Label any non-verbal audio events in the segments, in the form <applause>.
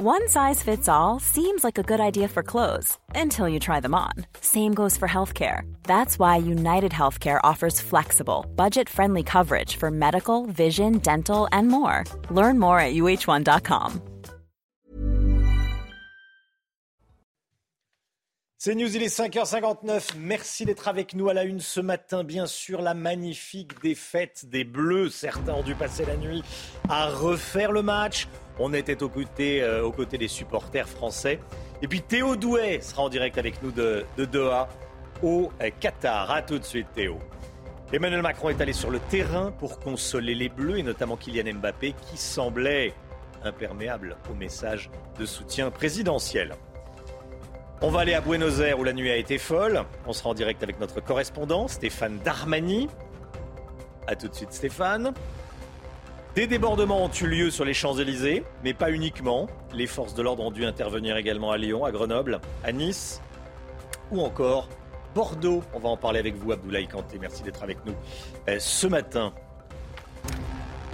One size fits all seems like a good idea for clothes until you try them on. Same goes for healthcare. That's why United Healthcare offers flexible, budget friendly coverage for medical, vision, dental, and more. Learn more at uh1.com. C'est News, il est 5h59. Merci d'être avec nous à la une ce matin. Bien sûr, la magnifique défaite des Bleus. Certains ont dû passer la nuit à refaire le match. On était aux côtés, euh, aux côtés des supporters français. Et puis Théo Douet sera en direct avec nous de, de Doha au euh, Qatar. A tout de suite, Théo. Emmanuel Macron est allé sur le terrain pour consoler les Bleus et notamment Kylian Mbappé qui semblait imperméable au message de soutien présidentiel. On va aller à Buenos Aires où la nuit a été folle. On sera en direct avec notre correspondant Stéphane Darmani. A tout de suite Stéphane. Des débordements ont eu lieu sur les Champs-Élysées, mais pas uniquement. Les forces de l'ordre ont dû intervenir également à Lyon, à Grenoble, à Nice ou encore Bordeaux. On va en parler avec vous, Abdoulaye Kanté. Merci d'être avec nous euh, ce matin.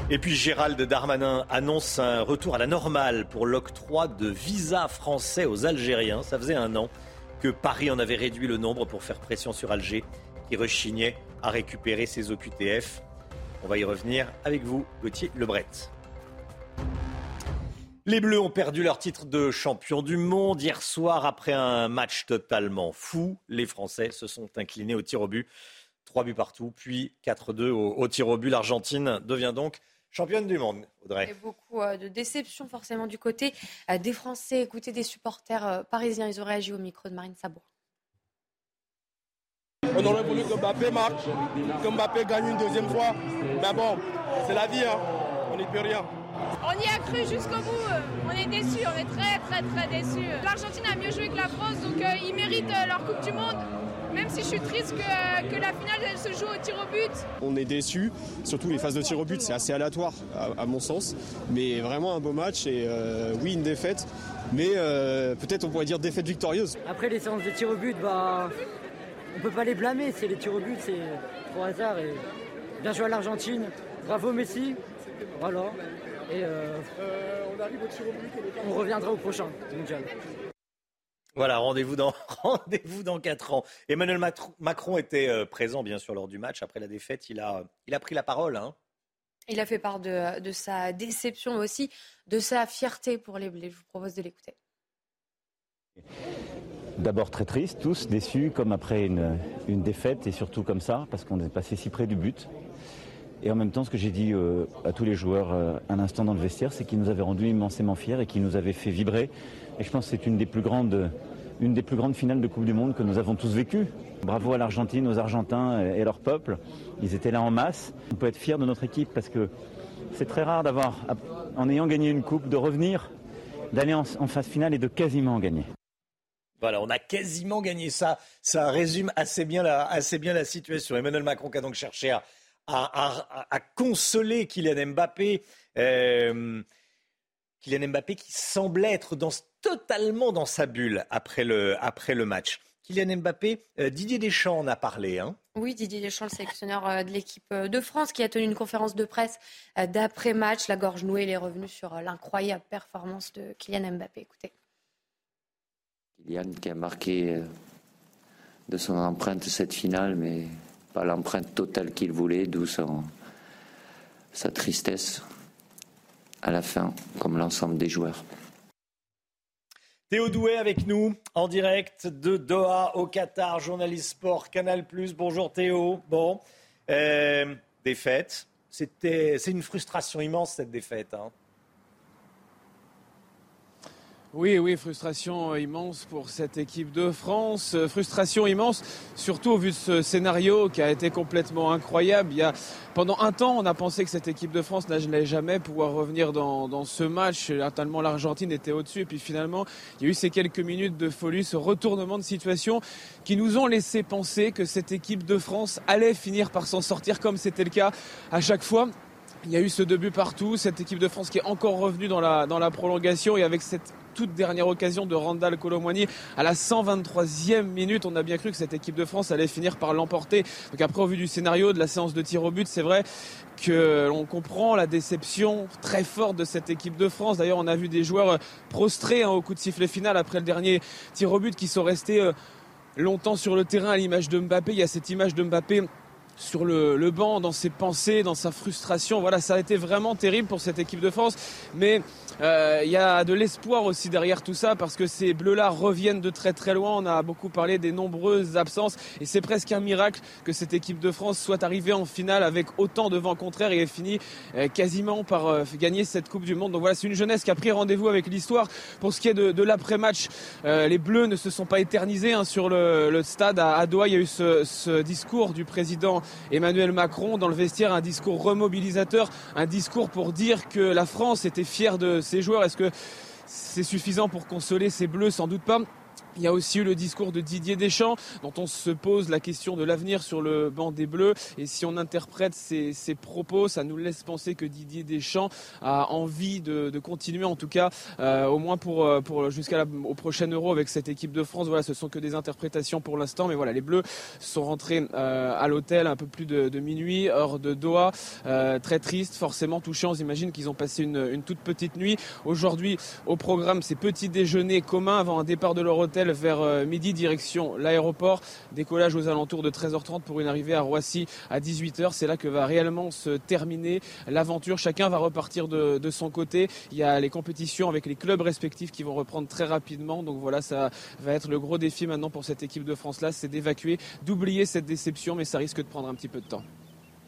Et puis Gérald Darmanin annonce un retour à la normale pour l'octroi de visas français aux Algériens. Ça faisait un an que Paris en avait réduit le nombre pour faire pression sur Alger, qui rechignait à récupérer ses OQTF. On va y revenir avec vous, Gauthier Lebret. Les Bleus ont perdu leur titre de champion du monde hier soir après un match totalement fou. Les Français se sont inclinés au tir au but. Trois buts partout, puis 4-2 au, au tir au but. L'Argentine devient donc championne du monde, Audrey. Et beaucoup euh, de déception forcément du côté euh, des Français. Écoutez des supporters euh, parisiens, ils ont réagi au micro de Marine Sabour. On aurait voulu que Mbappé marque, que Mbappé gagne une deuxième fois. Mais bon, c'est la vie, hein. on n'y peut rien. On y a cru jusqu'au bout. On est déçus, on est très très très déçus. L'Argentine a mieux joué que la France, donc euh, ils méritent euh, leur Coupe du Monde. Même si je suis triste que, que la finale elle se joue au tir au but. On est déçus, surtout les phases de tir au but, c'est assez aléatoire à, à mon sens. Mais vraiment un beau match et euh, oui, une défaite. Mais euh, peut-être on pourrait dire défaite victorieuse. Après les séances de tir au but, bah, on peut pas les blâmer. C'est les tirs au but, c'est trop hasard. Et bien joué à l'Argentine. Bravo Messi. Voilà. Et euh, on reviendra au prochain mondial. Voilà, rendez-vous dans, <laughs> rendez-vous dans 4 ans. Emmanuel Macron était euh, présent, bien sûr, lors du match. Après la défaite, il a, il a pris la parole. Hein. Il a fait part de, de sa déception, mais aussi de sa fierté pour les Bleus. Je vous propose de l'écouter. D'abord très triste, tous déçus comme après une, défaite et surtout comme ça parce qu'on est passé si près du but. Et en même temps, ce que j'ai dit euh, à tous les joueurs euh, un instant dans le vestiaire, c'est qu'ils nous avaient rendus immensément fiers et qu'ils nous avaient fait vibrer. Et je pense que c'est une des plus grandes, finales de Coupe du Monde que nous avons tous vécues. Bravo à l'Argentine, aux Argentins et leur peuple. Ils étaient là en masse. On peut être fier de notre équipe parce que c'est très rare d'avoir, en ayant gagné une coupe, de revenir, d'aller en, en phase finale et de quasiment en gagner. Voilà, on a quasiment gagné ça. Ça résume assez bien la, situation. Emmanuel Macron qui a donc cherché à, consoler Kylian Mbappé. Euh, Kylian Mbappé qui semblait être totalement dans sa bulle après le, match. Kylian Mbappé, euh, Didier Deschamps en a parlé. Hein. Oui, Didier Deschamps, le sélectionneur euh, de l'équipe de France, qui a tenu une conférence de presse d'après-match. La gorge nouée, il est revenu sur l'incroyable performance de Kylian Mbappé. Écoutez. Kylian qui a marqué euh, de son empreinte cette finale, mais pas l'empreinte totale qu'il voulait, d'où sa tristesse à la fin, comme l'ensemble des joueurs. Théo Douet avec nous en direct de Doha au Qatar, journaliste sport Canal+. Bonjour Théo. Bon, euh, défaite. C'est une frustration immense cette défaite. hein. Oui, oui, frustration immense pour cette équipe de France. Euh, Frustration immense, surtout au vu de ce scénario qui a été complètement incroyable. Il y a, pendant un temps, on a pensé que cette équipe de France n'allait jamais pouvoir revenir dans, dans ce match, tellement l'Argentine était au-dessus. Et puis finalement, il y a eu ces quelques minutes de folie, ce retournement de situation qui nous ont laissé penser que cette équipe de France allait finir par s'en sortir comme c'était le cas à chaque fois. Il y a eu ce début partout, cette équipe de France qui est encore revenue dans la, dans la prolongation et avec cette toute dernière occasion de Randall Colomwani à la 123e minute. On a bien cru que cette équipe de France allait finir par l'emporter. Donc après, au vu du scénario de la séance de tir au but, c'est vrai que l'on comprend la déception très forte de cette équipe de France. D'ailleurs, on a vu des joueurs prostrés hein, au coup de sifflet final après le dernier tir au but qui sont restés euh, longtemps sur le terrain à l'image de Mbappé. Il y a cette image de Mbappé sur le, banc, dans ses pensées, dans sa frustration. Voilà, ça a été vraiment terrible pour cette équipe de France. Mais euh, il y a de l'espoir aussi derrière tout ça parce que ces Bleus-là reviennent de très très loin. On a beaucoup parlé des nombreuses absences et c'est presque un miracle que cette équipe de France soit arrivée en finale avec autant de vent contraire et ait fini euh, quasiment par euh, gagner cette Coupe du Monde. Donc voilà, c'est une jeunesse qui a pris rendez-vous avec l'histoire. Pour ce qui est de, l'après-match, les Bleus ne se sont pas éternisés hein, sur le, stade à, Doha. Il y a eu ce, ce discours du président Emmanuel Macron dans le vestiaire, un discours remobilisateur, un discours pour dire que la France était fière de ses joueurs. Est-ce que c'est suffisant pour consoler ces bleus? Sans doute pas. Il y a aussi eu le discours de Didier Deschamps, dont on se pose la question de l'avenir sur le banc des Bleus. Et si on interprète ces, propos, ça nous laisse penser que Didier Deschamps a envie de, continuer, en tout cas, euh, au moins pour, euh, pour jusqu'au prochain Euro avec cette équipe de France. Voilà, ce sont que des interprétations pour l'instant, mais voilà, les Bleus sont rentrés euh, à l'hôtel un peu plus de, minuit, heure de Doha, très triste, forcément touchant. J'imagine qu'ils ont passé une, une toute petite nuit. Aujourd'hui, au programme, ces petits déjeuners communs avant un départ de leur hôtel vers euh, midi, direction l'aéroport. Décollage aux alentours de 13h30 pour une arrivée à Roissy à 18h. C'est là que va réellement se terminer l'aventure. Chacun va repartir de, de, son côté. Il y a les compétitions avec les clubs respectifs qui vont reprendre très rapidement. Donc voilà, ça va être le gros défi maintenant pour cette équipe de France-là, c'est d'évacuer, d'oublier cette déception, mais ça risque de prendre un petit peu de temps.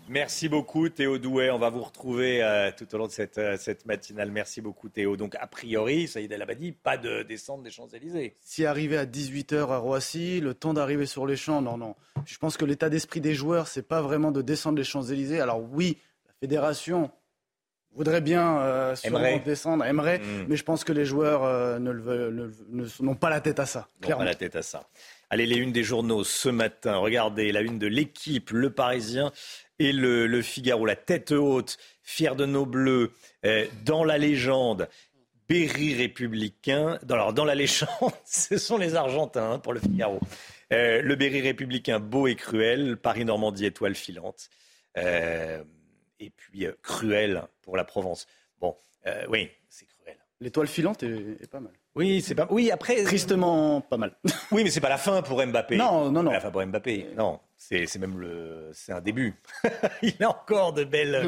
Merci beaucoup Théo Douet. On va vous retrouver euh, tout au long de cette, euh, cette, matinale. Merci beaucoup Théo. Donc a priori, Saïd El Abadi, pas de descente des Champs-Élysées. Si arrivé à 18h à Roissy, le temps d'arriver sur les champs, non, non. Je pense que l'état d'esprit des joueurs, c'est pas vraiment de descendre les Champs-Élysées. Alors oui, la fédération voudrait bien euh, descendre, aimerait, hmm. mais je pense que les joueurs euh, ne n'ont pas la tête à ça. Clairement. Pas la tête à ça. Allez, les unes des journaux ce matin. Regardez la une de l'équipe, Le Parisien et le, Figaro, la tête haute, fier de nos bleus, euh, dans la légende. Berry républicain. Alors, dans la légende, <laughs> ce sont les Argentins hein, pour le Figaro. Euh, le Berry républicain beau et cruel, Paris-Normandie étoile filante. Euh, et puis cruel pour la Provence. Bon, oui, c'est cruel. L'étoile filante est, pas mal. Oui, c'est pas. Oui, après. Tristement pas mal. oui, mais c'est pas la fin pour Mbappé. Non, non, non. La fin pour Mbappé. Non. C'est même le, c'est un début. <laughs> il a encore de belles,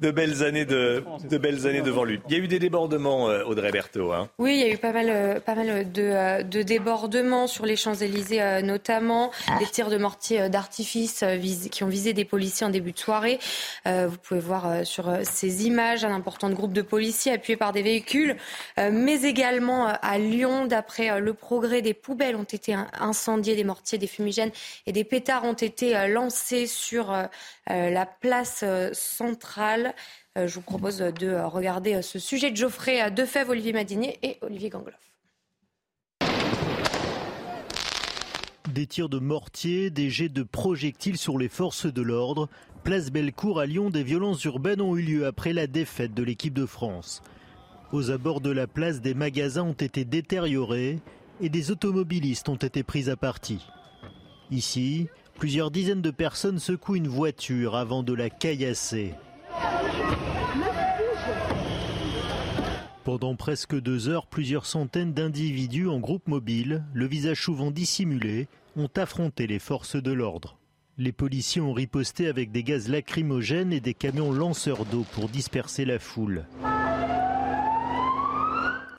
de belles années de, de belles années devant lui. Il y a eu des débordements, euh, Audrey Berthaud. Hein. Oui, il y a eu pas mal, euh, pas mal de, euh, de débordements sur les Champs Élysées, notamment des tirs de mortier d'artifice qui ont visé des policiers en début de soirée. vous pouvez voir sur ces images un important groupe de policiers appuyés par des véhicules, mais également à Lyon, d'après le progrès, des poubelles ont été incendiées, des mortiers, des fumigènes et des pétards ont été été euh, lancé sur euh, euh, la place centrale. Je vous propose de regarder ce sujet de Geoffrey Defebvre, Olivier Madinier et Olivier Gangloff. Des tirs de mortier, des jets de projectiles sur les forces de l'ordre. Place Bellecour à Lyon, des violences urbaines ont eu lieu après la défaite de l'équipe de France. Aux abords de la place, des magasins ont été détériorés et des automobilistes ont été pris à partie. Ici, Plusieurs dizaines de personnes secouent une voiture avant de la caillasser. Pendant presque deux heures, plusieurs centaines d'individus en groupe mobile, le visage souvent dissimulé, ont affronté les forces de l'ordre. Les policiers ont riposté avec des gaz lacrymogènes et des camions lanceurs d'eau pour disperser la foule.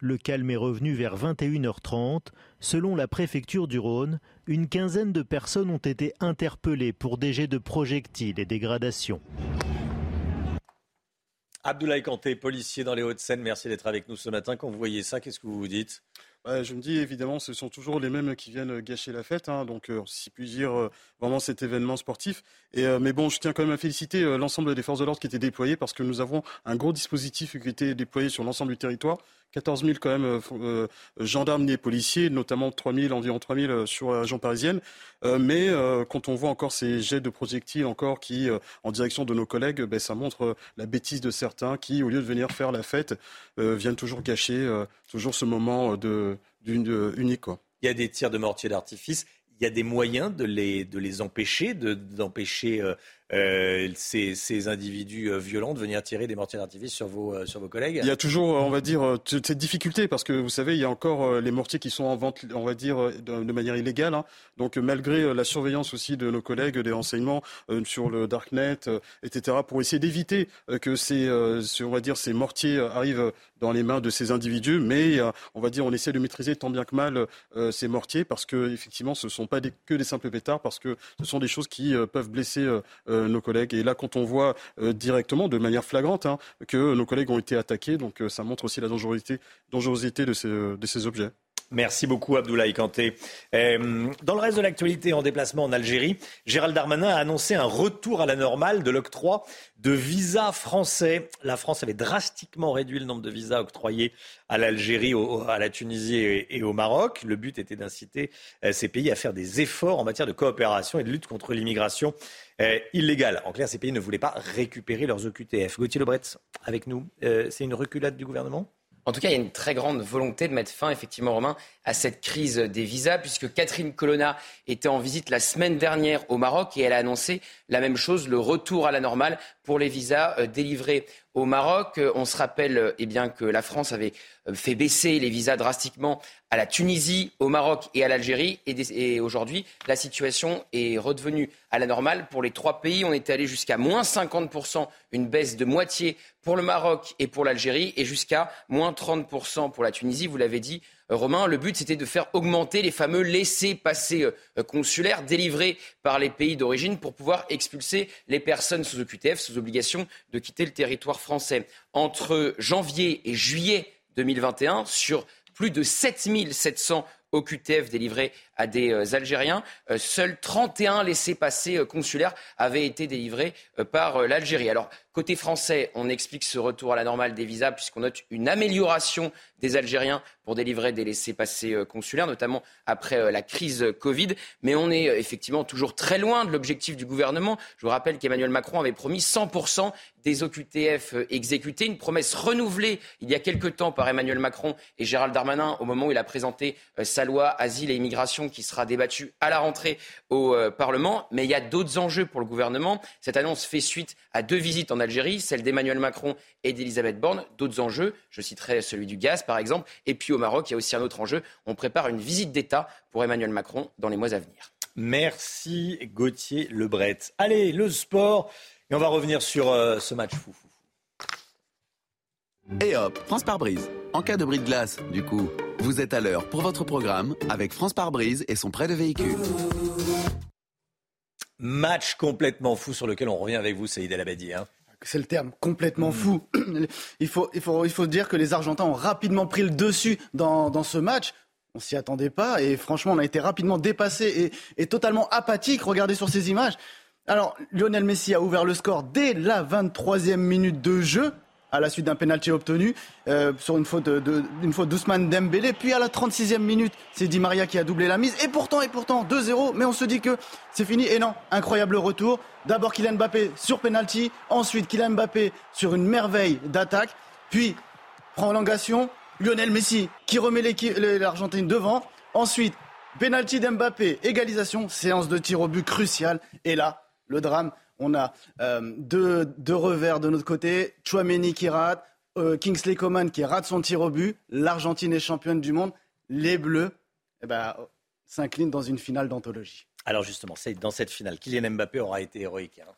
Le calme est revenu vers 21h30. Selon la préfecture du Rhône, une quinzaine de personnes ont été interpellées pour des jets de projectiles et dégradations. Abdoulaye Kanté, policier dans les Hauts-de-Seine, merci d'être avec nous ce matin. Quand vous voyez ça, qu'est-ce que vous vous dites? Je me dis évidemment, ce sont toujours les mêmes qui viennent gâcher la fête, hein, donc euh, si puis dire euh, vraiment cet événement sportif. Et, euh, mais bon, je tiens quand même à féliciter l'ensemble des forces de l'ordre qui étaient déployées parce que nous avons un gros dispositif qui était déployé sur l'ensemble du territoire 14 000 quand même euh, gendarmes et policiers, notamment 3 000, environ 3 000 sur la région parisienne. mais quand on voit encore ces jets de projectiles encore qui, en direction de nos collègues, ben, ça montre la bêtise de certains qui, au lieu de venir faire la fête, viennent toujours gâcher toujours ce moment de, d'une unique. Il y a des tirs de mortier d'artifice il y a des moyens de les, de les empêcher, d'empêcher euh, ces, individus euh, violents de venir tirer des mortiers d'artifice sur vos, euh, sur vos collègues Il y a toujours, on va dire, cette difficulté parce que vous savez, il y a encore les mortiers qui sont en vente, on va dire, de, manière illégale. Hein. Donc malgré la surveillance aussi de nos collègues des renseignements sur le darknet, etc., pour essayer d'éviter que ces, on va dire, ces mortiers arrivent dans les mains de ces individus, mais on va dire, on essaie de maîtriser tant bien que mal ces mortiers parce que effectivement, ce ne sont pas que des simples pétards, parce que ce sont des choses qui peuvent blesser nos collègues. Et là, quand on voit euh, directement, de manière flagrante, hein, que nos collègues ont été attaqués, donc euh, ça montre aussi la dangerosité, de ces objets. Merci beaucoup Abdoulaye Kanté. dans le reste de l'actualité en déplacement en Algérie, Gérald Darmanin a annoncé un retour à la normale de l'octroi de visas français. La France avait drastiquement réduit le nombre de visas octroyés à l'Algérie, à la Tunisie et au Maroc. Le but était d'inciter ces pays à faire des efforts en matière de coopération et de lutte contre l'immigration euh, illégale. En clair, ces pays ne voulaient pas récupérer leurs OQTF. Gauthier Lebret, avec nous, euh, c'est une reculade du gouvernement? En tout cas, il y a une très grande volonté de mettre fin, effectivement, Romain, à cette crise des visas, puisque Catherine Colonna était en visite la semaine dernière au Maroc et elle a annoncé la même chose, le retour à la normale pour les visas euh, délivrés au Maroc. Euh, on se rappelle euh, eh bien, que la France avait fait baisser les visas drastiquement à la Tunisie, au Maroc et à l'Algérie. Et, aujourd'hui, la situation est redevenue à la normale. Pour les trois pays, on était allé jusqu'à moins 50%, une baisse de moitié pour le Maroc et pour l'Algérie, et jusqu'à moins 30% pour la Tunisie. Vous l'avez dit, Romain, le but c'était de faire augmenter les fameux laissés-passer euh, consulaires délivrés par les pays d'origine pour pouvoir expulser les personnes sous OQTF, sous obligation de quitter le territoire français. Entre janvier et juillet 2021, sur plus de 7700 OQTF délivrés à des euh, Algériens. seuls 31 laissés-passer consulaires avaient été délivrés par l'Algérie. Alors, côté français, on explique ce retour à la normale des visas puisqu'on note une amélioration des Algériens pour délivrer des laissés-passer euh, consulaires, notamment après euh, la crise Covid. Mais on est euh, effectivement toujours très loin de l'objectif du gouvernement. Je vous rappelle qu'Emmanuel Macron avait promis 100% des OQTF exécutés, une promesse renouvelée il y a quelque temps par Emmanuel Macron et Gérald Darmanin au moment où il a présenté sa loi Asile et Immigration qui sera débattue à la rentrée au Parlement. Mais il y a d'autres enjeux pour le gouvernement. Cette annonce fait suite à deux visites en Algérie, celle d'Emmanuel Macron et d'Elisabeth Borne. D'autres enjeux, je citerai celui du gaz par exemple. Et puis au Maroc, il y a aussi un autre enjeu. On prépare une visite d'État pour Emmanuel Macron dans les mois à venir. Merci Gauthier Lebret. Allez, le sport. Et on va revenir sur euh, ce match fou. Et hop, France par brise. En cas de bris de glace, du coup, vous êtes à l'heure pour votre programme avec France par brise et son prêt de véhicule. Match complètement fou sur lequel on revient avec vous, Saïd El Abadi. Hein c'est le terme, complètement fou. <clears throat> il, faut, il, faut, il faut dire que les Argentins ont rapidement pris le dessus dans, dans ce match. On s'y attendait pas et franchement, on a été rapidement dépassé et, et totalement apathique. Regardez sur ces images. Alors, Lionel Messi a ouvert le score dès la 23e minute de jeu à la suite d'un pénalty obtenu euh, sur une faute d'Ousmane Dembélé. Puis à la 36e minute, c'est Di Maria qui a doublé la mise. Et pourtant, et pourtant, 2-0. Mais on se dit que c'est fini. Et non, incroyable retour. D'abord Kylian Mbappé sur penalty. Ensuite, Kylian Mbappé sur une merveille d'attaque. Puis, prolongation, Lionel Messi qui remet l'Argentine devant. Ensuite, penalty d'Mbappé, égalisation, séance de tir au but crucial. Et là, le drame. On a euh, deux, revers de notre côté. Chouameni qui rate, euh, Kingsley Coman qui rate son tir au but. L'Argentine est championne du monde. Les Bleus eh ben, s'inclinent dans une finale d'anthologie. Alors justement, dans cette finale, Kylian Mbappé aura été héroïque. Hein.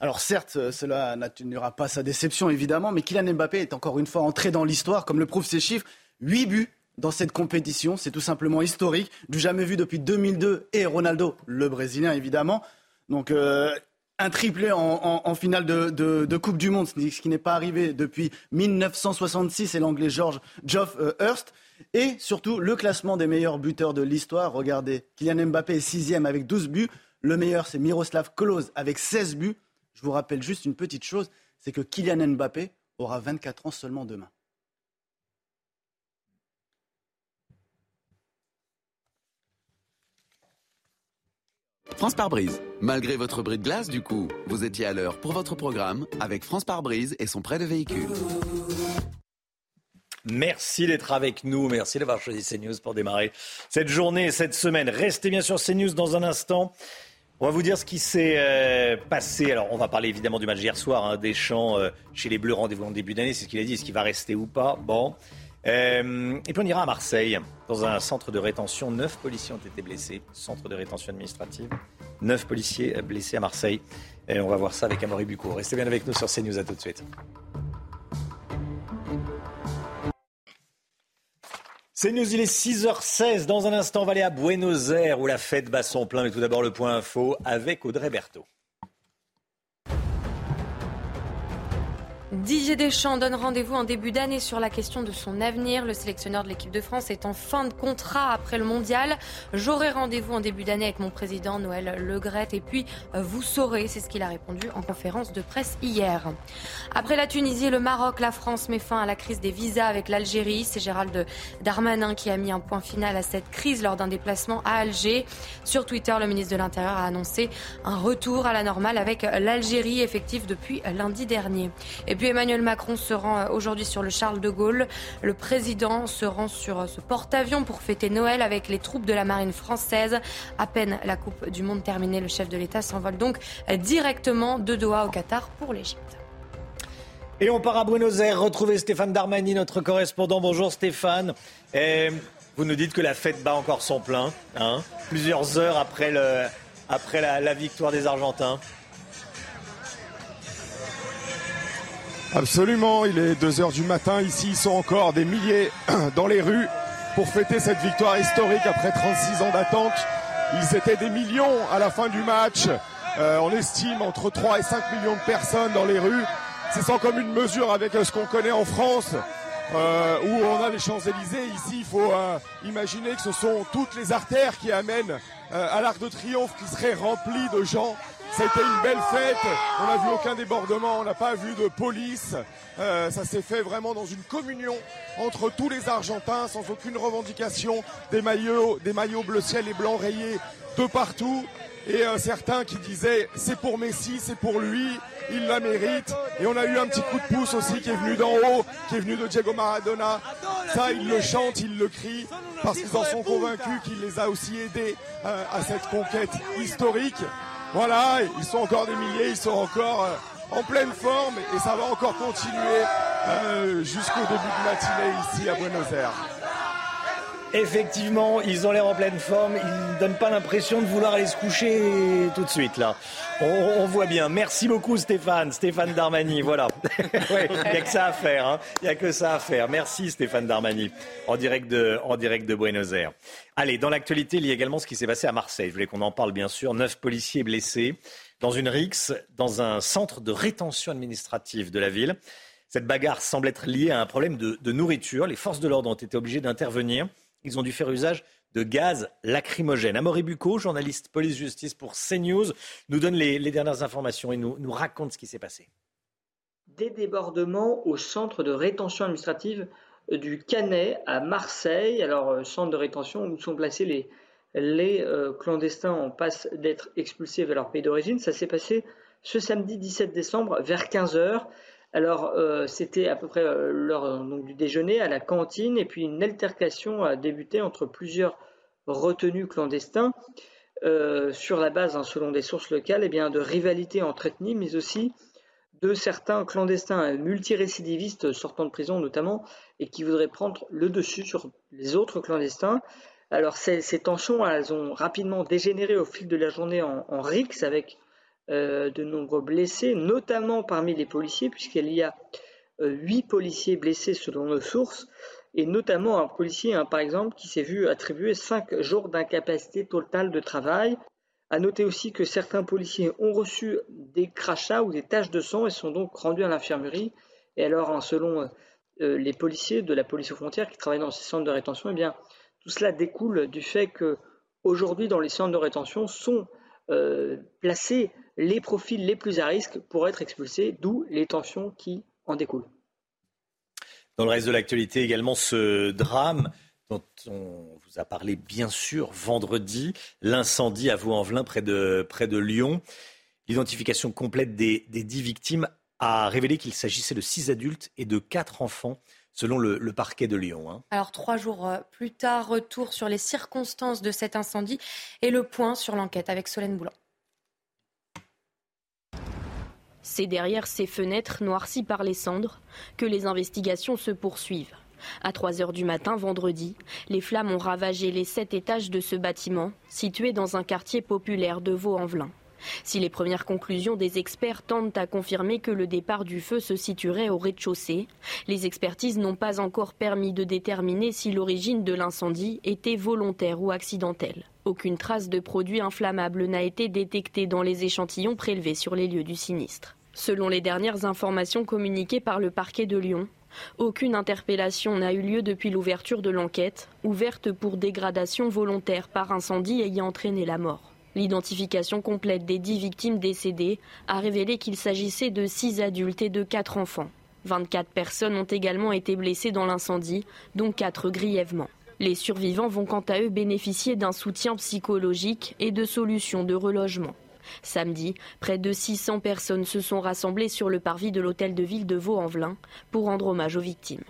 Alors certes, euh, cela n'atténuera pas sa déception évidemment, mais Kylian Mbappé est encore une fois entré dans l'histoire, comme le prouvent ses chiffres. 8 buts dans cette compétition, c'est tout simplement historique, du jamais vu depuis 2002 et Ronaldo, le Brésilien évidemment. Donc un triplé en, finale de, Coupe du Monde, ce qui n'est pas arrivé depuis 1966, et l'anglais George Geoff euh, Hurst. Et surtout, le classement des meilleurs buteurs de l'histoire. Regardez, Kylian Mbappé est sixième avec 12 buts. Le meilleur, c'est Miroslav Klose avec 16 buts. Je vous rappelle juste une petite chose, c'est que Kylian Mbappé aura 24 ans seulement demain. France par brise. Malgré votre bris de glace, du coup, vous étiez à l'heure pour votre programme avec France par brise et son prêt de véhicule. Merci d'être avec nous. Merci d'avoir choisi CNews pour démarrer cette journée et cette semaine. Restez bien sur CNews dans un instant. On va vous dire ce qui s'est euh, passé. Alors, on va parler évidemment du match d'hier soir, hein, des champs euh, chez les Bleus, rendez-vous en début d'année. C'est ce qu'il a dit. Est-ce qu'il va rester ou pas? Bon. Euh, et puis on ira à Marseille, dans un centre de rétention. Neuf policiers ont été blessés. Centre de rétention administrative. Neuf policiers blessés à Marseille. Et on va voir ça avec Amaury Bucco. Restez bien avec nous sur CNews. À tout de suite. C'est News, il est 6h16. Dans un instant, on va aller à Buenos Aires où la fête bat son plein. Mais tout d'abord, le point info avec Audrey Berthaud. Didier Deschamps donne rendez-vous en début d'année sur la question de son avenir. Le sélectionneur de l'équipe de France est en fin de contrat après le mondial. J'aurai rendez-vous en début d'année avec mon président Noël Legrette et puis vous saurez, c'est ce qu'il a répondu en conférence de presse hier. Après la Tunisie le Maroc, la France met fin à la crise des visas avec l'Algérie. C'est Gérald Darmanin qui a mis un point final à cette crise lors d'un déplacement à Alger. Sur Twitter, le ministre de l'Intérieur a annoncé un retour à la normale avec l'Algérie effectif depuis lundi dernier. Puis Emmanuel Macron se rend euh, aujourd'hui sur le Charles de Gaulle. Le président se rend sur euh, ce porte-avions pour fêter Noël avec les troupes de la marine française. À peine la Coupe du Monde terminée, le chef de l'État s'envole donc euh, directement de Doha au Qatar pour l'Égypte. Et on part à Buenos Aires retrouver Stéphane Darmani, notre correspondant. Bonjour Stéphane. vous nous dites que la fête bat encore son plein, hein plusieurs heures après, le, après la victoire des Argentins. Absolument, il est 2h du matin. Ici, ils sont encore des milliers <clears throat> dans les rues pour fêter cette victoire historique après 36 ans d'attente. Ils étaient des millions à la fin du match. Euh, on estime entre 3 et 5 millions de personnes dans les rues. C'est sans commune mesure avec ce qu'on connaît en France, euh, où on a les Champs-Élysées. Ici, il faut euh, imaginer que ce sont toutes les artères qui amènent à l'Arc de Triomphe qui seraient remplies de gens été une belle fête. On n'a vu aucun débordement, on n'a pas vu de police. Euh, ça s'est fait vraiment dans une communion entre tous les Argentins, sans aucune revendication. Des maillots, des maillots bleu ciel et blanc rayés de partout. Et euh, certains qui disaient c'est pour Messi, c'est pour lui, il la mérite. Et on a eu un petit coup de pouce aussi qui est venu d'en haut, qui est venu de Diego Maradona. Ça, ils le chantent, ils le crient, parce qu'ils en sont convaincus qu'il les a aussi aidés euh, à cette conquête historique. Voilà, ils sont encore des milliers, ils sont encore euh, en pleine forme et ça va encore continuer euh, jusqu'au début de matinée ici à Buenos Aires. Effectivement, ils ont l'air en pleine forme. Ils ne donnent pas l'impression de vouloir aller se coucher tout de suite là. On, voit bien. Merci beaucoup Stéphane, Stéphane Darmani. Voilà. <laughs> Il n'y a que ça à faire. Hein. Il n'y a que ça à faire. Merci Stéphane Darmani en direct de, en direct de Buenos Aires. Allez, dans l'actualité, il y a également ce qui s'est passé à Marseille. Je voulais qu'on en parle bien sûr. Neuf policiers blessés dans une rixe dans un centre de rétention administrative de la ville. Cette bagarre semble être liée à un problème de nourriture. Les forces de l'ordre ont été obligées d'intervenir. Ils ont dû faire usage de gaz lacrymogène. Amaury Bucco, journaliste police-justice pour CNews, nous donne les, dernières informations et nous, raconte ce qui s'est passé. Des débordements au centre de rétention administrative du Canet à Marseille. Alors, euh, centre de rétention où sont placés les, les euh, clandestins en passe d'être expulsés vers leur pays d'origine. Ça s'est passé ce samedi 17 décembre vers 15h. Alors, euh, c'était à peu près euh, l'heure du déjeuner à la cantine, et puis une altercation a débuté entre plusieurs retenus clandestins euh, sur la base, hein, selon des sources locales, eh bien, de rivalités entre ethnies, mais aussi de certains clandestins multirécidivistes sortant de prison notamment, et qui voudraient prendre le dessus sur les autres clandestins. Alors ces, tensions, elles ont rapidement dégénéré au fil de la journée en, en avec euh, de nombreux blessés, notamment parmi les policiers, puisqu'il y a euh, huit policiers blessés selon nos sources, et notamment un policier, hein, par exemple, qui s'est vu attribuer cinq jours d'incapacité totale de travail. À noter aussi que certains policiers ont reçu des crachats ou des taches de sang et sont donc rendus à l'infirmerie. Et alors, hein, selon euh, les policiers de la police aux frontières qui travaillent dans ces centres de rétention, eh bien, tout cela découle du fait que aujourd'hui, dans les centres de rétention, sont placés les profils les plus à risque pour être expulsés, d'où les tensions qui en découlent. Dans le reste de l'actualité également, ce drame dont on vous a parlé bien sûr vendredi, l'incendie à Vaux-en-Velin près de, près de Lyon. L'identification complète des, des dix victimes a révélé qu'il s'agissait de six adultes et de quatre enfants selon le, parquet de Lyon. Hein. Alors trois jours euh, plus tard, retour sur les circonstances de cet incendie et le point sur l'enquête avec Solène Boulan. C'est derrière ces fenêtres noircies par les cendres que les investigations se poursuivent. À 3 heures du matin, vendredi, les flammes ont ravagé les sept étages de ce bâtiment, situé dans un quartier populaire de Vaux-en-Velin. Si les premières conclusions des experts tentent à confirmer que le départ du feu se situerait au rez-de-chaussée, les expertises n'ont pas encore permis de déterminer si l'origine de l'incendie était volontaire ou accidentelle. Aucune trace de produit inflammable n'a été détectée dans les échantillons prélevés sur les lieux du sinistre. Selon les dernières informations communiquées par le parquet de Lyon, aucune interpellation n'a eu lieu depuis l'ouverture de l'enquête, ouverte pour dégradation volontaire par incendie ayant entraîné la mort. L'identification complète des dix victimes décédées a révélé qu'il s'agissait de six adultes et de quatre enfants. 24 personnes ont également été blessées dans l'incendie, dont quatre grièvement. Les survivants vont quant à eux bénéficier d'un soutien psychologique et de solutions de relogement. Samedi, près de 600 personnes se sont rassemblées sur le parvis de l'hôtel de ville de Vaux-en-Velin pour rendre hommage aux victimes.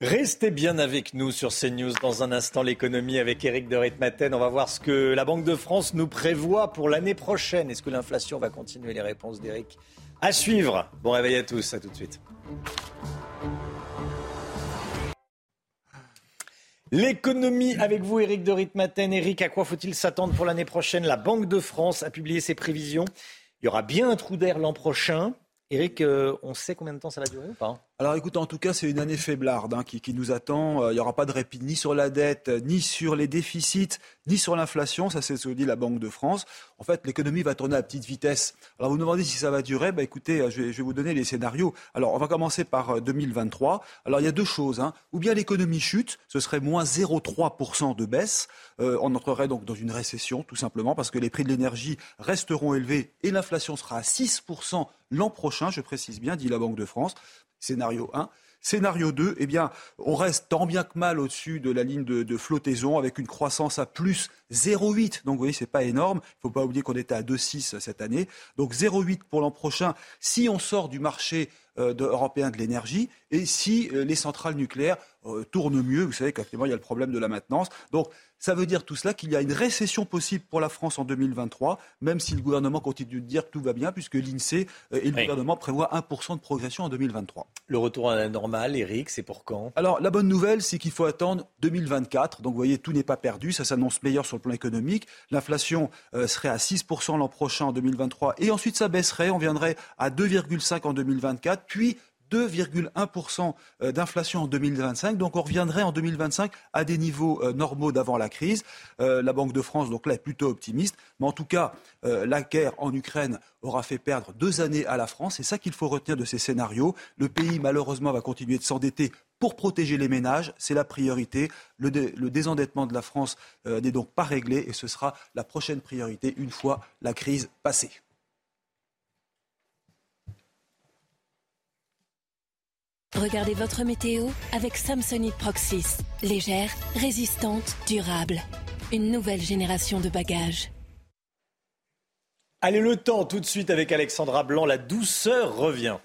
Restez bien avec nous sur CNews. Dans un instant, l'économie avec Eric de Ritmaten. On va voir ce que la Banque de France nous prévoit pour l'année prochaine. Est-ce que l'inflation va continuer? Les réponses d'Eric à suivre. Bon réveil à tous. À tout de suite. L'économie avec vous, Eric de Ritmaten. Eric, à quoi faut-il s'attendre pour l'année prochaine? La Banque de France a publié ses prévisions. Il y aura bien un trou d'air l'an prochain. Eric, euh, on sait combien de temps ça va durer ou pas? Alors écoute, en tout cas, c'est une année faiblarde hein, qui, nous attend. Euh, il n'y aura pas de répit ni sur la dette, ni sur les déficits, ni sur l'inflation. Ça, c'est ce que dit la Banque de France. En fait, l'économie va tourner à petite vitesse. Alors vous me demandez si ça va durer. Bah, écoutez, euh, je vais, vous donner les scénarios. Alors on va commencer par 2023. Euh, Alors il y a deux choses. Hein. Ou bien l'économie chute, ce serait moins 0,3% de baisse. on entrerait donc dans une récession, tout simplement, parce que les prix de l'énergie resteront élevés et l'inflation sera à 6% l'an prochain, je précise bien, dit la Banque de France scénario 1. Scénario 2, eh bien, on reste tant bien que mal au-dessus de la ligne de, flottaison avec une croissance à plus 0,8. Donc, vous voyez, c'est pas énorme. Il faut pas oublier qu'on était à 2,6 cette année. Donc, 0,8 pour l'an prochain si on sort du marché euh, européen de l'énergie et si euh, les centrales nucléaires euh, tournent mieux. Vous savez qu'actuellement, il y a le problème de la maintenance. Donc, ça veut dire tout cela qu'il y a une récession possible pour la France en 2023, même si le gouvernement continue de dire que tout va bien, puisque l'INSEE et le gouvernement prévoient 1% de progression en 2023. Le retour à la normale, Eric, c'est pour quand? Alors, la bonne nouvelle, c'est qu'il faut attendre 2024. Donc, vous voyez, tout n'est pas perdu. Ça s'annonce meilleur sur le plan économique. L'inflation serait à 6% l'an prochain en 2023. Et ensuite, ça baisserait. On viendrait à 2,5 en 2024 puis 2,1% euh, d'inflation en 2025. Donc on reviendrait en 2025 à des niveaux euh, normaux d'avant la crise. Euh, la Banque de France, donc là, est plutôt optimiste. Mais en tout cas, la guerre en Ukraine aura fait perdre deux années à la France. C'est ça qu'il faut retenir de ces scénarios. Le pays, malheureusement, va continuer de s'endetter pour protéger les ménages. C'est la priorité. Le, le, désendettement de la France n'est donc pas réglé et ce sera la prochaine priorité une fois la crise passée. Regardez votre météo avec Samsonite Proxys. Légère, résistante, durable. Une nouvelle génération de bagages. Allez, le temps tout de suite avec Alexandra Blanc. La douceur revient.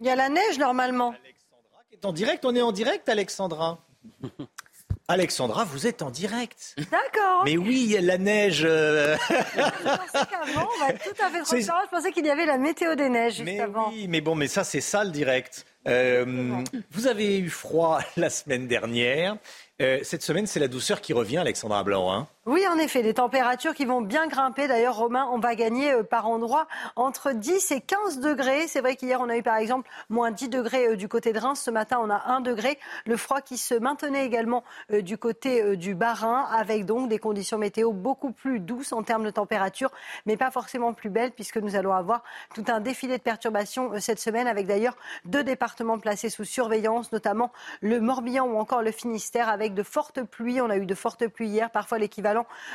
Il y a la neige normalement. Alexandra qui est en direct. On est en direct, Alexandra. <laughs> Alexandra, vous êtes en direct. D'accord. Mais oui, il y a la neige. Euh. je pensais qu'avant, on va tout à fait transparent. Je pensais qu'il y avait la météo des neiges juste mais avant. Oui, mais bon, mais ça, c'est ça le direct. Euh, vous avez eu froid <laughs> la semaine dernière. Euh, cette semaine, c'est la douceur qui revient, Alexandra Blanc. Hein. Oui, en effet, des températures qui vont bien grimper. D'ailleurs, Romain, on va gagner euh, par endroit entre 10 et 15 degrés. C'est vrai qu'hier, on a eu par exemple moins 10 degrés euh, du côté de Reims. Ce matin, on a 1 degré. Le froid qui se maintenait également euh, du côté du Bas-Rhin, avec donc des conditions météo beaucoup plus douces en termes de température, mais pas forcément plus belles, puisque nous allons avoir tout un défilé de perturbations cette semaine, avec d'ailleurs deux départements placés sous surveillance, notamment le Morbihan ou encore le Finistère, avec de fortes pluies. On a eu de fortes pluies hier, parfois l'équivalent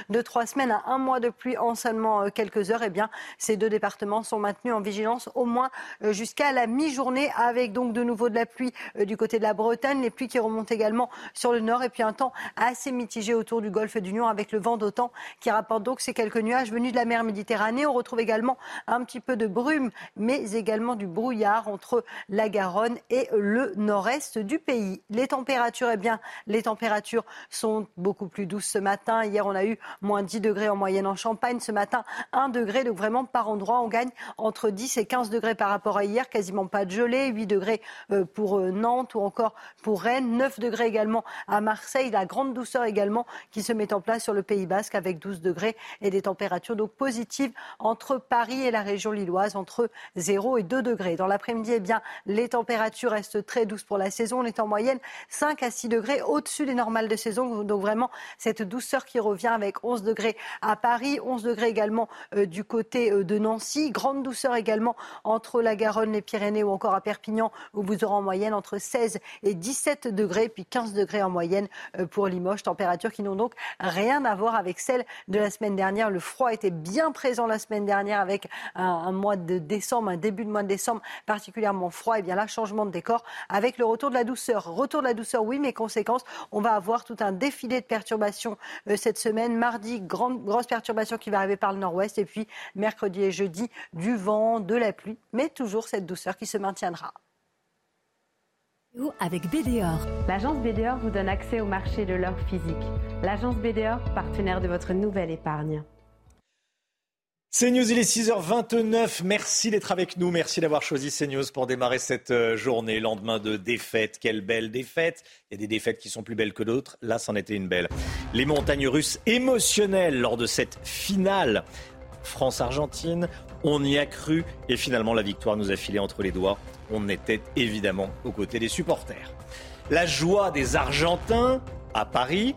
de trois semaines à un mois de pluie en seulement euh, quelques heures. Eh bien, ces deux départements sont maintenus en vigilance au moins euh, jusqu'à la mi-journée, avec donc de nouveau de la pluie euh, du côté de la Bretagne, les pluies qui remontent également sur le nord, et puis un temps assez mitigé autour du golfe du Lion avec le vent d'autant qui rapporte donc ces quelques nuages venus de la mer Méditerranée. On retrouve également un petit peu de brume, mais également du brouillard entre la Garonne et le nord-est du pays. Les températures, eh bien, les températures sont beaucoup plus douces ce matin. Hier, on a eu moins 10 degrés en moyenne en Champagne. Ce matin, 1 degré. Donc vraiment, par endroit, on gagne entre 10 et 15 degrés par rapport à hier. Quasiment pas de gelée. 8 degrés euh, pour euh, Nantes ou encore pour Rennes. 9 degrés également à Marseille. La grande douceur également qui se met en place sur le Pays Basque avec 12 degrés et des températures donc positives entre Paris et la région lilloise entre 0 et 2 degrés. Dans l'après-midi, eh bien, les températures restent très douces pour la saison. On est en moyenne 5 à 6 degrés au-dessus des normales de saison. Donc vraiment, cette douceur qui revient avec 11 degrés à Paris, 11 degrés également euh, du côté euh, de Nancy. Grande douceur également entre la Garonne, les Pyrénées ou encore à Perpignan, où vous aurez en moyenne entre 16 et 17 degrés, puis 15 degrés en moyenne euh, pour Limoges. Températures qui n'ont donc rien à voir avec celles de la semaine dernière. Le froid était bien présent la semaine dernière avec un, mois de décembre, un début de mois de décembre particulièrement froid. Et bien là, changement de décor avec le retour de la douceur. Retour de la douceur, oui, mais conséquences, on va avoir tout un défilé de perturbations cette semaine. Mardi, grande, grosse perturbation qui va arriver par le nord-ouest. Et puis mercredi et jeudi, du vent, de la pluie, mais toujours cette douceur qui se maintiendra. Avec BDOR. L'agence BDOR vous donne accès au marché de l'or physique. L'agence BDOR, partenaire de votre nouvelle épargne. CNews, il est 6h29. Merci d'être avec nous. Merci d'avoir choisi CNews pour démarrer cette euh, journée. Lendemain de défaite. Quelle belle défaite. Il y a des défaites qui sont plus belles que d'autres. Là, c'en était une belle. Les montagnes russes émotionnelles lors de cette finale France-Argentine. On y a cru et finalement la victoire nous a filé entre les doigts. On était évidemment aux côtés des supporters. La joie des Argentins à Paris,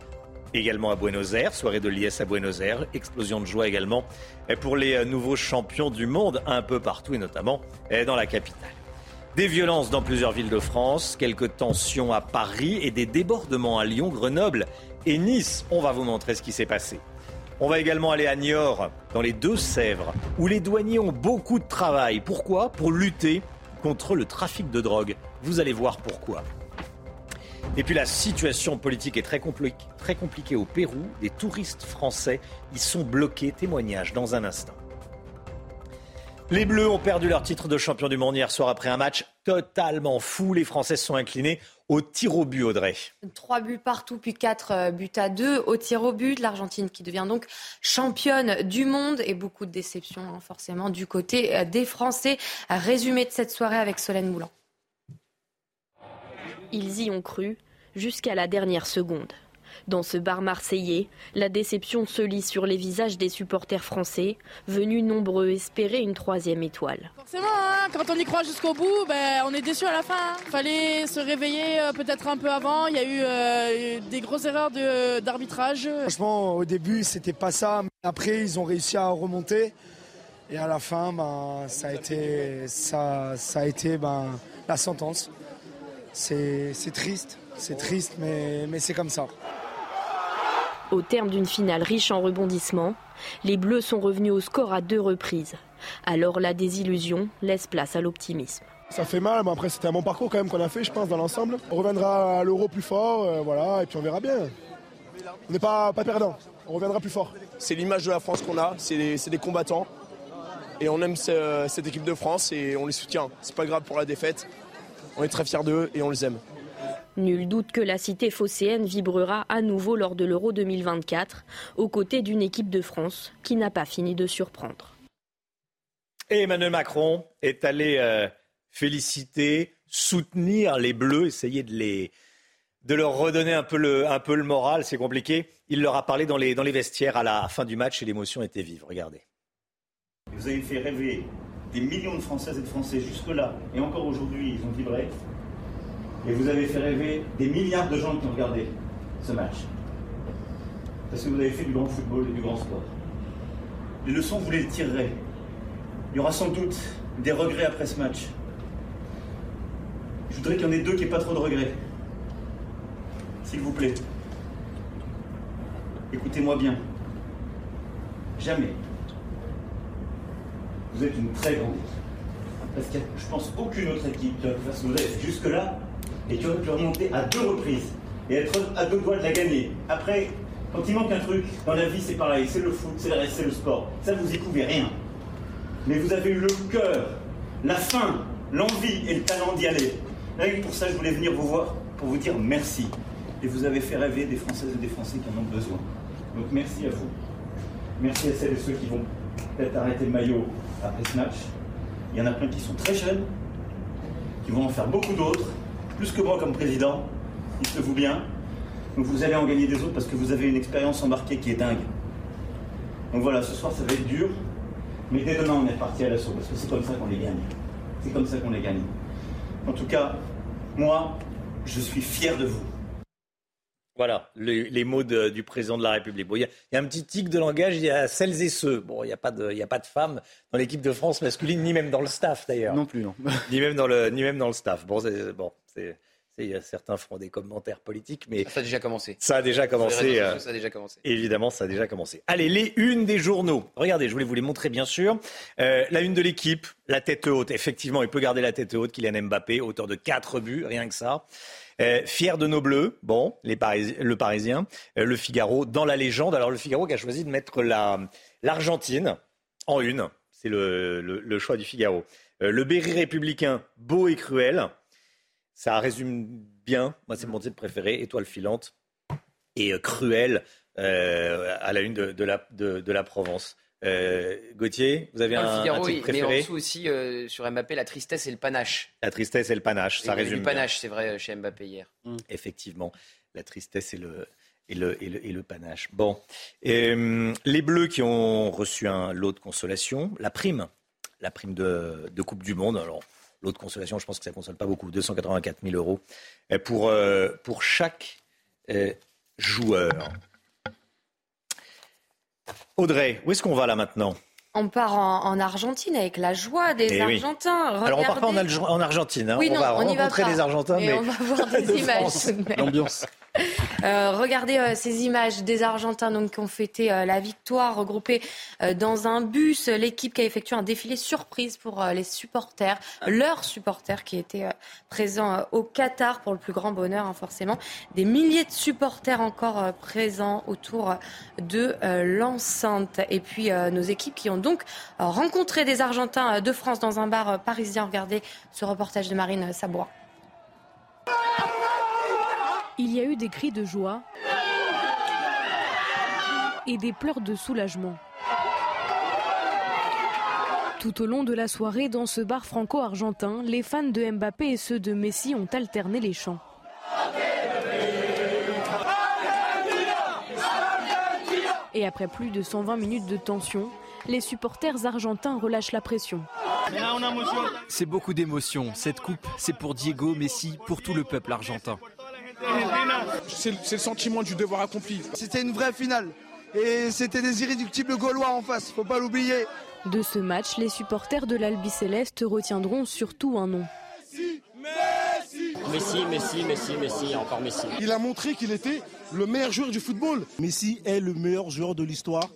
également à Buenos Aires, soirée de l'IS à Buenos Aires, explosion de joie également pour les euh, nouveaux champions du monde un peu partout et notamment euh, dans la capitale. Des violences dans plusieurs villes de France, quelques tensions à Paris et des débordements à Lyon, Grenoble et Nice. On va vous montrer ce qui s'est passé. On va également aller à Niort, dans les Deux-Sèvres, où les douaniers ont beaucoup de travail. Pourquoi? Pour lutter contre le trafic de drogue. Vous allez voir pourquoi. Et puis la situation politique est très, très compliquée au Pérou. Des touristes français y sont bloqués. Témoignage dans un instant. Les Bleus ont perdu leur titre de champion du monde hier soir après un match totalement fou. Les Français se sont inclinés au tir au but, Audrey. Trois buts partout, puis quatre euh, buts à deux au tir au but. L'Argentine qui devient donc championne du monde et beaucoup de déceptions hein, forcément du côté euh, des Français. Résumé de cette soirée avec Solène Boulan. Ils y ont cru jusqu'à la dernière seconde. Dans ce bar marseillais, la déception se lit sur les visages des supporters français, venus nombreux espérer une troisième étoile. Forcément, hein, quand on y croit jusqu'au bout, ben, on est déçu à la fin. Il Fallait se réveiller euh, peut-être un peu avant. Il y a eu euh, des grosses erreurs d'arbitrage. Franchement, au début, c'était pas ça. Après, ils ont réussi à remonter. Et à la fin, ben, ça a été, ça, ça a été ben, la sentence. C'est triste, c'est triste, mais, mais c'est comme ça. Au terme d'une finale riche en rebondissements, les Bleus sont revenus au score à deux reprises. Alors la désillusion laisse place à l'optimisme. Ça fait mal, mais après c'était un bon parcours quand même qu'on a fait, je pense, dans l'ensemble. On reviendra à l'euro plus fort, euh, voilà, et puis on verra bien. On n'est pas, pas perdant, on reviendra plus fort. C'est l'image de la France qu'on a, c'est des, combattants. Et on aime cette équipe de France et on les soutient. C'est pas grave pour la défaite. On est très fiers d'eux et on les aime. Nul doute que la cité phocéenne vibrera à nouveau lors de l'Euro 2024, aux côtés d'une équipe de France qui n'a pas fini de surprendre. Et Emmanuel Macron est allé euh, féliciter, soutenir les Bleus, essayer de, les, de leur redonner un peu le, un peu le moral. C'est compliqué. Il leur a parlé dans les, dans les vestiaires à la fin du match et l'émotion était vive. Regardez. Vous avez fait rêver des millions de Françaises et de Français jusque-là, et encore aujourd'hui, ils ont vibré. Et vous avez fait rêver des milliards de gens qui ont regardé ce match. Parce que vous avez fait du grand football et du grand sport. Les leçons, vous les tirerez. Il y aura sans doute des regrets après ce match. Je voudrais qu'il y en ait deux qui n'aient pas trop de regrets. S'il vous plaît. écoutez-moi bien. Jamais. Vous êtes une très grande équipe. Parce qu'il n'y a, je pense, aucune autre équipe qui a pu faire ce que jusque-là et qui aurait pu remonter à deux reprises et être à deux doigts de la gagner. Après, quand il manque un truc, dans la vie, c'est pareil. C'est le foot, c'est le, c'est le sport. Ça, vous y pouvez rien. Mais vous avez eu le cœur, la faim, l'envie et le talent d'y aller. Rien pour ça, je voulais venir vous voir pour vous dire merci. Et vous avez fait rêver des Françaises et des Français qui en ont besoin. Donc merci à vous. Merci à celles et ceux qui vont peut-être arrêter le maillot après ce match. Il y en a plein qui sont très jeunes, qui vont en faire beaucoup d'autres, plus que moi comme président, dites-le-vous bien. Donc vous allez en gagner des autres parce que vous avez une expérience embarquée qui est dingue. Donc voilà, ce soir ça va être dur, mais dès demain on est parti à l'assaut parce que c'est comme ça qu'on les gagne. C'est comme ça qu'on les gagne. En tout cas, moi, je suis fier de vous. Voilà, les, les mots de- du président de la République. Bon, il y, a- il y a un petit tic de langage, il y a celles et ceux. Bon, il n'y a, pas de- il y a pas de femmes dans l'équipe de France masculine, ni même dans le staff d'ailleurs. Non plus, non. ni, même dans le, ni même dans le staff. Bon, c'est- bon, c'est- c'est- il y a certains feront des commentaires politiques, mais Ça a déjà commencé. ça a déjà commencé. euh, Ça a déjà commencé. Évidemment, ça a déjà commencé. Allez, les unes des journaux. Regardez, je voulais vous les montrer, bien sûr. Euh, la une de l'équipe, la tête haute. Effectivement, il peut garder la tête haute. Kylian Mbappé, auteur de 4 buts, rien que ça. Euh, fier de nos bleus, bon, les le Parisien, Euh, le Figaro, dans la légende. Alors, le Figaro qui a choisi de mettre la- l'Argentine en une. C'est le, le- choix du Figaro. Euh, le Berry républicain, beau et cruel. Ça résume bien. Moi, c'est mon titre préféré. Étoile filante et cruel à la une de, la, de la Provence. Euh, Gauthier, vous avez le un, Figaro, un titre oui, mais en préféré dessous aussi, euh, sur Mbappé, la tristesse et le panache. La tristesse et le panache, Et ça il y avait résume bien. panache, c'est vrai, chez Mbappé hier. Effectivement, la tristesse et le, et le, et le, et le panache. Bon, Euh, les Bleus qui ont reçu un lot de consolation, la prime, la prime de, de Coupe du Monde. Alors, lot de consolation, je pense que ça ne console pas beaucoup, 284 000 euros pour, euh, pour chaque euh, joueur. Audrey, où est-ce qu'on va là maintenant? On part en, en Argentine avec la joie des Eh oui. Argentins. Alors on part pas en, Regardez. Alge- en Argentine, hein. Oui, on non, va on y va rencontrer pas. des Argentins, Mais mais, on va voir des <laughs> de images. L'ambiance. Euh, regardez euh, ces images des Argentins donc, qui ont fêté euh, la victoire, regroupés dans un bus. L'équipe qui a effectué un défilé surprise pour les supporters, leurs supporters qui étaient présents au Qatar pour le plus grand bonheur, hein, forcément. Des milliers de supporters encore présents autour de l'enceinte. Et puis nos équipes qui ont donc rencontré des Argentins de France dans un bar parisien. Regardez ce reportage de Marine Sabois. Il y a eu des cris de joie et des pleurs de soulagement. Tout au long de la soirée, dans ce bar franco-argentin, les fans de Mbappé et ceux de Messi ont alterné les chants. Et après plus de 120 minutes de tension, les supporters argentins relâchent la pression. C'est beaucoup d'émotions. Cette coupe, c'est pour Diego, Messi, pour tout le peuple argentin. C'est le sentiment du devoir accompli. C'était une vraie finale. Et c'était des irréductibles Gaulois en face, faut pas l'oublier. De ce match, les supporters de l'Albi Céleste retiendront surtout un nom. Messi, Messi, Messi, Messi, encore Messi. Il a montré qu'il était le meilleur joueur du football. Messi est le meilleur joueur de l'histoire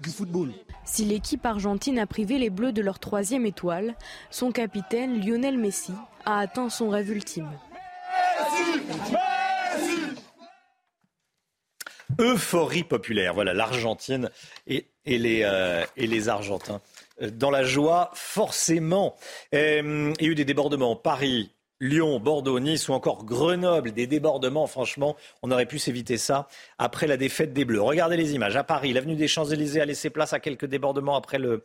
du football. Si l'équipe argentine a privé les Bleus de leur troisième étoile, son capitaine Lionel Messi a atteint son rêve ultime. Euphorie populaire, voilà, l'Argentine et, euh, les Argentins. Euh, Dans la joie, forcément. Euh, il y a eu des débordements. Paris, Lyon, Bordeaux, Nice ou encore Grenoble, des débordements, franchement, on aurait pu s'éviter ça après la défaite des Bleus. Regardez les images. À Paris, l'avenue des Champs-Élysées a laissé place à quelques débordements après le,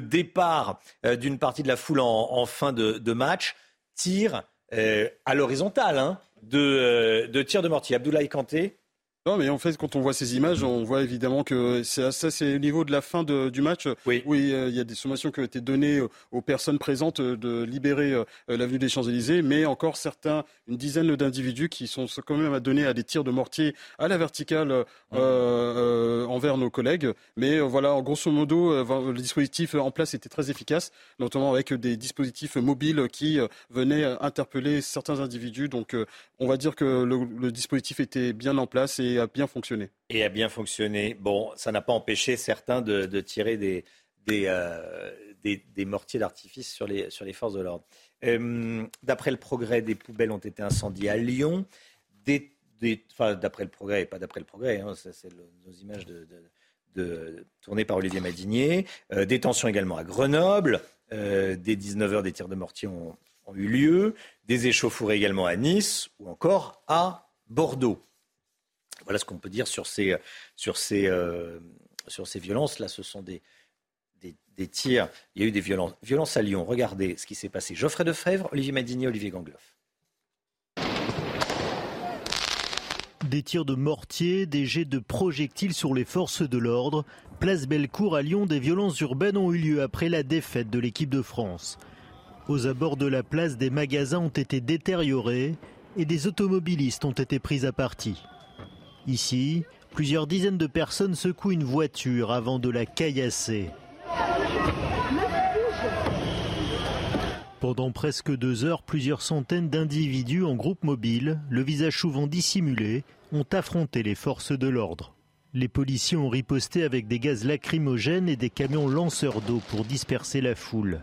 départ d'une partie de la foule en, fin de, match. Tir à l'horizontale, hein, de, euh, tir de mortier. Abdoulaye Kanté, Non, mais en fait, quand on voit ces images, on voit évidemment que c'est ça, c'est au niveau de la fin de- du match. Oui. Où il y a- il y a des sommations qui ont été données aux personnes présentes euh, de libérer euh, l'avenue des Champs-Élysées, mais encore certains, une dizaine d'individus qui sont quand même à donner à des tirs de mortier à la verticale euh, euh, envers nos collègues. Mais voilà, en grosso modo, le dispositif en place était très efficace, notamment avec des dispositifs mobiles qui venaient interpeller certains individus. Donc, on va dire que le, le dispositif était bien en place et et a bien fonctionné. Et a bien fonctionné. Bon, ça n'a pas empêché certains de, tirer des, euh, des, des, mortiers d'artifice sur les, forces de l'ordre. Euh, d'après le progrès, des poubelles ont été incendiées à Lyon. Des, d'après le progrès, et pas d'après le progrès, hein, c'est nos images de, tournées par Olivier Madinier. Euh, détention également à Grenoble. Dès 19h, des tirs de mortier ont, ont eu lieu. Des échauffourées également à Nice ou encore à Bordeaux. Voilà ce qu'on peut dire sur ces, euh, violences. Là, ce sont des, tirs. Il y a eu des violences, violences à Lyon. Regardez ce qui s'est passé. Geoffrey Defebvre, Olivier Madini, Olivier Gangloff. Des tirs de mortier, des jets de projectiles sur les forces de l'ordre. Place Bellecour à Lyon, des violences urbaines ont eu lieu après la défaite de l'équipe de France. Aux abords de la place, des magasins ont été détériorés et des automobilistes ont été pris à partie. Ici, plusieurs dizaines de personnes secouent une voiture avant de la caillasser. Pendant presque deux heures, plusieurs centaines d'individus en groupe mobile, le visage souvent dissimulé, ont affronté les forces de l'ordre. Les policiers ont riposté avec des gaz lacrymogènes et des camions lanceurs d'eau pour disperser la foule.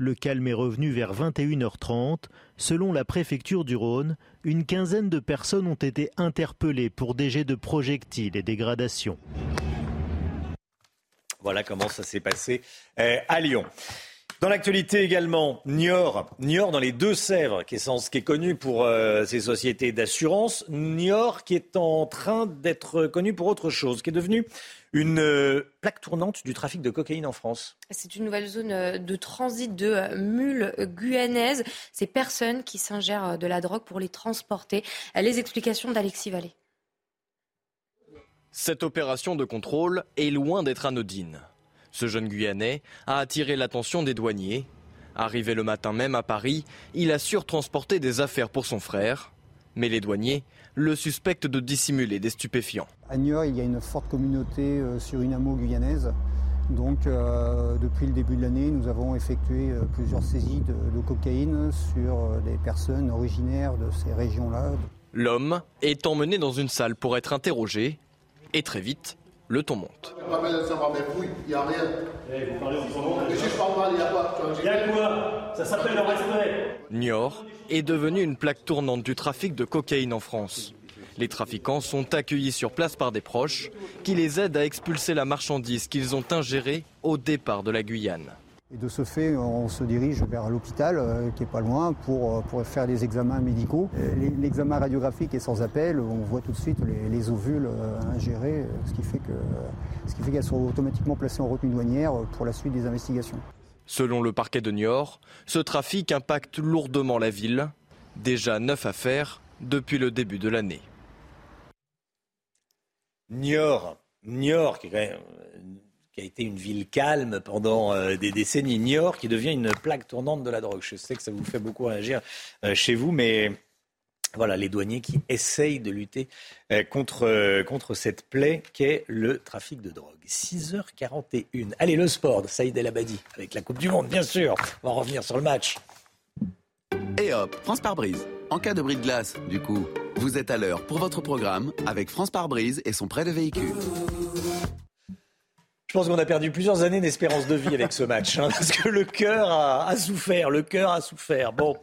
Le calme est revenu vers 21h30. Selon la préfecture du Rhône, une quinzaine de personnes ont été interpellées pour des jets de projectiles et dégradations. Voilà comment ça s'est passé euh, à Lyon. Dans l'actualité également, Niort, Niort dans les Deux-Sèvres, qui est, qui est connu pour euh, ses sociétés d'assurance, Niort qui est en train d'être connu pour autre chose, qui est devenu une euh, plaque tournante du trafic de cocaïne en France. C'est une nouvelle zone euh, de transit de mules guyanaises. Ces personnes qui s'ingèrent de la drogue pour les transporter. Les explications d'Alexis Vallée. Cette opération de contrôle est loin d'être anodine. Ce jeune Guyanais a attiré l'attention des douaniers. Arrivé le matin même à Paris, il a surtransporté des affaires pour son frère. Mais les douaniers le suspecte de dissimuler des stupéfiants. À Niort, il y a une forte communauté euh, sur une amour guyanaise. Donc, euh, depuis le début de l'année, nous avons effectué euh, plusieurs saisies de, cocaïne sur des personnes originaires de ces régions-là. L'homme est emmené dans une salle pour être interrogé. Et très vite, le ton monte. Il n'y a rien. Il y a quoi Ça s'appelle le respect. Niort est devenu une plaque tournante du trafic de cocaïne en France. Les trafiquants sont accueillis sur place par des proches qui les aident à expulser la marchandise qu'ils ont ingérée au départ de la Guyane. Et de ce fait, on se dirige vers l'hôpital euh, qui est pas loin pour, euh, pour faire des examens médicaux. Euh, l'examen radiographique est sans appel, on voit tout de suite les, ovules ingérés, ce qui fait qu'elles sont automatiquement placées en retenue douanière pour la suite des investigations. Selon le parquet de Niort, ce trafic impacte lourdement la ville. Déjà neuf affaires depuis le début de l'année. Niort, Niort qui, a été une ville calme pendant euh, des décennies, Niort qui devient une plaque tournante de la drogue. Je sais que ça vous fait beaucoup réagir euh, chez vous, mais voilà, les douaniers qui essayent de lutter euh, contre, contre cette plaie qu'est le trafic de drogue. 6h41. Allez, le sport, Saïd El Abadi, avec la Coupe du Monde, bien sûr. On va revenir sur le match. Et hop, France par brise. En cas de bris de glace, du coup, vous êtes à l'heure pour votre programme avec France par brise et son prêt de véhicule. Je pense qu'on a perdu plusieurs années d'espérance de vie avec ce match, hein, <laughs> parce que le cœur a, a souffert, le cœur a souffert. Bon,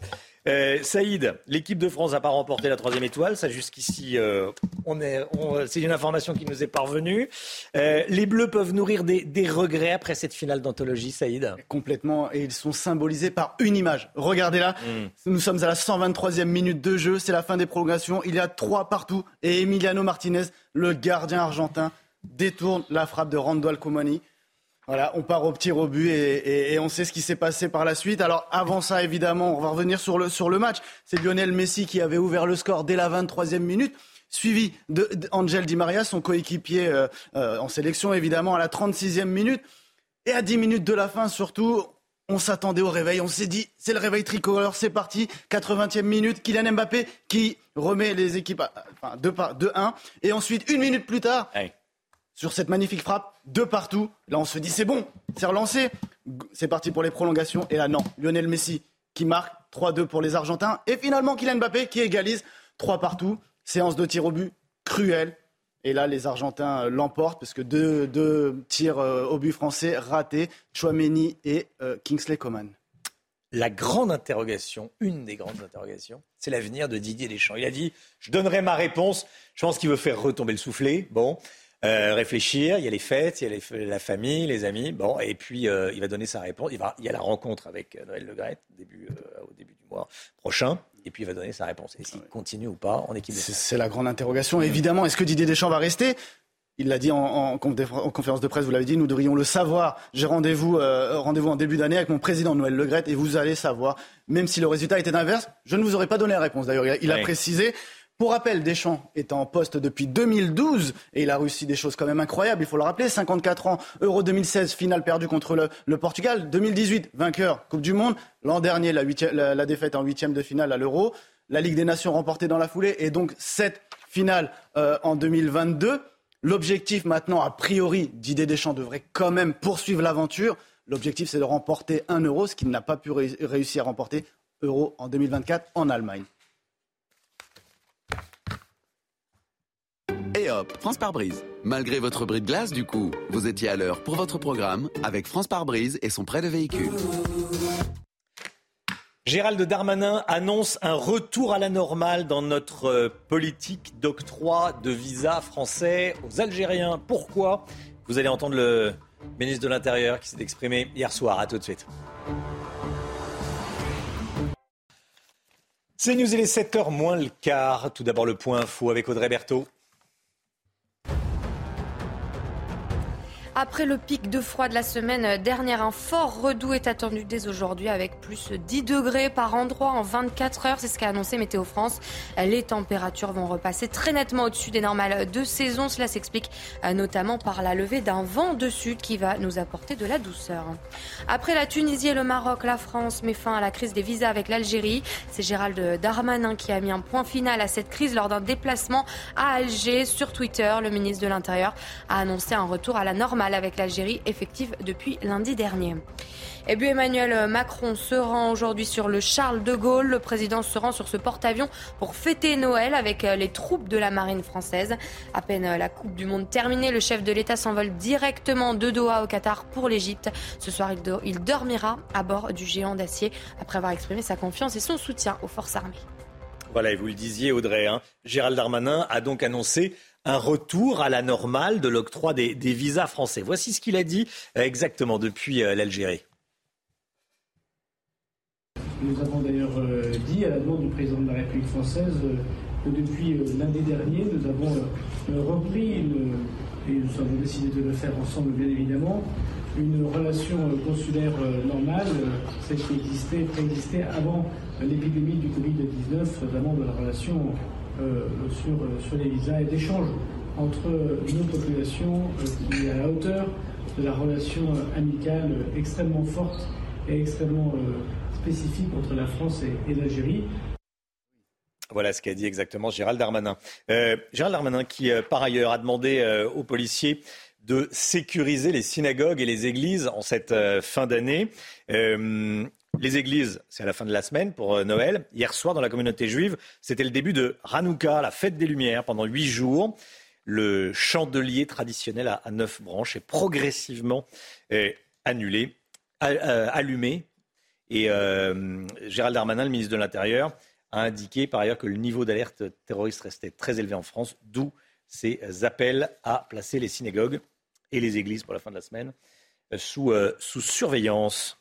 euh, Saïd, l'équipe de France n'a pas remporté la troisième étoile. Ça, jusqu'ici, euh, on est, c'est une information qui nous est parvenue. Euh, les Bleus peuvent nourrir des, regrets après cette finale d'anthologie, Saïd? Complètement. Et ils sont symbolisés par une image. Regardez là. Hmm. Nous sommes à la 123e minute de jeu. C'est la fin des prolongations. Il y a trois partout. Et Emiliano Martinez, le gardien argentin, détourne la frappe de Rando Alcomani. Voilà, on part au tir au but et, on sait ce qui s'est passé par la suite. Alors avant ça, évidemment, on va revenir sur le, sur le match. C'est Lionel Messi qui avait ouvert le score dès la 23e minute, suivi d'Angel Di Maria, son coéquipier euh, euh, en sélection, évidemment, à la 36e minute. Et à 10 minutes de la fin, surtout, on s'attendait au réveil. On s'est dit, c'est le réveil tricolore, c'est parti. 80e minute, Kylian Mbappé qui remet les équipes à, enfin, 2-1. Et ensuite, une minute plus tard, sur cette magnifique frappe de partout. Là, on se dit c'est bon, c'est relancé. C'est parti pour les prolongations. Et là, non. Lionel Messi qui marque 3-2 pour les Argentins. Et finalement, Kylian Mbappé qui égalise 3 partout. Séance de tir au but cruelle. Et là, les Argentins l'emportent parce que deux, tirs au but français ratés, Chouameni et Kingsley Coman la grande interrogation, une des grandes interrogations, c'est l'avenir de Didier Deschamps. Il a dit Je donnerai ma réponse. Je pense qu'il veut faire retomber le soufflet. Bon. Euh, réfléchir, il y a les fêtes, il y a la famille, les amis, bon, et puis euh, il va donner sa réponse. Il, va, il y a la rencontre avec euh, Noël Le Gret début, au début du mois prochain, et puis il va donner sa réponse. Et s'il continue ou pas en équipe C'est la grande interrogation. Évidemment, est-ce que Didier Deschamps va rester? Il l'a dit en, conférence de presse, vous l'avez dit, nous devrions le savoir. J'ai rendez-vous euh, en début d'année avec mon président Noël Legrette et vous allez savoir, même si le résultat était inverse, je ne vous aurais pas donné la réponse. D'ailleurs, il, a, précisé. Pour rappel, Deschamps est en poste depuis 2012 et il a réussi des choses quand même incroyables, il faut le rappeler. 54 ans, Euro 2016, finale perdue contre le, Portugal. 2018, vainqueur, Coupe du Monde. L'an dernier, la, défaite en huitième de finale à l'Euro. La Ligue des Nations remportée dans la foulée et donc cette finale euh, en 2022. L'objectif maintenant, a priori, Didier Deschamps devrait quand même poursuivre l'aventure. L'objectif, c'est de remporter un euro, ce qu'il n'a pas pu réussir à remporter euro en 2024 en Allemagne. Et hop, France par brise. Malgré votre bris de glace, du coup, vous étiez à l'heure pour votre programme avec France par brise et son prêt de véhicule. Gérald Darmanin annonce un retour à la normale dans notre euh, politique d'octroi de visas français aux Algériens. Pourquoi? Vous allez entendre le ministre de l'Intérieur qui s'est exprimé hier soir. À tout de suite. C'est News, il est 7h moins le quart. Tout d'abord le point info avec Audrey Berthaud. Après le pic de froid de la semaine dernière, un fort redout est attendu dès aujourd'hui avec plus 10 degrés par endroit en 24 heures. C'est ce qu'a annoncé Météo France. Les températures vont repasser très nettement au-dessus des normales de saison. Cela s'explique euh, notamment par la levée d'un vent de sud qui va nous apporter de la douceur. Après la Tunisie et le Maroc, la France met fin à la crise des visas avec l'Algérie. C'est Gérald Darmanin qui a mis un point final à cette crise lors d'un déplacement à Alger. Sur Twitter, le ministre de l'Intérieur a annoncé un retour à la normale avec l'Algérie effective depuis lundi dernier. Et Emmanuel Macron se rend aujourd'hui sur le Charles de Gaulle. Le président se rend sur ce porte-avions pour fêter Noël avec les troupes de la marine française. À peine la Coupe du Monde terminée, le chef de l'État s'envole directement de Doha au Qatar pour l'Égypte. Ce soir, il dormira à bord du géant d'acier après avoir exprimé sa confiance et son soutien aux forces armées. Voilà, et vous le disiez Audrey, hein, Gérald Darmanin a donc annoncé un retour à la normale de l'octroi des, visas français. Voici ce qu'il a dit euh, exactement depuis euh, l'Algérie. Nous avons d'ailleurs euh, dit à la demande du président de la République française que depuis lundi dernier, nous avons repris, et nous avons décidé de le faire ensemble bien évidemment, une relation consulaire normale, celle qui existait, préexistait avant l'épidémie du Covid-19, notamment de la relation sur, euh, sur les visas et d'échanges entre nos populations euh, qui est à la hauteur de la relation amicale extrêmement forte et extrêmement spécifique entre la France et, l'Algérie. Voilà ce qu'a dit exactement Gérald Darmanin. Gérald Darmanin qui, par ailleurs, a demandé aux policiers de sécuriser les synagogues et les églises en cette fin d'année. Les églises, c'est à la fin de la semaine pour euh, Noël. Hier soir, dans la communauté juive, c'était le début de Hanouka, la fête des Lumières, pendant huit jours. Le chandelier traditionnel à, neuf branches est progressivement euh, annulé, euh, allumé. Et Gérald Darmanin, le ministre de l'Intérieur, a indiqué par ailleurs que le niveau d'alerte terroriste restait très élevé en France, d'où ces appels à placer les synagogues et les églises pour la fin de la semaine sous, sous surveillance.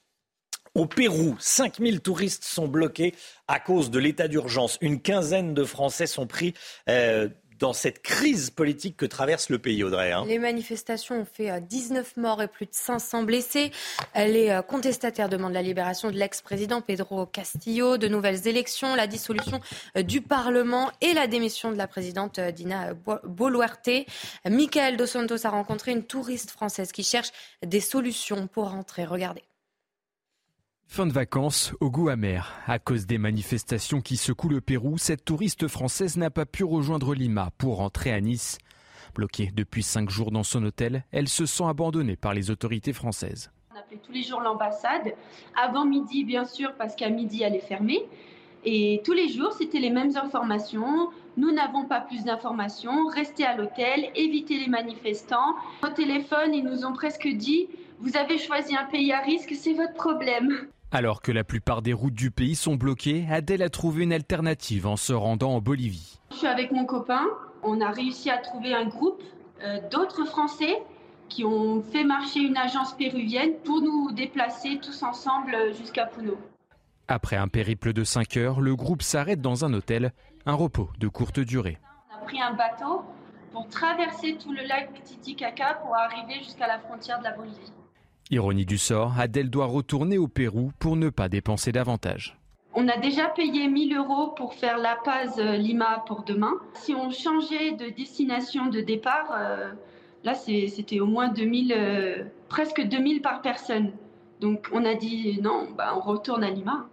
Au Pérou, 5000 touristes sont bloqués à cause de l'état d'urgence. Une quinzaine de Français sont pris euh, dans cette crise politique que traverse le pays, Audrey. Hein. Les manifestations ont fait 19 euh, morts et plus de 500 blessés. Les euh, contestataires demandent la libération de l'ex-président Pedro Castillo, de nouvelles élections, la dissolution du Parlement et la démission de la présidente Dina Boluarte. Michael Dos Santos a rencontré une touriste française qui cherche des solutions pour rentrer. Regardez. Fin de vacances au goût amer. À cause des manifestations qui secouent le Pérou, cette touriste française n'a pas pu rejoindre Lima pour rentrer à Nice. Bloquée depuis cinq jours dans son hôtel, elle se sent abandonnée par les autorités françaises. On appelait tous les jours l'ambassade, avant midi bien sûr parce qu'à midi elle est fermée. Et tous les jours c'était les mêmes informations. Nous n'avons pas plus d'informations. Restez à l'hôtel, évitez les manifestants. Au téléphone, ils nous ont presque dit Vous avez choisi un pays à risque, c'est votre problème. Alors que la plupart des routes du pays sont bloquées, Adèle a trouvé une alternative en se rendant en Bolivie. Je suis avec mon copain. On a réussi à trouver un groupe euh, d'autres Français qui ont fait marcher une agence péruvienne pour nous déplacer tous ensemble jusqu'à Puno. Après un périple de 5 heures, le groupe s'arrête dans un hôtel, un repos de courte durée. On a pris un bateau pour traverser tout le lac Titicaca pour arriver jusqu'à la frontière de la Bolivie. Ironie du sort, Adèle doit retourner au Pérou pour ne pas dépenser davantage. On a déjà payé 1000 euros pour faire La Paz euh, Lima pour demain. Si on changeait de destination de départ, euh, là c'était au moins 2000, euh, presque 2000 par personne. Donc on a dit non, bah, on retourne à Lima.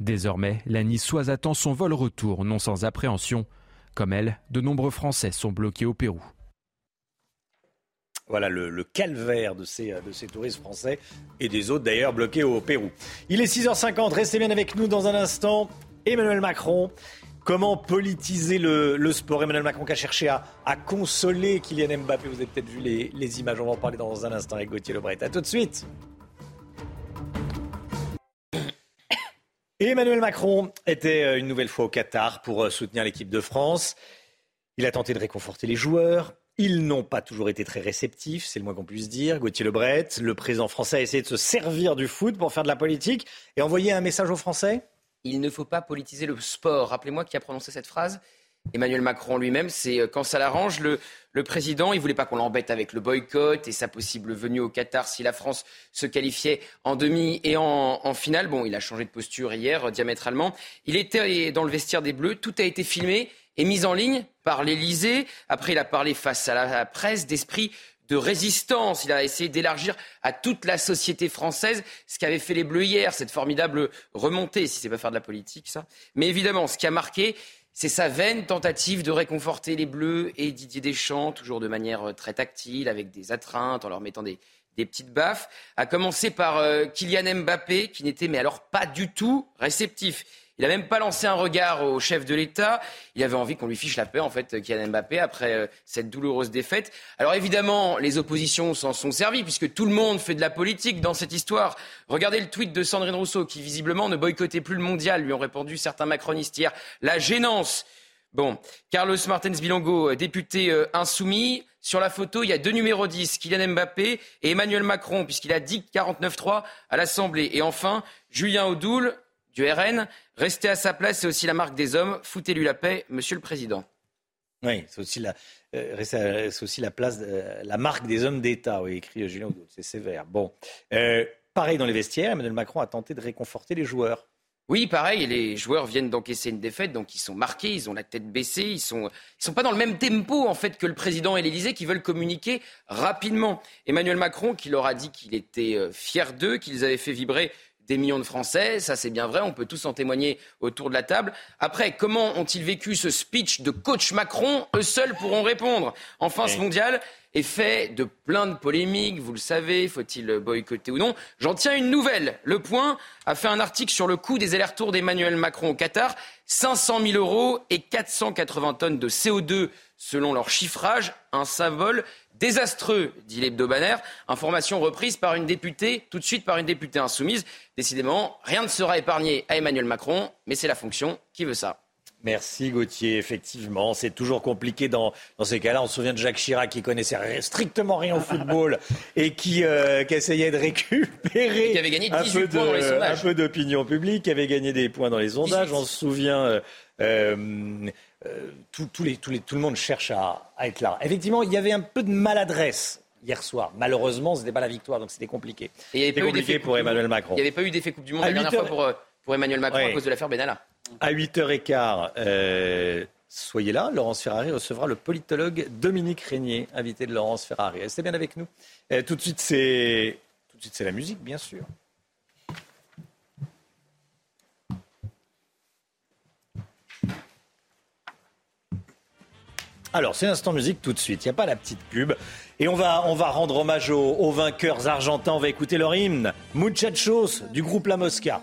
Désormais, la Niçoise attend son vol retour, non sans appréhension. Comme elle, de nombreux Français sont bloqués au Pérou. Voilà le, calvaire de ces, de ces touristes français et des autres d'ailleurs bloqués au Pérou. Il est 6h50, restez bien avec nous dans un instant. Emmanuel Macron, comment politiser le, sport? Emmanuel Macron qui a cherché à, consoler Kylian Mbappé. Vous avez peut-être vu les, les, images, on va en parler dans un instant avec Gauthier Lebret. A tout de suite. Emmanuel Macron était euh, une nouvelle fois au Qatar pour euh, soutenir l'équipe de France. Il a tenté de réconforter les joueurs. Ils n'ont pas toujours été très réceptifs, c'est le moins qu'on puisse dire. Gauthier Lebret, le président français a essayé de se servir du foot pour faire de la politique et envoyer un message aux Français Il ne faut pas politiser le sport. Rappelez-moi qui a prononcé cette phrase Emmanuel Macron lui-même, c'est euh, quand ça l'arrange, le, président, il voulait pas qu'on l'embête avec le boycott et sa possible venue au Qatar si la France se qualifiait en demi et en, finale. Bon, il a changé de posture hier euh, diamétralement. Il était dans le vestiaire des Bleus, tout a été filmé et mis en ligne par l'Élysée. Après, il a parlé face à la presse d'esprit de résistance. Il a essayé d'élargir à toute la société française ce qu'avaient fait les Bleus hier, cette formidable remontée, si c'est pas faire de la politique, ça. Mais évidemment, ce qui a marqué, c'est sa vaine tentative de réconforter les Bleus et Didier Deschamps, toujours de manière euh, très tactile, avec des atreintes, en leur mettant des, petites baffes, à commencer par euh, Kylian Mbappé, qui n'était mais alors pas du tout réceptif. Il n'a même pas lancé un regard au chef de l'État. Il avait envie qu'on lui fiche la paix, en fait, Kylian Mbappé, après euh, cette douloureuse défaite. Alors évidemment, les oppositions s'en sont servies, puisque tout le monde fait de la politique dans cette histoire. Regardez le tweet de Sandrine Rousseau, qui visiblement ne boycottait plus le mondial, lui ont répondu certains macronistes hier. La gênance. Bon, Carlos Martens Bilongo, euh, député euh, insoumis. Sur la photo, il y a deux numéros 10, Kylian Mbappé et Emmanuel Macron, puisqu'il a dit 49-3 à l'Assemblée. Et enfin, Julien Audoul, du RN. Rester à sa place, c'est aussi la marque des hommes. Foutez-lui la paix, monsieur le président. Oui, c'est aussi la, euh, c'est aussi la place, la marque des hommes d'État, oui, écrit Julien Audoul. C'est sévère. Bon, euh, pareil dans les vestiaires, Emmanuel Macron a tenté de réconforter les joueurs. Oui, pareil, les joueurs viennent d'encaisser une défaite, donc ils sont marqués, ils ont la tête baissée, ils sont, ils sont pas dans le même tempo en fait que le président et l'Élysée qui veulent communiquer rapidement. Emmanuel Macron qui leur a dit qu'il était euh, fier d'eux, qu'ils avaient fait vibrer des millions de Français, ça c'est bien vrai, on peut tous en témoigner autour de la table. Après, comment ont-ils vécu ce speech de coach Macron? Eux seuls pourront répondre. Enfin, ce mondial est fait de plein de polémiques, vous le savez, faut-il boycotter ou non? J'en tiens une nouvelle. Le Point a fait un article sur le coût des allers-retours d'Emmanuel Macron au Qatar. 500 000 euros et 480 tonnes de CO2 selon leur chiffrage, un symbole désastreux, dit l'hebdomadaire. Information reprise par une députée, tout de suite par une députée insoumise. Décidément, rien ne sera épargné à Emmanuel Macron, mais c'est la fonction qui veut ça? Merci Gauthier. Effectivement, c'est toujours compliqué dans, dans ces cas-là. On se souvient de Jacques Chirac qui connaissait strictement rien au football et qui, euh, qui essayait de récupérer avait gagné un, peu points dans les sondages. un peu d'opinion publique, qui avait gagné des points dans les sondages. On se souvient. Euh, euh, tout, les, tout, les, tout, le monde cherche à, à, être là. Effectivement, il y avait un peu de maladresse hier soir. Malheureusement, ce n'était pas la victoire, donc c'était compliqué. C'était compliqué pour Emmanuel Macron. Il n'y avait pas eu d'effet Coupe du Monde la dernière fois pour, pour Emmanuel Macron à cause de l'affaire Benalla. À 8h15, euh, soyez là. Laurence Ferrari recevra le politologue Dominique Régnier, invité de Laurence Ferrari. Restez bien avec nous. Euh, tout de suite, c'est la musique, bien sûr. Alors, c'est l'instant musique tout de suite. Il n'y a pas la petite pub. Et on va, on va rendre hommage aux, aux vainqueurs argentins. On va écouter leur hymne. Muchachos du groupe La Mosca.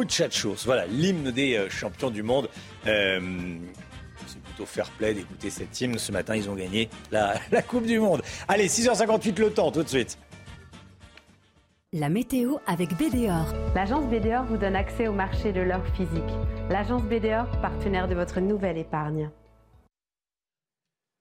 Muchachos, voilà l'hymne des euh, champions du monde. Euh, c'est plutôt fair play d'écouter cet hymne. Ce matin, ils ont gagné la, <laughs> la Coupe du Monde. Allez, 6h58 le temps, tout de suite. La météo avec BDOR. L'agence BDOR vous donne accès au marché de l'or physique. L'agence BDOR, partenaire de votre nouvelle épargne.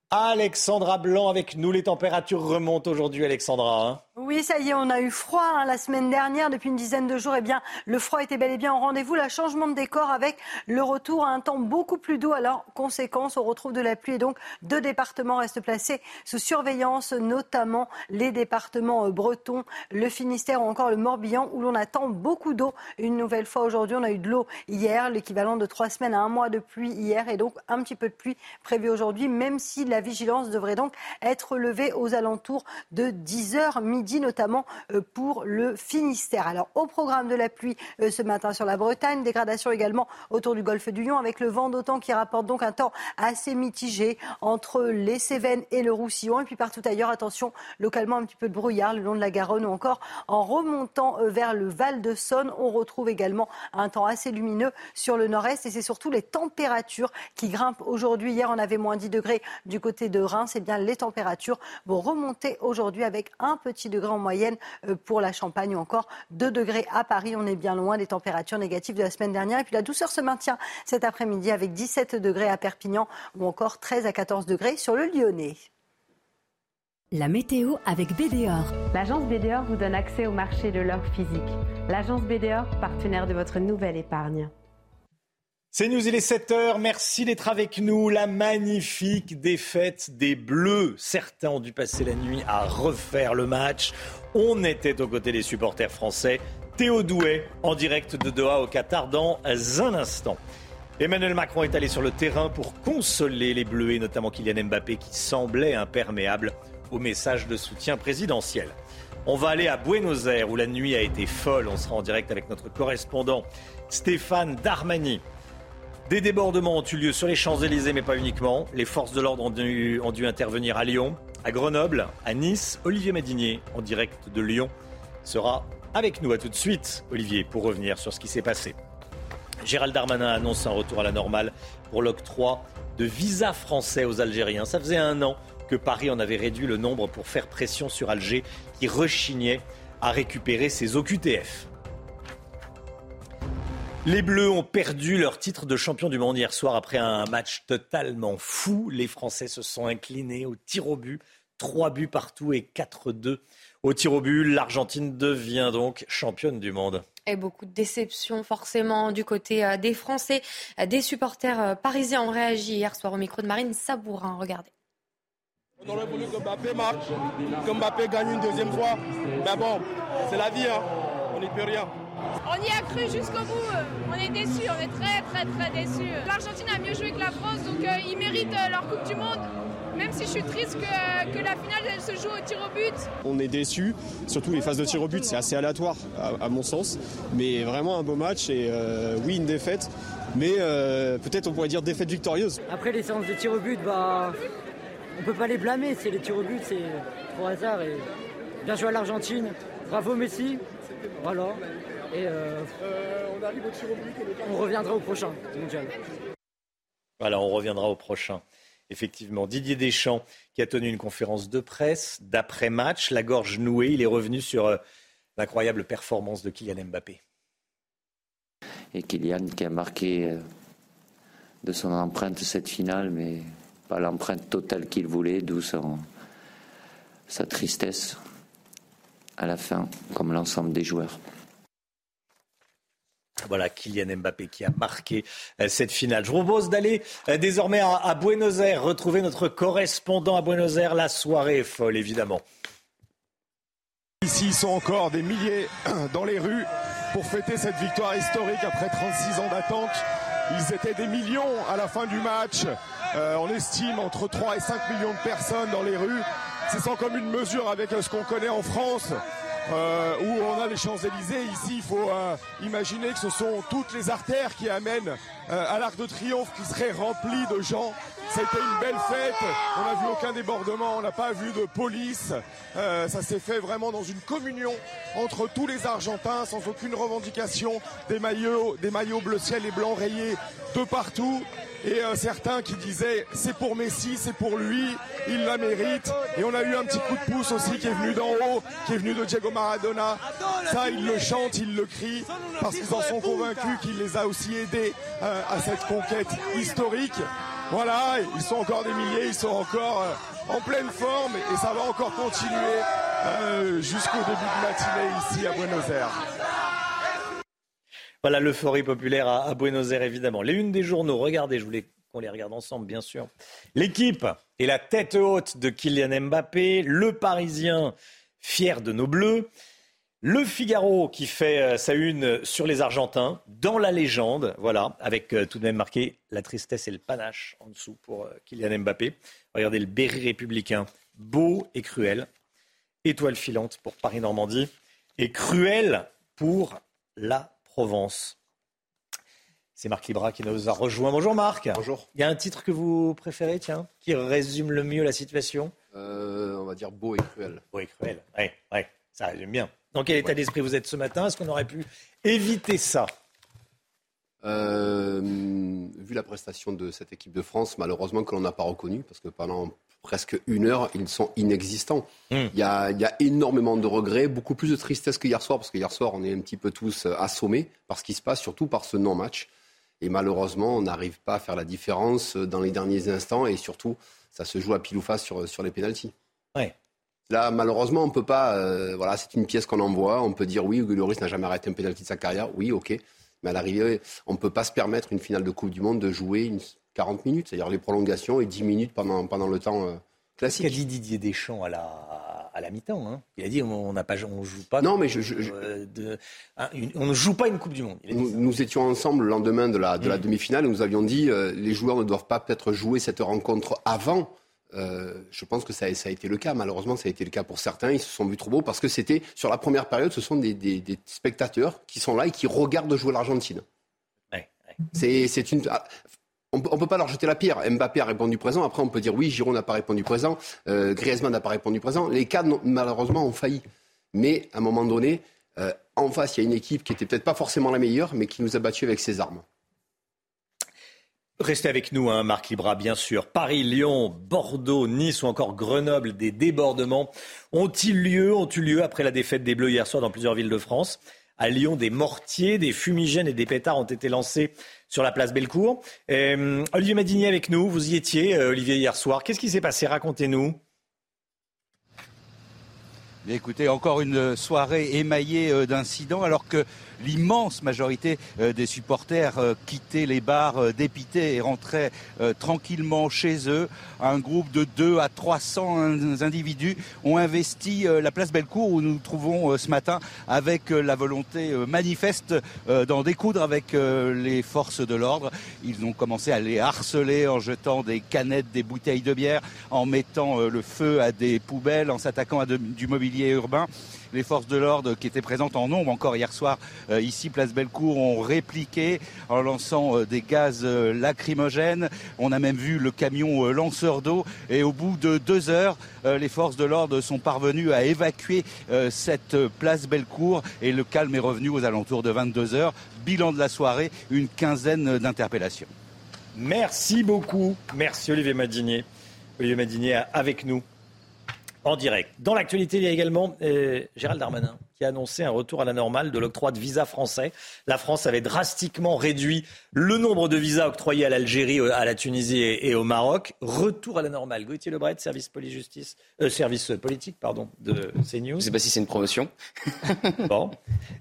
Alexandra Blanc avec nous. Les températures remontent aujourd'hui, Alexandra. hein. Oui, ça y est, on a eu froid hein, la semaine dernière. Depuis une dizaine de jours, eh bien, le froid était bel et bien au rendez-vous. Le changement de décor avec le retour à un temps beaucoup plus doux. Alors, conséquence, on retrouve de la pluie et donc deux départements restent placés sous surveillance, notamment les départements euh, bretons, le Finistère ou encore le Morbihan, où l'on attend beaucoup d'eau. Une nouvelle fois aujourd'hui, on a eu de l'eau hier, l'équivalent de trois semaines à un mois de pluie hier et donc un petit peu de pluie prévue aujourd'hui, même si la vigilance devrait donc être levée aux alentours de 10h midi, notamment euh, pour le Finistère. Alors, au programme de la pluie euh, ce matin sur la Bretagne, dégradation également autour du golfe du Lion, avec le vent d'autant qui rapporte donc un temps assez mitigé entre les Cévennes et le Roussillon. Et puis partout ailleurs, attention, localement un petit peu de brouillard le long de la Garonne ou encore en remontant euh, vers le Val de Saône, on retrouve également un temps assez lumineux sur le nord-est. Et c'est surtout les températures qui grimpent aujourd'hui. Hier, on avait moins 10 degrés du côté de Reims. Et bien, les températures vont remonter aujourd'hui avec un petit degré en moyenne euh, pour la Champagne ou encore 2 degrés à Paris. On est bien loin des températures négatives de la semaine dernière. Et puis la douceur se maintient cet après-midi avec 17 degrés à Perpignan ou encore 13 à 14 degrés sur le Lyonnais. La météo avec BDOR. L'agence BDOR vous donne accès au marché de l'or physique. L'agence BDOR, partenaire de votre nouvelle épargne. C'est News, il est 7h. Merci d'être avec nous. La magnifique défaite des Bleus. Certains ont dû passer la nuit à refaire le match. On était aux côtés des supporters français. Théo Douet en direct de Doha au Qatar dans un instant. Emmanuel Macron est allé sur le terrain pour consoler les Bleus et notamment Kylian Mbappé qui semblait imperméable au message de soutien présidentiel. On va aller à Buenos Aires où la nuit a été folle. On sera en direct avec notre correspondant Stéphane Darmani. Des débordements ont eu lieu sur les Champs-Élysées, mais pas uniquement. Les forces de l'ordre ont dû, intervenir à Lyon, à Grenoble, à Nice. Olivier Madinier, en direct de Lyon, sera avec nous. À tout de suite, Olivier, pour revenir sur ce qui s'est passé. Gérald Darmanin annonce un retour à la normale pour l'octroi de visas français aux Algériens. Ça faisait un an que Paris en avait réduit le nombre pour faire pression sur Alger, qui rechignait à récupérer ses OQTF. Les Bleus ont perdu leur titre de champion du monde hier soir après un match totalement fou. Les Français se sont inclinés au tir au but. Trois buts partout et 4-2 au tir au but. L'Argentine devient donc championne du monde. Et beaucoup de déception forcément du côté euh, des Français. Euh, Des supporters euh, parisiens ont réagi hier soir au micro de Marine Sabourin. Regardez. On aurait voulu que Mbappé marque, que Mbappé gagne une deuxième fois. Mais bon, c'est la vie, hein. on n'y peut rien. On y a cru jusqu'au bout. On est déçus, on est très très très déçus. L'Argentine a mieux joué que la France, donc euh, ils méritent euh, leur Coupe du Monde. Même si je suis triste que, que la finale elle se joue au tir au but. On est déçus, surtout les phases de tir au but, c'est assez aléatoire à, à mon sens. Mais vraiment un beau match et euh, oui, une défaite. Mais euh, peut-être on pourrait dire défaite victorieuse. Après les séances de tir au but, bah, on peut pas les blâmer. C'est les tirs au but, c'est trop hasard. Et bien joué à l'Argentine. Bravo Messi. Voilà. Et euh, on arrive au reviendra au prochain mondial. Voilà, on reviendra au prochain. Effectivement, Didier Deschamps qui a tenu une conférence de presse d'après-match, la gorge nouée, il est revenu sur euh, l'incroyable performance de Kylian Mbappé. et Kylian qui a marqué euh, de son empreinte cette finale, mais pas l'empreinte totale qu'il voulait, d'où sa tristesse à la fin, comme l'ensemble des joueurs. Voilà, Kylian Mbappé qui a marqué euh, cette finale. Je vous propose d'aller euh, désormais à Buenos Aires, retrouver notre correspondant à Buenos Aires. La soirée folle, évidemment. Ici, ils sont encore des milliers <clears throat> dans les rues pour fêter cette victoire historique après 36 ans d'attente. Ils étaient des millions à la fin du match. Euh, on estime entre 3 et 5 millions de personnes dans les rues. C'est sans commune mesure avec ce qu'on connaît en France. Euh, où on a les Champs-Élysées. Ici, il faut euh, imaginer que ce sont toutes les artères qui amènent euh, à l'Arc de Triomphe qui serait rempli de gens. C'était une belle fête. On n'a vu aucun débordement, on n'a pas vu de police. ça s'est fait vraiment dans une communion entre tous les Argentins, sans aucune revendication. Des maillots, des maillots bleu ciel et blanc rayés de partout et euh, certains qui disaient c'est pour Messi, c'est pour lui, il la mérite. Et on a eu un petit coup de pouce aussi qui est venu d'en haut, qui est venu de Diego Maradona. Ça, ils le chantent, ils le crient, parce qu'ils en sont convaincus qu'il les a aussi aidés euh, à cette conquête historique. Voilà, ils sont encore des milliers, ils sont encore euh, en pleine forme et ça va encore continuer jusqu'au début de matinée ici à Buenos Aires. Voilà l'euphorie populaire à, Buenos Aires, évidemment. Les unes des journaux, regardez, je voulais qu'on les regarde ensemble, bien sûr. L'équipe est la tête haute de Kylian Mbappé, le Parisien fier de nos Bleus. Le Figaro qui fait euh, sa une sur les Argentins, dans la légende, voilà, avec euh, tout de même marqué la tristesse et le panache en dessous pour euh, Kylian Mbappé. Regardez le Berry républicain, beau et cruel. Étoile filante pour Paris-Normandie et cruel pour la Provence. C'est Marc Libra qui nous a rejoint. Bonjour Marc. Bonjour. Il y a un titre que vous préférez, tiens, qui résume le mieux la situation euh, On va dire beau et cruel. Beau et cruel, oui, ouais, ça résume bien. Dans quel état d'esprit vous êtes ce matin? Est-ce qu'on aurait pu éviter ça? Euh, vu la prestation de cette équipe de France, malheureusement que l'on n'a pas reconnu, parce que pendant presque une heure, ils sont inexistants. Hmm. Il, y a, énormément de regrets, beaucoup plus de tristesse que hier soir, parce que hier soir, on est un petit peu tous euh, assommés par ce qui se passe, surtout par ce non-match. Et malheureusement, on n'arrive pas à faire la différence dans les derniers instants, et surtout, ça se joue à pile ou face sur, sur les pénalties. Ouais. Là, malheureusement, on peut pas. Euh, voilà, c'est une pièce qu'on envoie. On peut dire oui, Hugo Lloris n'a jamais arrêté un pénalty de sa carrière. Oui, ok. Mais à l'arrivée, on ne peut pas se permettre une finale de Coupe du Monde de jouer une 40 minutes, c'est-à-dire les prolongations et 10 minutes pendant, pendant le temps euh, classique. Qu'a dit Didier Deschamps à la, à la mi-temps. Hein. Il a dit on n'a pas, on joue pas. Non, mais je, euh, de, on ne joue pas une Coupe du Monde. Nous, étions ensemble le lendemain de la, de la mm. demi-finale et nous avions dit euh, les joueurs ne doivent pas peut-être jouer cette rencontre avant. je pense que ça, a été le cas. Malheureusement, ça a été le cas pour certains. Ils se sont vus trop beaux parce que c'était sur la première période, ce sont des, des, des spectateurs qui sont là et qui regardent jouer l'Argentine. C'est une. On ne peut pas leur jeter la pierre. Mbappé a répondu présent. Après, on peut dire oui, Giroud n'a pas répondu présent. Euh, Griezmann n'a pas répondu présent. Les cas, malheureusement, ont failli. Mais à un moment donné, euh, en face, il y a une équipe qui n'était peut-être pas forcément la meilleure, mais qui nous a battus avec ses armes. Restez avec nous, hein, Marc Libra, bien sûr. Paris, Lyon, Bordeaux, Nice ou encore Grenoble, des débordements ont-ils lieu, ont eu lieu après la défaite des Bleus hier soir dans plusieurs villes de France? À Lyon, des mortiers, des fumigènes et des pétards ont été lancés sur la place Bellecour. Euh, Olivier Madinier avec nous, vous y étiez, euh, Olivier, hier soir. Qu'est-ce qui s'est passé? Racontez-nous. Écoutez, encore une soirée émaillée euh, d'incidents alors que l'immense majorité euh, des supporters euh, quittaient les bars euh, dépités et rentraient tranquillement chez eux. Un groupe de 2 à 300 individus ont investi la place Bellecour où nous nous trouvons ce matin avec la volonté manifeste d'en découdre avec les forces de l'ordre. Ils ont commencé à les harceler en jetant des canettes, des bouteilles de bière, en mettant le feu à des poubelles, en s'attaquant à du mobilier urbain les forces de l'ordre qui étaient présentes en nombre encore hier soir euh, ici, place Bellecour, ont répliqué en lançant euh, des gaz euh, lacrymogènes. On a même vu le camion lanceur d'eau et au bout de deux heures, les forces de l'ordre sont parvenues à évacuer cette place Bellecour et le calme est revenu aux alentours de 22 heures. Bilan de la soirée, une quinzaine d'interpellations. Merci beaucoup. Merci Olivier Madinier. Olivier Madinier avec nous en direct. Dans l'actualité, il y a également euh, Gérald Darmanin qui a annoncé un retour à la normale de l'octroi de visas français. La France avait drastiquement réduit le nombre de visas octroyés à l'Algérie, à la Tunisie et, au Maroc. Retour à la normale. Gauthier Lebret, service police-justice, euh, service politique, pardon, de CNews. Je ne sais pas si c'est une promotion. bon.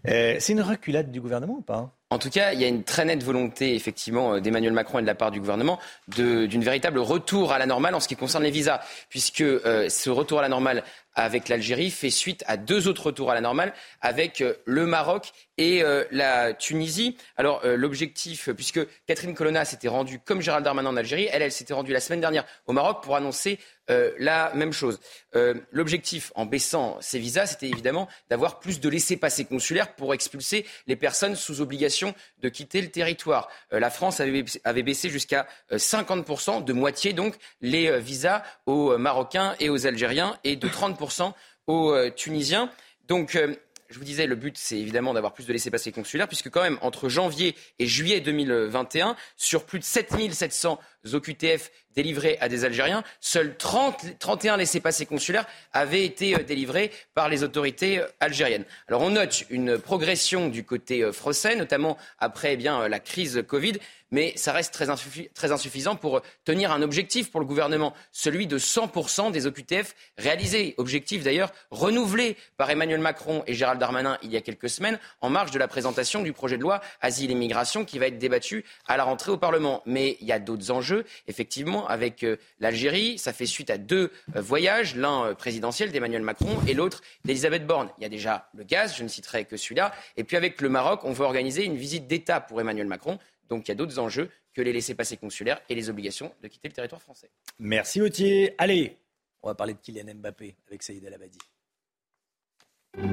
Euh, c'est une reculade du gouvernement ou pas en tout cas, il y a une très nette volonté, effectivement, euh, d'Emmanuel Macron et de la part du gouvernement d'une véritable retour à la normale en ce qui concerne les visas, puisque ce retour à la normale avec l'Algérie fait suite à deux autres retours à la normale avec euh, le Maroc et euh, la Tunisie. Alors euh, l'objectif, puisque Catherine Colonna s'était rendue comme Gérald Darmanin en Algérie, elle, elle s'était rendue la semaine dernière au Maroc pour annoncer la même chose. L'objectif en baissant ces visas, c'était évidemment d'avoir plus de laissés-passer consulaires pour expulser les personnes sous obligation de quitter le territoire. la France avait, avait baissé jusqu'à 50%, de moitié donc, les visas aux Marocains et aux Algériens et de 30% aux euh, Tunisiens. Donc, euh, je vous disais, le but, c'est évidemment d'avoir plus de laissés-passer consulaires, puisque quand même, entre janvier et juillet 2021, sur plus de 7700 OQTF délivrés à des Algériens, seuls 30, 31 laissés-passer consulaires avaient été euh, délivrés par les autorités algériennes. Alors on note une progression du côté français, notamment après eh bien, la crise Covid, mais ça reste très, insuffisant pour tenir un objectif pour le gouvernement, celui de 100% des OQTF réalisés. Objectif d'ailleurs renouvelé par Emmanuel Macron et Gérald Darmanin il y a quelques semaines en marge de la présentation du projet de loi Asile et Migration qui va être débattu à la rentrée au Parlement. Mais il y a d'autres enjeux, effectivement, avec euh, l'Algérie. Ça fait suite à deux euh, voyages, l'un euh, présidentiel d'Emmanuel Macron et l'autre d'Elisabeth Borne. Il y a déjà le gaz, je ne citerai que celui-là. Et puis avec le Maroc, on veut organiser une visite d'État pour Emmanuel Macron donc il y a d'autres enjeux que les laissés-passer consulaires et les obligations de quitter le territoire français. Merci Gauthier. Allez, on va parler de Kylian Mbappé avec Saïd El Abadi.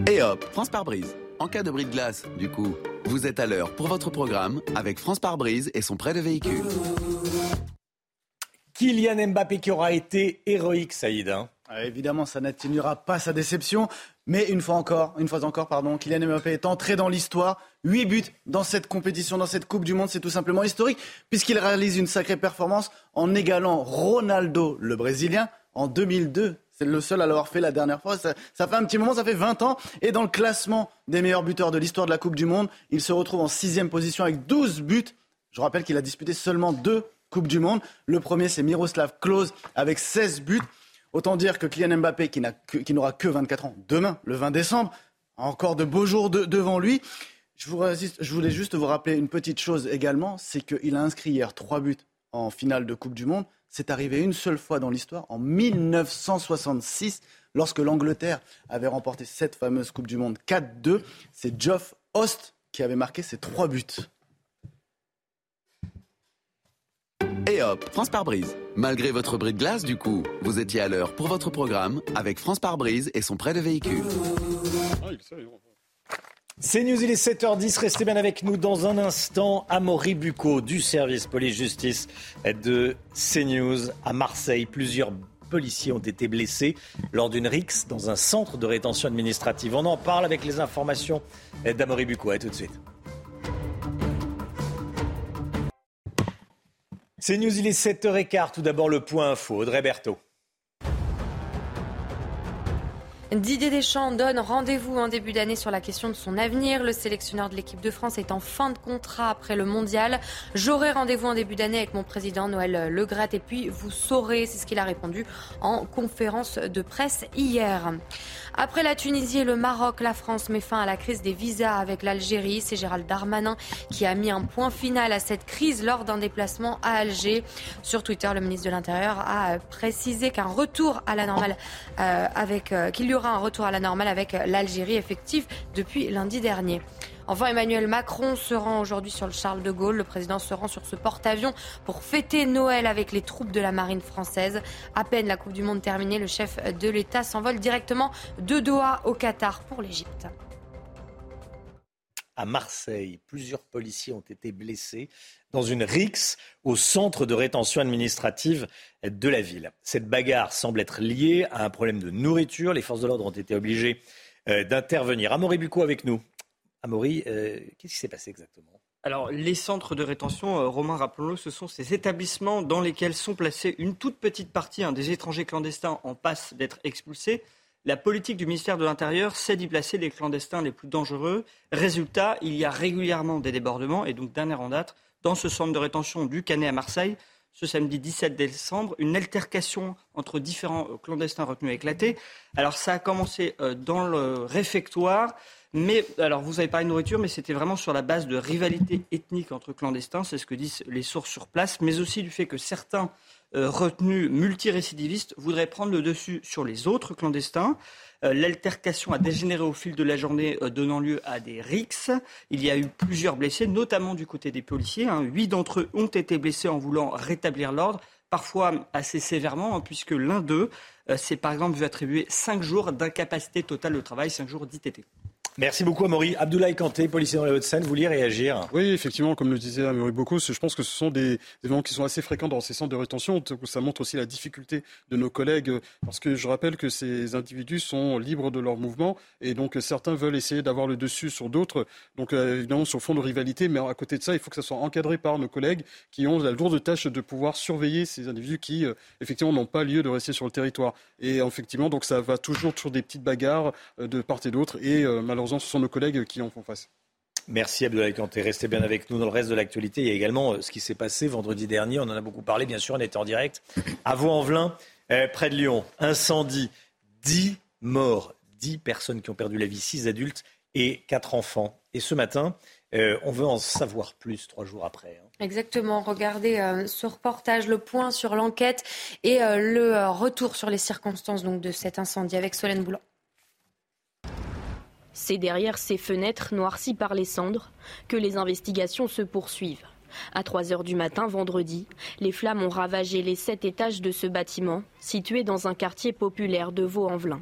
Et hop, France par brise. En cas de bris de glace, du coup, vous êtes à l'heure pour votre programme avec France par brise et son prêt de véhicule. Kylian Mbappé qui aura été héroïque, Saïd. Hein. Ah, évidemment, ça n'atténuera pas sa déception. Mais une fois encore, une fois encore, pardon, Kylian Mbappé est entré dans l'histoire. Huit buts dans cette compétition, dans cette Coupe du Monde, c'est tout simplement historique, puisqu'il réalise une sacrée performance en égalant Ronaldo, le Brésilien, en 2002. C'est le seul à l'avoir fait la dernière fois. Ça, fait un petit moment, ça fait 20 ans. Et dans le classement des meilleurs buteurs de l'histoire de la Coupe du Monde, il se retrouve en sixième position avec 12 buts. Je rappelle qu'il a disputé seulement deux Coupes du Monde. Le premier, c'est Miroslav Klose avec 16 buts. Autant dire que Kylian Mbappé, qui, n'aura que 24 ans demain, le 20 décembre, a encore de beaux jours devant lui. Je, voulais juste vous rappeler une petite chose également, c'est qu'il a inscrit hier trois buts en finale de Coupe du Monde. C'est arrivé une seule fois dans l'histoire, en 1966, lorsque l'Angleterre avait remporté cette fameuse Coupe du Monde 4-2. C'est Geoff Host qui avait marqué ces trois buts. Et hop, France par brise. Malgré votre bris de glace, du coup, vous étiez à l'heure pour votre programme avec France par brise et son prêt de véhicule. C'est News, il est 7h10. Restez bien avec nous dans un instant. Amaury Bucco du service police-justice de CNews à Marseille. Plusieurs policiers ont été blessés lors d'une rixe dans un centre de rétention administrative. On en parle avec les informations d'Amaury Bucco. A tout de suite. C'est News, il est 7h15. Tout d'abord, le point info. Audrey Berthaud. Didier Deschamps donne rendez-vous en début d'année sur la question de son avenir. Le sélectionneur de l'équipe de France est en fin de contrat après le mondial. J'aurai rendez-vous en début d'année avec mon président Noël Legratte et puis vous saurez, c'est ce qu'il a répondu en conférence de presse hier. Après la Tunisie et le Maroc, la France met fin à la crise des visas avec l'Algérie. C'est Gérald Darmanin qui a mis un point final à cette crise lors d'un déplacement à Alger. Sur Twitter, le ministre de l'Intérieur a précisé qu'un retour à la normale euh, avec euh, qu'il y aura un retour à la normale avec l'Algérie effectif depuis lundi dernier. Enfin, Emmanuel Macron se rend aujourd'hui sur le Charles de Gaulle. Le président se rend sur ce porte-avions pour fêter Noël avec les troupes de la marine française. À peine la Coupe du Monde terminée, le chef de l'État s'envole directement de Doha au Qatar pour l'Égypte. À Marseille, plusieurs policiers ont été blessés dans une rixe au centre de rétention administrative de la ville. Cette bagarre semble être liée à un problème de nourriture. Les forces de l'ordre ont été obligées euh, d'intervenir. Amaury Bucco avec nous. Amaury, euh, qu'est-ce qui s'est passé exactement? Alors, les centres de rétention, euh, Romain, rappelons-le, ce sont ces établissements dans lesquels sont placés une toute petite partie hein, des étrangers clandestins en passe d'être expulsés. La politique du ministère de l'Intérieur, c'est d'y placer les clandestins les plus dangereux. Résultat, il y a régulièrement des débordements. Et donc, dernière en date, dans ce centre de rétention du Canet à Marseille, ce samedi 17 décembre, une altercation entre différents euh, clandestins retenus a éclaté. Alors ça a commencé dans le réfectoire, mais alors vous avez parlé de nourriture, mais c'était vraiment sur la base de rivalité ethnique entre clandestins, c'est ce que disent les sources sur place, mais aussi du fait que certains euh, retenus multirécidivistes voudraient prendre le dessus sur les autres clandestins. Euh, l'altercation a dégénéré au fil de la journée, euh, donnant lieu à des rixes. Il y a eu plusieurs blessés, notamment du côté des policiers. Hein. Huit d'entre eux ont été blessés en voulant rétablir l'ordre, parfois assez sévèrement, hein, puisque l'un d'eux s'est par exemple vu attribuer cinq jours d'incapacité totale de travail, cinq jours d'ITT. Merci beaucoup Amaury. Abdoulaye Kanté, policier dans les Hauts-de-Seine, vous vouliez réagir Oui, effectivement, comme le disait Amaury Bocco, je pense que ce sont des événements qui sont assez fréquents dans ces centres de rétention. Ça montre aussi la difficulté de nos collègues, parce que je rappelle que ces individus sont libres de leur mouvement, et donc certains veulent essayer d'avoir le dessus sur d'autres, donc euh, évidemment sur fond de rivalité, mais à côté de ça, il faut que ça soit encadré par nos collègues qui ont la lourde tâche de pouvoir surveiller ces individus qui, euh, effectivement, n'ont pas lieu de rester sur le territoire. Et effectivement, donc ça va toujours sur des petites bagarres euh, de part et d'autre, et malheureusement, ce sont nos collègues qui en font face. Merci Abdoulaye Kanté. Restez bien avec nous dans le reste de l'actualité. Il y a également euh, ce qui s'est passé vendredi dernier. On en a beaucoup parlé, bien sûr. On était en direct à Vaux-en-Velin, euh, près de Lyon. Incendie. 10 morts. 10 personnes qui ont perdu la vie. 6 adultes et 4 enfants. Et ce matin, euh, on veut en savoir plus trois jours après. Hein. Exactement. Regardez ce reportage, le point sur l'enquête et le retour sur les circonstances donc, de cet incendie avec Solène Boulan. C'est derrière ces fenêtres noircies par les cendres que les investigations se poursuivent. À 3 heures du matin, vendredi, les flammes ont ravagé les sept étages de ce bâtiment, situé dans un quartier populaire de Vaux-en-Velin.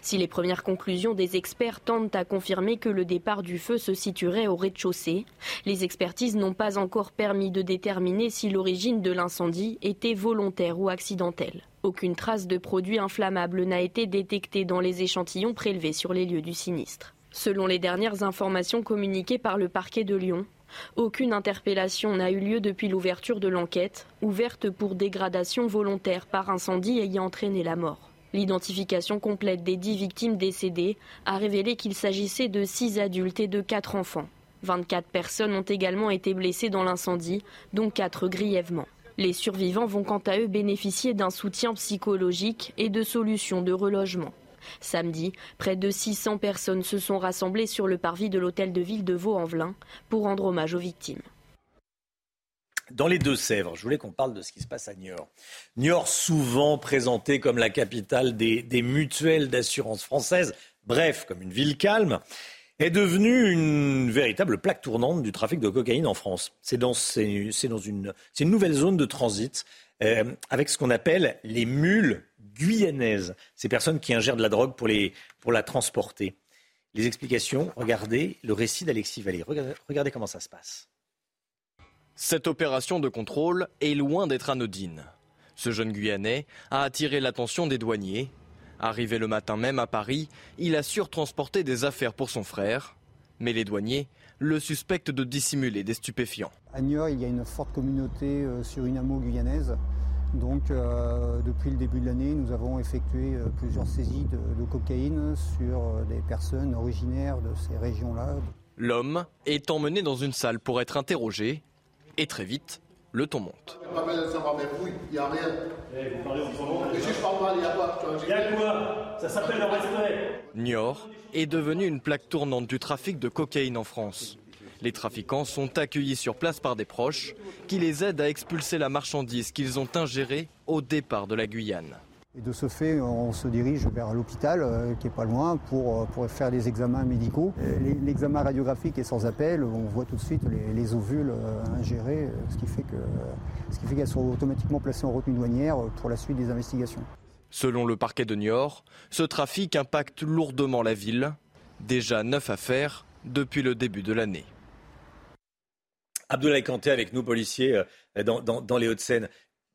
Si les premières conclusions des experts tentent à confirmer que le départ du feu se situerait au rez-de-chaussée, les expertises n'ont pas encore permis de déterminer si l'origine de l'incendie était volontaire ou accidentelle. Aucune trace de produit inflammable n'a été détectée dans les échantillons prélevés sur les lieux du sinistre. Selon les dernières informations communiquées par le parquet de Lyon, aucune interpellation n'a eu lieu depuis l'ouverture de l'enquête, ouverte pour dégradation volontaire par incendie ayant entraîné la mort. L'identification complète des dix victimes décédées a révélé qu'il s'agissait de six adultes et de quatre enfants. 24 personnes ont également été blessées dans l'incendie, dont quatre grièvement. Les survivants vont quant à eux bénéficier d'un soutien psychologique et de solutions de relogement. Samedi, près de 600 personnes se sont rassemblées sur le parvis de l'hôtel de ville de Vaux-en-Velin pour rendre hommage aux victimes. Dans les Deux-Sèvres, je voulais qu'on parle de ce qui se passe à Niort. Niort, souvent présenté comme la capitale des, mutuelles d'assurance françaises, bref, comme une ville calme, est devenue une véritable plaque tournante du trafic de cocaïne en France. C'est dans, une, nouvelle zone de transit euh, avec ce qu'on appelle les mules guyanaises, ces personnes qui ingèrent de la drogue pour, les, pour la transporter. Les explications, regardez le récit d'Alexis Vallée. Regardez, comment ça se passe. Cette opération de contrôle est loin d'être anodine. Ce jeune Guyanais a attiré l'attention des douaniers. Arrivé le matin même à Paris, il assure transporter des affaires pour son frère. Mais les douaniers le suspectent de dissimuler des stupéfiants. À Niort, il y a une forte communauté euh, surinamo guyanaise donc euh, depuis le début de l'année, nous avons effectué euh, plusieurs saisies de, cocaïne sur euh, des personnes originaires de ces régions-là. L'homme est emmené dans une salle pour être interrogé et très vite, le ton monte. Il n'y a rien. Il y a quoi? Ça s'appelle le respect. Niort est devenu une plaque tournante du trafic de cocaïne en France. Les trafiquants sont accueillis sur place par des proches qui les aident à expulser la marchandise qu'ils ont ingérée au départ de la Guyane. Et de ce fait, on se dirige vers l'hôpital euh, qui est pas loin pour, euh, pour faire les examens médicaux. L'examen radiographique est sans appel, on voit tout de suite les, ovules euh, ingérés, ce qui fait qu'elles sont automatiquement placées en retenue douanière pour la suite des investigations. Selon le parquet de Niort, ce trafic impacte lourdement la ville. Déjà neuf affaires depuis le début de l'année. Abdoulaye Kanté avec nous, policiers, euh, dans, les Hauts-de-Seine.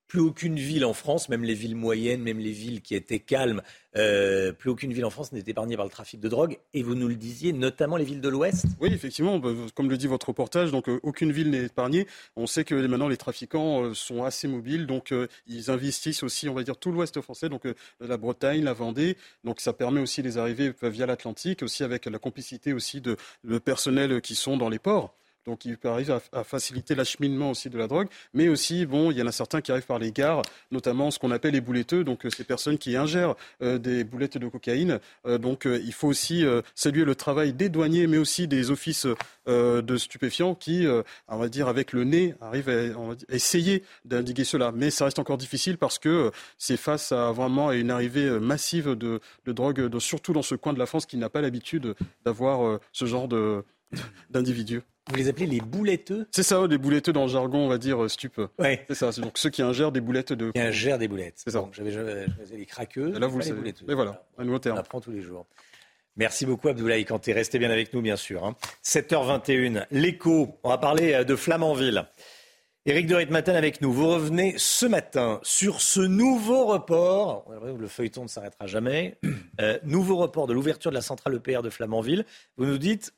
plus aucune ville en France, même les villes moyennes, même les villes qui étaient calmes, euh, plus aucune ville en France n'est épargnée par le trafic de drogue. Et vous nous le disiez, notamment les villes de l'Ouest. Oui, effectivement, bah, comme le dit votre reportage, donc euh, aucune ville n'est épargnée. On sait que maintenant les trafiquants sont assez mobiles, donc ils investissent aussi, on va dire, tout l'Ouest français, donc la Bretagne, la Vendée. Donc ça permet aussi les arrivées via l'Atlantique, aussi avec la complicité aussi de, de personnels qui sont dans les ports donc il arrive à, à faciliter l'acheminement aussi de la drogue, mais aussi, bon, il y en a certains qui arrivent par les gares, notamment ce qu'on appelle les bouletteux, donc euh, ces personnes qui ingèrent euh, des boulettes de cocaïne. Euh, donc il faut aussi saluer le travail des douaniers, mais aussi des offices de stupéfiants qui, on va dire, avec le nez, arrivent à, essayer d'indiquer cela. Mais ça reste encore difficile parce que c'est face à vraiment une arrivée massive de, de drogue, surtout dans ce coin de la France qui n'a pas l'habitude d'avoir ce genre d'individus. Vous les appelez les bouletteux C'est ça, des bouletteux dans le jargon, on va dire, euh, stup. Oui. C'est ça, c'est donc ceux qui ingèrent des boulettes de... Qui ingèrent des boulettes. C'est ça. J'avais les craqueux, Et là, vous le savez. Et voilà, un nouveau terme. On apprend tous les jours. Merci beaucoup Abdoulaye Kanté. Restez bien avec nous, bien sûr. 7h21, hein. l'écho. On va parler euh, de Flamanville. Éric de Ritmaten avec nous. Vous revenez ce matin sur ce nouveau report. Le feuilleton ne s'arrêtera jamais. Euh, nouveau report de l'ouverture de la centrale EPR de Flamanville. Vous nous dites,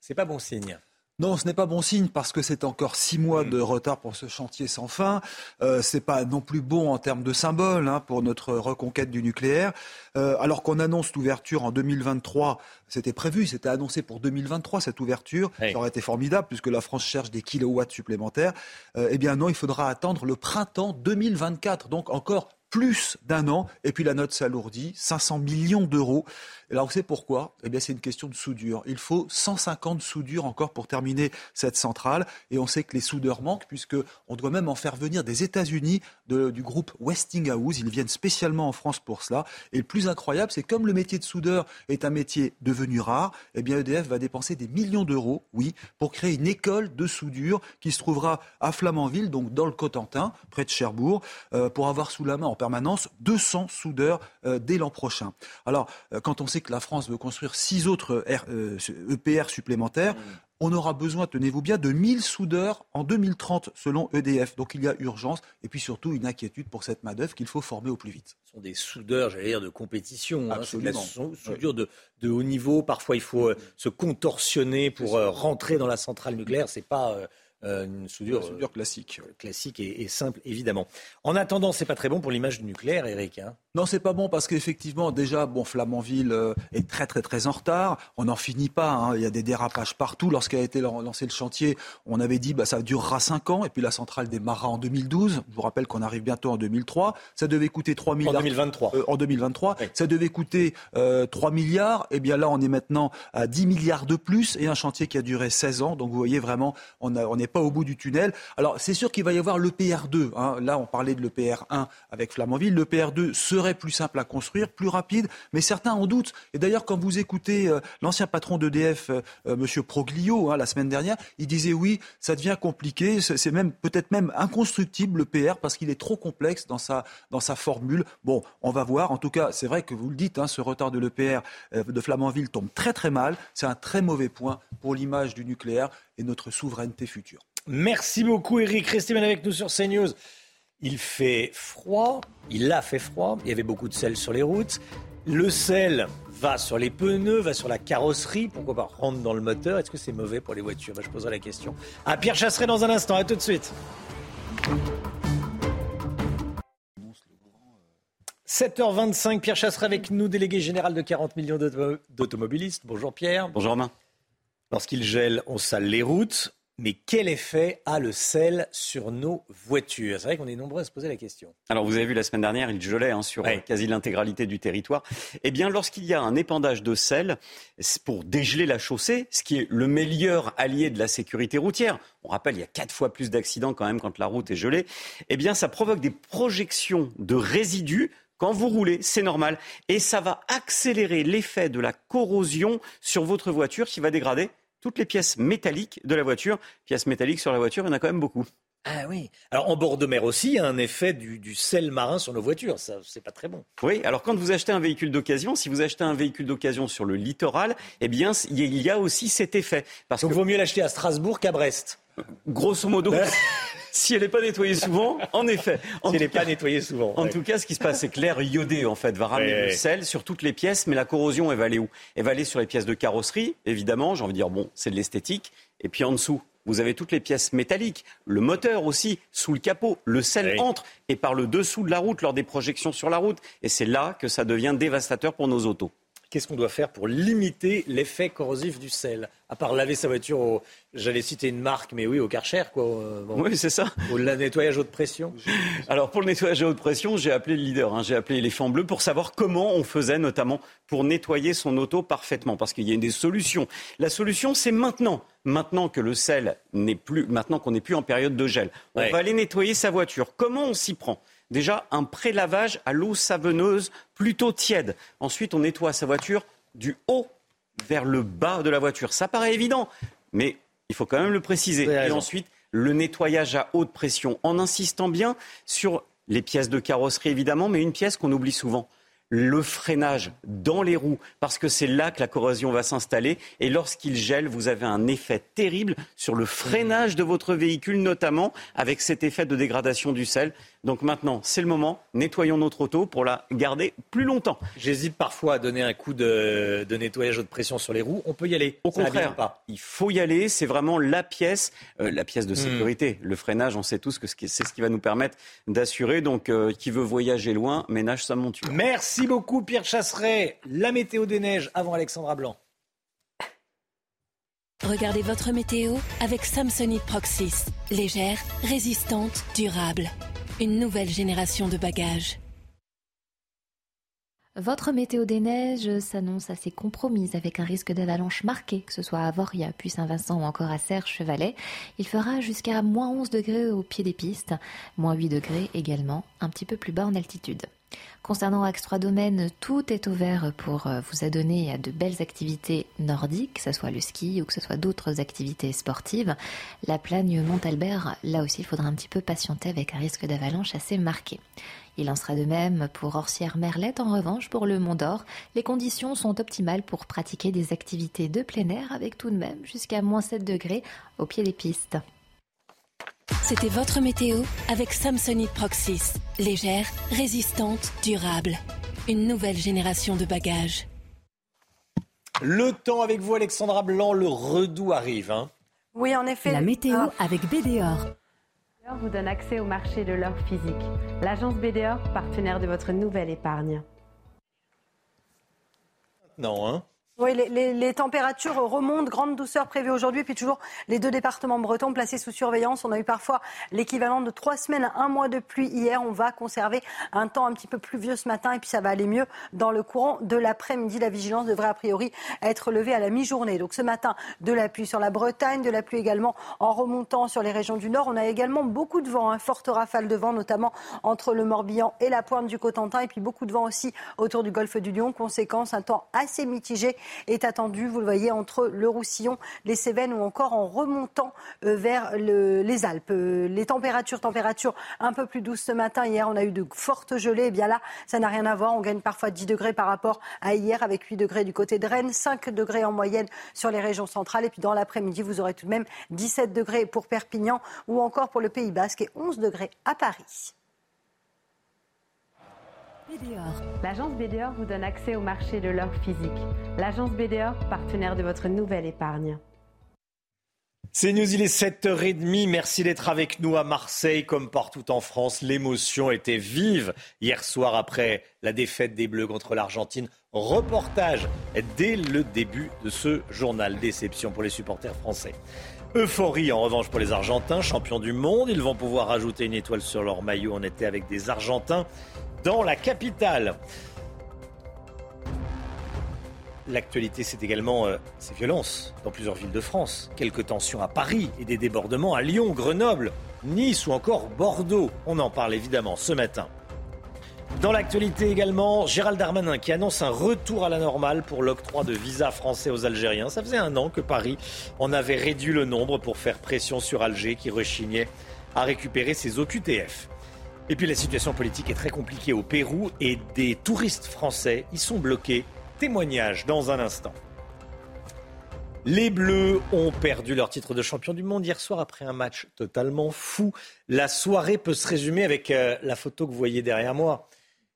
c'est pas bon signe. Non, ce n'est pas bon signe parce que c'est encore six mois de retard pour ce chantier sans fin. Euh, c'est pas non plus bon en termes de symbole hein, pour notre reconquête du nucléaire. Euh, alors qu'on annonce l'ouverture en 2023, c'était prévu, c'était annoncé pour 2023 cette ouverture. Ça aurait été formidable puisque la France cherche des kilowatts supplémentaires. Euh, eh bien non, il faudra attendre le printemps 2024, donc encore plus d'un an. Et puis la note s'alourdit, 500 millions d'euros. Alors vous savez pourquoi? Eh bien c'est une question de soudure. Il faut 150 soudures encore pour terminer cette centrale. Et on sait que les soudeurs manquent puisqu'on doit même en faire venir des États-Unis du groupe Westinghouse. Ils viennent spécialement en France pour cela. Et le plus incroyable, c'est comme le métier de soudeur est un métier devenu rare, eh bien EDF va dépenser des millions d'euros, oui, pour créer une école de soudure qui se trouvera à Flamanville, donc dans le Cotentin, près de Cherbourg, euh, pour avoir sous la main permanence 200 soudeurs euh, dès l'an prochain. Alors, euh, quand on sait que la France veut construire six autres EPR e supplémentaires, mmh on aura besoin, tenez-vous bien, de 1000 soudeurs en 2030 selon EDF. Donc il y a urgence et puis surtout une inquiétude pour cette main-d'œuvre qu'il faut former au plus vite. Ce sont des soudeurs, j'allais dire, de compétition. Hein. C'est de la soudure de, haut niveau. Parfois, il faut euh, se contorsionner pour euh, rentrer dans la centrale nucléaire. C'est pas. Euh, euh, une soudure, soudure classique. Euh, classique et, simple, évidemment. En attendant, c'est pas très bon pour l'image du nucléaire, Eric. Hein non, c'est pas bon parce qu'effectivement, déjà, bon, Flamanville euh, est très, très, très en retard. On n'en finit pas. Hein. Il y a des dérapages partout. Lorsqu'a été lancé le chantier, on avait dit bah, ça durera 5 ans. Et puis la centrale démarrera en 2012. Je vous rappelle qu'on arrive bientôt en 2003. Ça devait coûter 3 milliards. En 2023. en 2023. Ça devait coûter 3 milliards. Et bien là, on est maintenant à 10 milliards de plus et un chantier qui a duré 16 ans. Donc vous voyez vraiment, on, a, on est pas au bout du tunnel. Alors c'est sûr qu'il va y avoir l'EPR2. Hein. Là, on parlait de l'EPR1 avec Flamanville. L'EPR2 serait plus simple à construire, plus rapide, mais certains en doutent. Et d'ailleurs, quand vous écoutez euh, l'ancien patron d'EDF, euh, euh, Monsieur Proglio, hein, la semaine dernière, il disait oui, ça devient compliqué, c'est même peut-être même inconstructible l'EPR parce qu'il est trop complexe dans sa, dans sa formule. Bon, on va voir. En tout cas, c'est vrai que vous le dites, hein, ce retard de l'EPR de Flamanville tombe très très mal. C'est un très mauvais point pour l'image du nucléaire et notre souveraineté future. Merci beaucoup Eric. Restez avec nous sur CNews. Il fait froid, il a fait froid, il y avait beaucoup de sel sur les routes. Le sel va sur les pneus, va sur la carrosserie, pourquoi pas rentre dans le moteur? Est-ce que c'est mauvais pour les voitures? Je poserai la question à Pierre Chasseret dans un instant. À tout de suite. 7h25, Pierre Chasseret avec nous, délégué général de 40 millions d'automobilistes. Bonjour Pierre. Bonjour Romain. Lorsqu'il gèle, on sale les routes. Mais quel effet a le sel sur nos voitures? C'est vrai qu'on est nombreux à se poser la question. Alors vous avez vu la semaine dernière, il gelait hein, sur quasi l'intégralité du territoire. Eh bien, lorsqu'il y a un épandage de sel pour dégeler la chaussée, ce qui est le meilleur allié de la sécurité routière, on rappelle, il y a quatre fois plus d'accidents quand même quand la route est gelée, eh bien ça provoque des projections de résidus quand vous roulez, c'est normal. Et ça va accélérer l'effet de la corrosion sur votre voiture qui va dégrader toutes les pièces métalliques de la voiture. Pièces métalliques sur la voiture, il y en a quand même beaucoup. Ah oui. Alors en bord de mer aussi, il y a un effet du, sel marin sur nos voitures. Ça, c'est pas très bon. Oui. Alors quand vous achetez un véhicule d'occasion, si vous achetez un véhicule d'occasion sur le littoral, eh bien il y a aussi cet effet. Parce Donc vaut mieux l'acheter à Strasbourg qu'à Brest. Grosso modo. <laughs> si elle n'est pas nettoyée souvent, en effet. si elle n'est pas nettoyée souvent. En tout cas, ce qui se passe, c'est que l'air iodé, en fait, va ramener le sel sur toutes les pièces, mais la corrosion, elle va aller où? Elle va aller sur les pièces de carrosserie, évidemment. J'ai envie de dire, bon, c'est de l'esthétique. Et puis en dessous, vous avez toutes les pièces métalliques, le moteur aussi, sous le capot. Le sel entre et par le dessous de la route lors des projections sur la route. Et c'est là que ça devient dévastateur pour nos autos. Qu'est-ce qu'on doit faire pour limiter l'effet corrosif du sel? À part laver sa voiture, au... j'allais citer une marque, mais oui, au Karcher, quoi. Oui, c'est ça. Au nettoyage haute pression. <laughs> Alors, pour le nettoyage à haute pression, j'ai appelé le leader, hein. j'ai appelé l'éléphant bleu pour savoir comment on faisait, notamment pour nettoyer son auto parfaitement, parce qu'il y a des solutions. La solution, c'est maintenant. Maintenant que le sel n'est plus, maintenant qu'on n'est plus en période de gel, on va aller nettoyer sa voiture. Comment on s'y prend? Déjà, un pré-lavage à l'eau savonneuse plutôt tiède. Ensuite, on nettoie sa voiture du haut vers le bas de la voiture. Ça paraît évident, mais il faut quand même le préciser. Et ensuite, le nettoyage à haute pression, en insistant bien sur les pièces de carrosserie, évidemment, mais une pièce qu'on oublie souvent le freinage dans les roues, parce que c'est là que la corrosion va s'installer. Et lorsqu'il gèle, vous avez un effet terrible sur le freinage de votre véhicule, notamment avec cet effet de dégradation du sel. Donc maintenant, c'est le moment. Nettoyons notre auto pour la garder plus longtemps. J'hésite parfois à donner un coup de, nettoyage de pression sur les roues. On peut y aller. Au contraire, pas. il faut y aller. C'est vraiment la pièce, euh, la pièce de hmm. sécurité. Le freinage, on sait tous que c'est ce qui va nous permettre d'assurer. Donc, euh, qui veut voyager loin, ménage sa monture. Merci beaucoup, Pierre Chasseret. La météo des neiges avant Alexandra Blanc. Regardez votre météo avec Samsonite Proxys. Légère, résistante, durable une nouvelle génération de bagages. Votre météo des neiges s'annonce assez compromise avec un risque d'avalanche marqué, que ce soit à Voria, puis Saint-Vincent ou encore à Serre-Chevalet. Il fera jusqu'à moins 11 degrés au pied des pistes, moins 8 degrés également, un petit peu plus bas en altitude. Concernant Axe 3 Domaines, tout est ouvert pour euh, vous adonner à de belles activités nordiques, que ce soit le ski ou que ce soit d'autres activités sportives. La plagne Montalbert, là aussi, il faudra un petit peu patienter avec un risque d'avalanche assez marqué. Il en sera de même pour Orsières-Merlette. En revanche, pour le Mont d'Or, les conditions sont optimales pour pratiquer des activités de plein air avec tout de même jusqu'à moins 7 degrés au pied des pistes. C'était votre météo avec Samsonite Proxys. Légère, résistante, durable. Une nouvelle génération de bagages. Le temps avec vous, Alexandra Blanc, le redout arrive. Hein. oui, en effet. La météo ah. avec BDOR vous donne accès au marché de l'or physique. L'agence BDOR, partenaire de votre nouvelle épargne. Non, hein oui, les, températures remontent, grande douceur prévue aujourd'hui, puis toujours les deux départements bretons placés sous surveillance. On a eu parfois l'équivalent de trois semaines, un mois de pluie hier. On va conserver un temps un petit peu pluvieux ce matin, et puis ça va aller mieux dans le courant de l'après-midi. La vigilance devrait a priori être levée à la mi-journée. Donc ce matin, de la pluie sur la Bretagne, de la pluie également en remontant sur les régions du Nord. On a également beaucoup de vent, un hein, forte rafale de vent, notamment entre le Morbihan et la pointe du Cotentin, et puis beaucoup de vent aussi autour du golfe du Lion. Conséquence, un temps assez mitigé est attendu, vous le voyez, entre le Roussillon, les Cévennes ou encore en remontant euh, vers les Alpes. Euh, les températures, températures un peu plus douces ce matin. Hier, on a eu de fortes gelées. Et eh bien là, ça n'a rien à voir. On gagne parfois 10 degrés par rapport à hier avec 8 degrés du côté de Rennes, 5 degrés en moyenne sur les régions centrales. Et puis dans l'après-midi, vous aurez tout de même 17 degrés pour Perpignan ou encore pour le Pays Basque et 11 degrés à Paris. L'agence BDOR vous donne accès au marché de l'or physique. L'agence BDOR, partenaire de votre nouvelle épargne. C'est News, il est 7h30. Merci d'être avec nous à Marseille comme partout en France. L'émotion était vive hier soir après la défaite des Bleus contre l'Argentine. Reportage dès le début de ce journal. Déception pour les supporters français. Euphorie en revanche pour les Argentins, champions du monde. Ils vont pouvoir ajouter une étoile sur leur maillot. On était avec des Argentins dans la capitale. L'actualité, c'est également euh, ces violences dans plusieurs villes de France. Quelques tensions à Paris et des débordements à Lyon, Grenoble, Nice ou encore Bordeaux. On en parle évidemment ce matin. Dans l'actualité également, Gérald Darmanin qui annonce un retour à la normale pour l'octroi de visas français aux Algériens. Ça faisait un an que Paris en avait réduit le nombre pour faire pression sur Alger qui rechignait à récupérer ses OQTF. Et puis la situation politique est très compliquée au Pérou et des touristes français y sont bloqués. Témoignage dans un instant. Les Bleus ont perdu leur titre de champion du monde hier soir après un match totalement fou. La soirée peut se résumer avec euh, la photo que vous voyez derrière moi.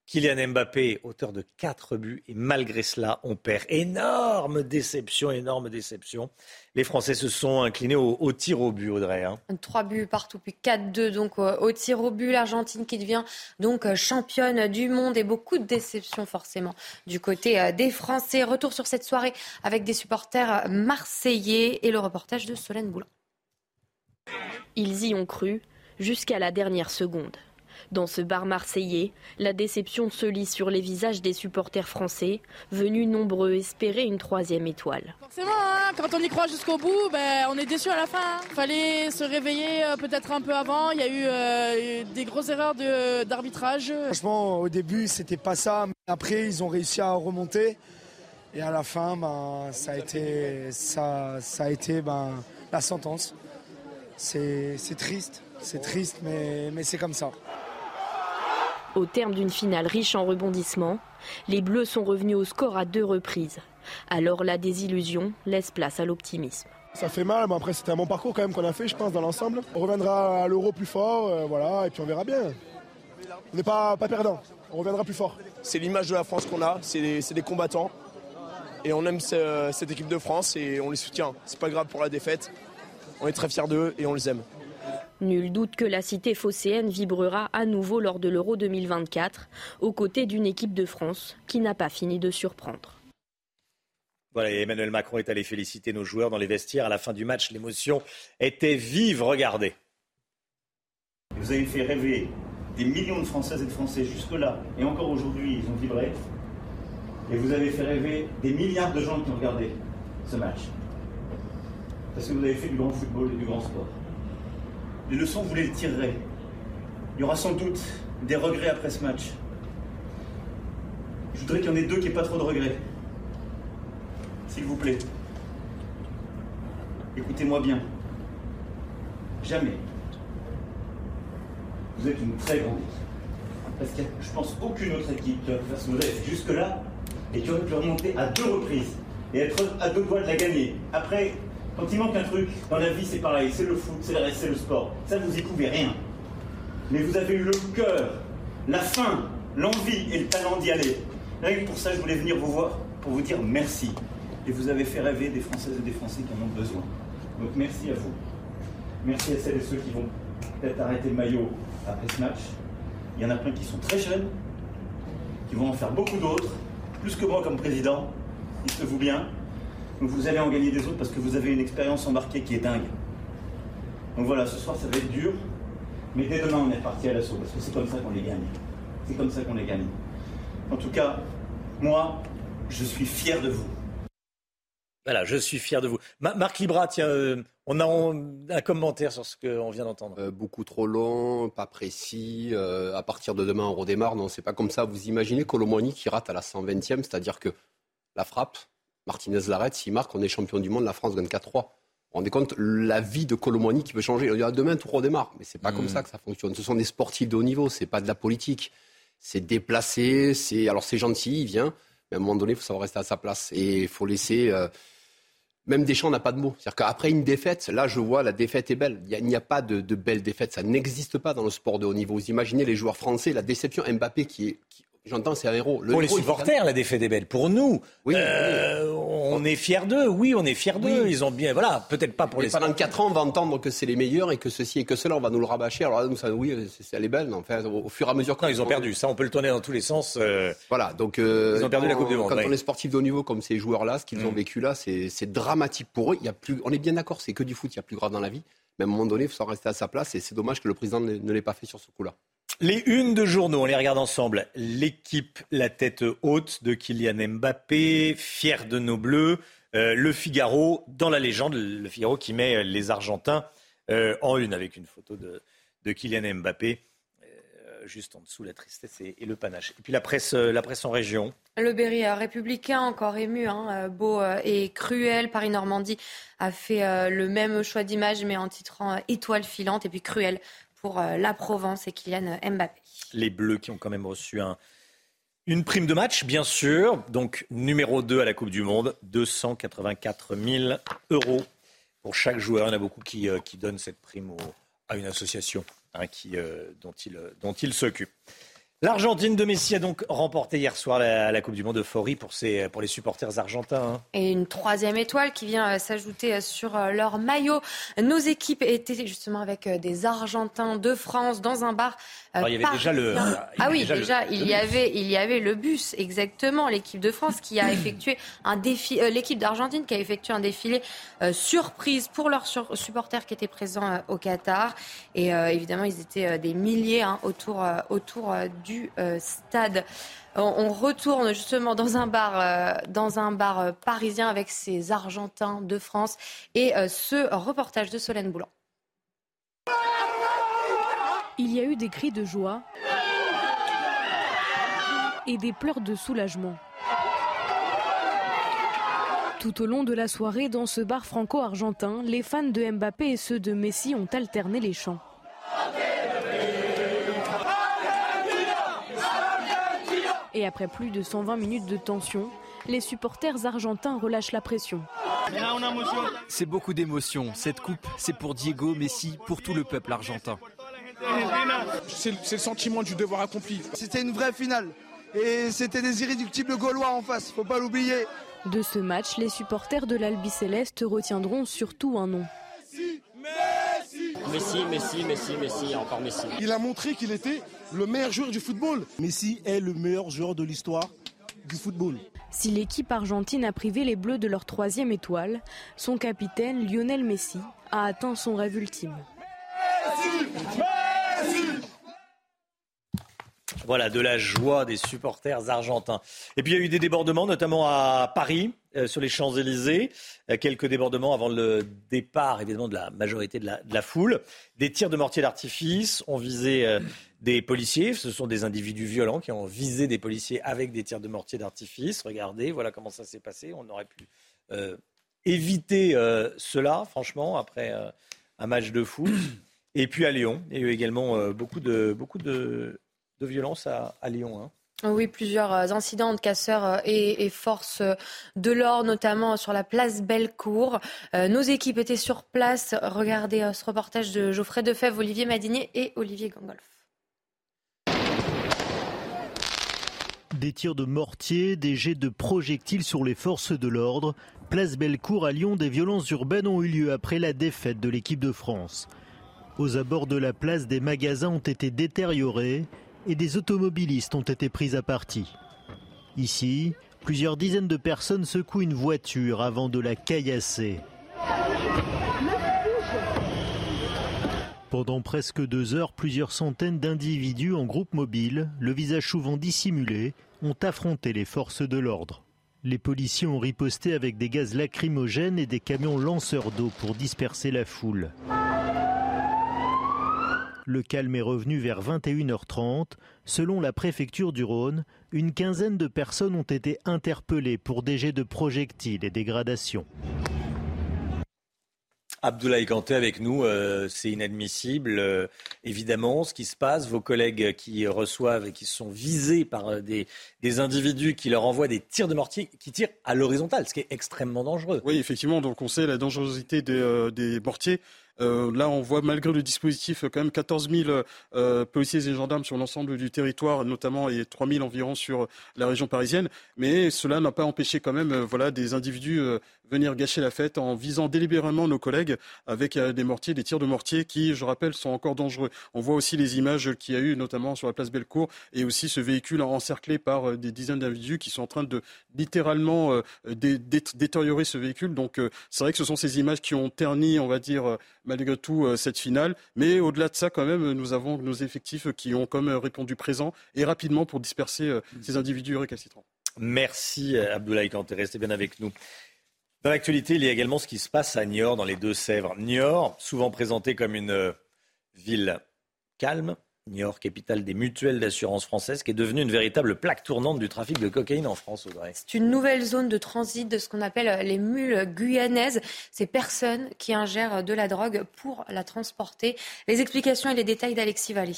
Kylian Mbappé, auteur de 4 buts, et malgré cela, on perd. Énorme déception, énorme déception. Les Français se sont inclinés au, tir au but, Audrey. Hein. 3 buts partout, puis 4-2 donc euh, au tir au but. L'Argentine qui devient donc euh, championne du monde et beaucoup de déception forcément du côté euh, des Français. Retour sur cette soirée avec des supporters marseillais et le reportage de Solène Boulin. Ils y ont cru jusqu'à la dernière seconde. Dans ce bar marseillais, la déception se lit sur les visages des supporters français, venus nombreux espérer une troisième étoile. Forcément, hein, quand on y croit jusqu'au bout, ben, on est déçu à la fin. Il hein. Fallait se réveiller euh, peut-être un peu avant. Il y a eu euh, des grosses erreurs d'arbitrage. Franchement, au début, c'était pas ça. Après, ils ont réussi à remonter. Et à la fin, ben, ça a été, ça, ça a été ben, la sentence. C'est triste, c'est triste, mais, mais c'est comme ça. Au terme d'une finale riche en rebondissements, les Bleus sont revenus au score à deux reprises. Alors la désillusion laisse place à l'optimisme. Ça fait mal, mais après c'était un bon parcours quand même qu'on a fait, je pense, dans l'ensemble. On reviendra à l'euro plus fort, euh, voilà, et puis on verra bien. On n'est pas, pas perdant, on reviendra plus fort. C'est l'image de la France qu'on a, c'est des, combattants. Et on aime cette équipe de France et on les soutient. C'est pas grave pour la défaite. On est très fiers d'eux et on les aime. Nul doute que la cité phocéenne vibrera à nouveau lors de l'Euro 2024, aux côtés d'une équipe de France qui n'a pas fini de surprendre. Voilà, Emmanuel Macron est allé féliciter nos joueurs dans les vestiaires. À la fin du match, l'émotion était vive. Regardez. Vous avez fait rêver des millions de Françaises et de Français jusque-là, et encore aujourd'hui, ils ont vibré. Et vous avez fait rêver des milliards de gens qui ont regardé ce match. Parce que vous avez fait du grand football et du grand sport. Les leçons, vous les tirerez. Il y aura sans doute des regrets après ce match. Je voudrais qu'il y en ait deux qui n'aient pas trop de regrets. S'il vous plaît. Écoutez-moi bien. Jamais. Vous êtes une très grande. Parce qu'il n'y a, je pense, aucune autre équipe qui a pu faire ce modèle jusque-là et qui aurait pu remonter à deux reprises et être à deux doigts de la gagner. Après, quand il manque un truc, dans la vie c'est pareil, c'est le foot, c'est le, le sport. Ça, vous y pouvez rien. Mais vous avez eu le cœur, la faim, l'envie et le talent d'y aller. Rien pour ça, je voulais venir vous voir pour vous dire merci. Et vous avez fait rêver des Françaises et des Français qui en ont besoin. Donc merci à vous. Merci à celles et ceux qui vont peut-être arrêter le maillot après ce match. Il y en a plein qui sont très jeunes, qui vont en faire beaucoup d'autres, plus que moi comme président, dites-vous bien vous allez en gagner des autres parce que vous avez une expérience embarquée qui est dingue. Donc voilà, ce soir ça va être dur, mais dès demain on est parti à l'assaut parce que c'est comme ça qu'on les gagne. C'est comme ça qu'on les gagne. En tout cas, moi, je suis fier de vous. Voilà, je suis fier de vous. Marc Libra, tiens, euh, on a un commentaire sur ce qu'on vient d'entendre. Euh, beaucoup trop long, pas précis. Euh, à partir de demain, on redémarre. Non, c'est pas comme ça. Vous imaginez Colomoni qui rate à la 120e, c'est-à-dire que la frappe, Martinez l'arrête, s'il marque, on est champion du monde, la France gagne 4-3. Vous rendez compte la vie de Colomoni qui peut changer. On dit, ah, demain, tout redémarre. Mais c'est pas comme hmm. ça que ça fonctionne. Ce sont des sportifs de haut niveau, c'est pas de la politique. C'est déplacé, c'est, alors c'est gentil, il vient, mais à un moment donné, il faut savoir rester à sa place. Et il faut laisser, euh, même Deschamps n'a pas de mots. C'est-à-dire qu'après une défaite, là, je vois, la défaite est belle. Il n'y a, pas de, de, belle défaite. Ça n'existe pas dans le sport de haut niveau. Vous imaginez les joueurs français, la déception Mbappé qui est, J'entends, c'est un héros. pour les supporters, la défaite est belle. Pour nous, euh, on est fiers d'eux. Oui, on est fiers d'eux. Ils ont bien, voilà, peut-être pas pour les. Pendant 4 ans, on va entendre que c'est les meilleurs et que ceci et que cela, on va nous le rabâcher. Alors là, nous, ça, oui, c'est, elle est belle. Enfin, au, fur et à mesure. Non, ils ont perdu. Ça, on peut le tourner dans tous les sens. Euh, voilà, donc. Euh, ils ont perdu la Coupe du Monde. Quand on est sportif de haut niveau comme ces joueurs-là, ce qu'ils ont mm. vécu là, c'est, dramatique pour eux. Il y a plus, on est bien d'accord, c'est que du foot. Il y a plus grave dans la vie. Mais à un moment donné, il faut rester à sa place. Et c'est dommage que le président ne l'ait pas fait sur ce coup-là. Les unes de journaux, on les regarde ensemble. L'équipe, la tête haute de Kylian Mbappé, fier de nos bleus. Euh, le Figaro, dans la légende, le Figaro qui met les Argentins euh, en une avec une photo de, Kylian Mbappé. Euh, juste en dessous, la tristesse et, le panache. Et puis la presse, en région. Le Berry républicain, encore ému, hein, beau et cruel. Paris-Normandie a fait le même choix d'image, mais en titrant Étoile filante. Et puis cruel pour euh, la Provence et Kylian Mbappé. Les Bleus qui ont quand même reçu un, Une prime de match, bien sûr. Donc, numéro 2 à la Coupe du Monde, 284 000 euros pour chaque joueur. Il y en a beaucoup qui, euh, donnent cette prime à une association hein, qui, euh, dont il, dont il s'occupe. L'Argentine de Messi a donc remporté hier soir la, Coupe du Monde euphorie pour, ses, pour les supporters argentins. Hein. Et une troisième étoile qui vient euh, s'ajouter euh, sur euh, leur maillot. Nos équipes étaient justement avec des Argentins de France dans un bar. il y avait déjà le. ah oui, déjà, il, y avait, il y avait le bus, exactement. L'équipe de France qui a effectué un défi. l'équipe d'Argentine qui a effectué un défilé surprise pour leurs supporters qui étaient présents au Qatar. Et évidemment, ils étaient des milliers hein, autour, autour du euh, stade. On, retourne justement dans un bar, euh, dans un bar euh, parisien avec ces Argentins de France et ce reportage de Solène Boulan. Il y a eu des cris de joie et des pleurs de soulagement. Tout au long de la soirée, dans ce bar franco-argentin, les fans de Mbappé et ceux de Messi ont alterné les chants. Et après plus de 120 minutes de tension, les supporters argentins relâchent la pression. C'est beaucoup d'émotions. Cette coupe, c'est pour Diego, Messi, pour tout le peuple argentin. C'est le sentiment du devoir accompli. C'était une vraie finale. Et c'était des irréductibles Gaulois en face, faut pas l'oublier. De ce match, les supporters de l'Albi Céleste retiendront surtout un nom. Messi, Messi, Messi, Messi, encore Messi. Il a montré qu'il était le meilleur joueur du football. Messi est le meilleur joueur de l'histoire du football. Si l'équipe argentine a privé les Bleus de leur troisième étoile, son capitaine Lionel Messi a atteint son rêve ultime. Voilà, de la joie des supporters argentins. Et puis il y a eu des débordements, notamment à Paris, euh, sur les Champs-Élysées. Euh, quelques débordements avant le départ, évidemment, de la majorité de la, foule. Des tirs de mortier d'artifice ont visé euh, des policiers. Ce sont des individus violents qui ont visé des policiers avec des tirs de mortier d'artifice. Regardez, voilà comment ça s'est passé. On aurait pu éviter cela, franchement, après un match de foot. Et puis à Lyon, il y a eu également beaucoup de, beaucoup de de violence à, Lyon. Hein. Oui, plusieurs euh, incidents de casseurs euh, et, forces euh, de l'ordre, notamment sur la place Bellecour. nos équipes étaient sur place. Regardez ce reportage de Geoffrey Defebvre, Olivier Madinier et Olivier Gangolf. Des tirs de mortier, des jets de projectiles sur les forces de l'ordre. Place Bellecour à Lyon, des violences urbaines ont eu lieu après la défaite de l'équipe de France. Aux abords de la place, des magasins ont été détériorés et des automobilistes ont été pris à partie. Ici, plusieurs dizaines de personnes secouent une voiture avant de la caillasser. Pendant presque deux heures, plusieurs centaines d'individus en groupe mobile, le visage souvent dissimulé, ont affronté les forces de l'ordre. Les policiers ont riposté avec des gaz lacrymogènes et des camions lanceurs d'eau pour disperser la foule. Le calme est revenu vers 21h30. Selon la préfecture du Rhône, une quinzaine de personnes ont été interpellées pour des jets de projectiles et dégradations. Abdoulaye Kanté avec nous, euh, c'est inadmissible. Euh, évidemment, ce qui se passe, vos collègues qui reçoivent et qui sont visés par euh, des, individus qui leur envoient des tirs de mortier qui tirent à l'horizontale, ce qui est extrêmement dangereux. Oui, effectivement, donc on sait la dangerosité des, des mortiers. Euh, là, on voit malgré le dispositif quand même 14 000 euh, policiers et gendarmes sur l'ensemble du territoire, notamment et 3 000 environ sur la région parisienne. Mais cela n'a pas empêché quand même, euh, voilà, des individus venir gâcher la fête en visant délibérément nos collègues avec des mortiers, des tirs de mortier qui, je rappelle, sont encore dangereux. On voit aussi les images qu'il y a eu, notamment sur la place Bellecour, et aussi ce véhicule encerclé par des dizaines d'individus qui sont en train de littéralement détériorer ce véhicule. Donc, c'est vrai que ce sont ces images qui ont terni, on va dire, malgré tout euh, cette finale. Mais au-delà de ça, quand même, nous avons nos effectifs qui ont quand même répondu présent et rapidement pour disperser euh, ces individus récalcitrants. Merci Abdoulaye Kanté, restez bien avec nous. Dans l'actualité, il y a également ce qui se passe à Niort, dans les Deux-Sèvres. Niort, souvent présenté comme une euh, ville calme, Niort, capitale des mutuelles d'assurance françaises, qui est devenue une véritable plaque tournante du trafic de cocaïne en France, Audrey. C'est une nouvelle zone de transit de ce qu'on appelle les mules guyanaises. Ces personnes qui ingèrent de la drogue pour la transporter. Les explications et les détails d'Alexis Vallée.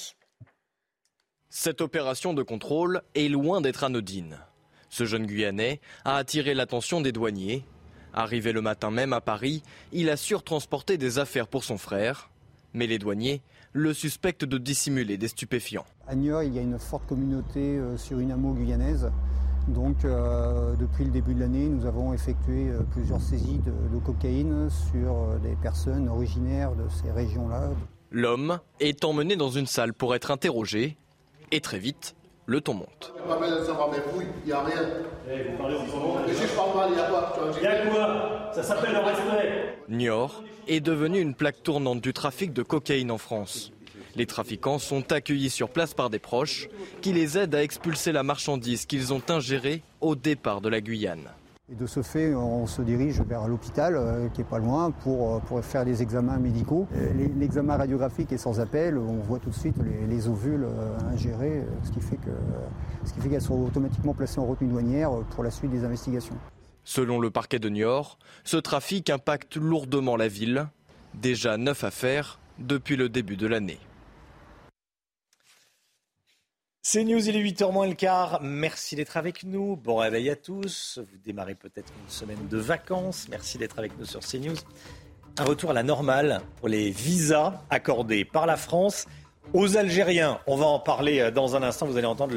Cette opération de contrôle est loin d'être anodine. Ce jeune Guyanais a attiré l'attention des douaniers. Arrivé le matin même à Paris, il a surtransporté des affaires pour son frère. Mais les douaniers le suspectent de dissimuler des stupéfiants. À Niort, il y a une forte communauté euh, sur une hameau guyanaise. Donc, euh, depuis le début de l'année, nous avons effectué euh, plusieurs saisies de, de cocaïne sur des personnes originaires de ces régions-là. L'homme est emmené dans une salle pour être interrogé. Et très vite, le ton monte. Il n'y a pas besoin de savoir mes couilles, il n'y a rien. Eh, vous parlez Mais si je parle mal, il n'y a quoi Il y a quoi Ça s'appelle le respect. Niort est devenu une plaque tournante du trafic de cocaïne en France. Les trafiquants sont accueillis sur place par des proches qui les aident à expulser la marchandise qu'ils ont ingérée au départ de la Guyane. Et de ce fait, on se dirige vers l'hôpital, euh, qui est pas loin, pour, euh, pour faire des examens médicaux. L'examen radiographique est sans appel, on voit tout de suite les, les ovules euh, ingérés, ce qui fait que- ce qui fait qu'elles sont automatiquement placées en retenue douanière pour la suite des investigations. Selon le parquet de Niort, ce trafic impacte lourdement la ville. Déjà neuf affaires depuis le début de l'année. C'est News, il est 8h moins le quart. Merci d'être avec nous. Bon réveil à tous. Vous démarrez peut-être une semaine de vacances. Merci d'être avec nous sur CNews. Un retour à la normale pour les visas accordés par la France aux Algériens. On va en parler euh, dans un instant. Vous allez entendre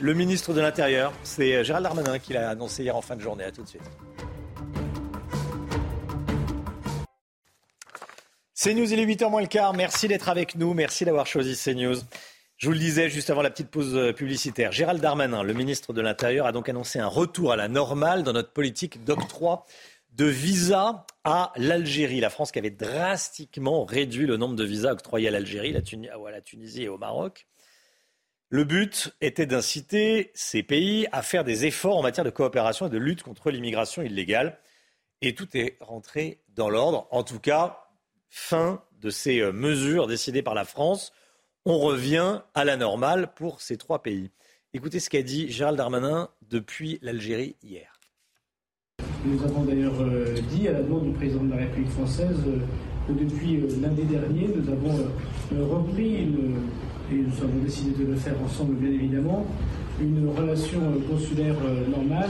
le, ministre de l'Intérieur. C'est euh, Gérald Darmanin qui l'a annoncé hier en fin de journée. À tout de suite. CNews, il est 8h moins le quart. Merci d'être avec nous. Merci d'avoir choisi CNews. Je vous le disais juste avant la petite pause euh, publicitaire. Gérald Darmanin, le ministre de l'Intérieur, a donc annoncé un retour à la normale dans notre politique d'octroi de visas à l'Algérie. La France qui avait drastiquement réduit le nombre de visas octroyés à l'Algérie, à la Tunisie et au Maroc. Le but était d'inciter ces pays à faire des efforts en matière de coopération et de lutte contre l'immigration illégale. Et tout est rentré dans l'ordre. En tout cas, fin de ces euh, mesures décidées par la France. On revient à la normale pour ces trois pays. Écoutez ce qu'a dit Gérald Darmanin depuis l'Algérie hier. Nous avons d'ailleurs euh, dit à la demande du président de la République française euh, que depuis euh, lundi dernier, nous avons repris, et nous avons décidé de le faire ensemble bien évidemment, une relation consulaire normale,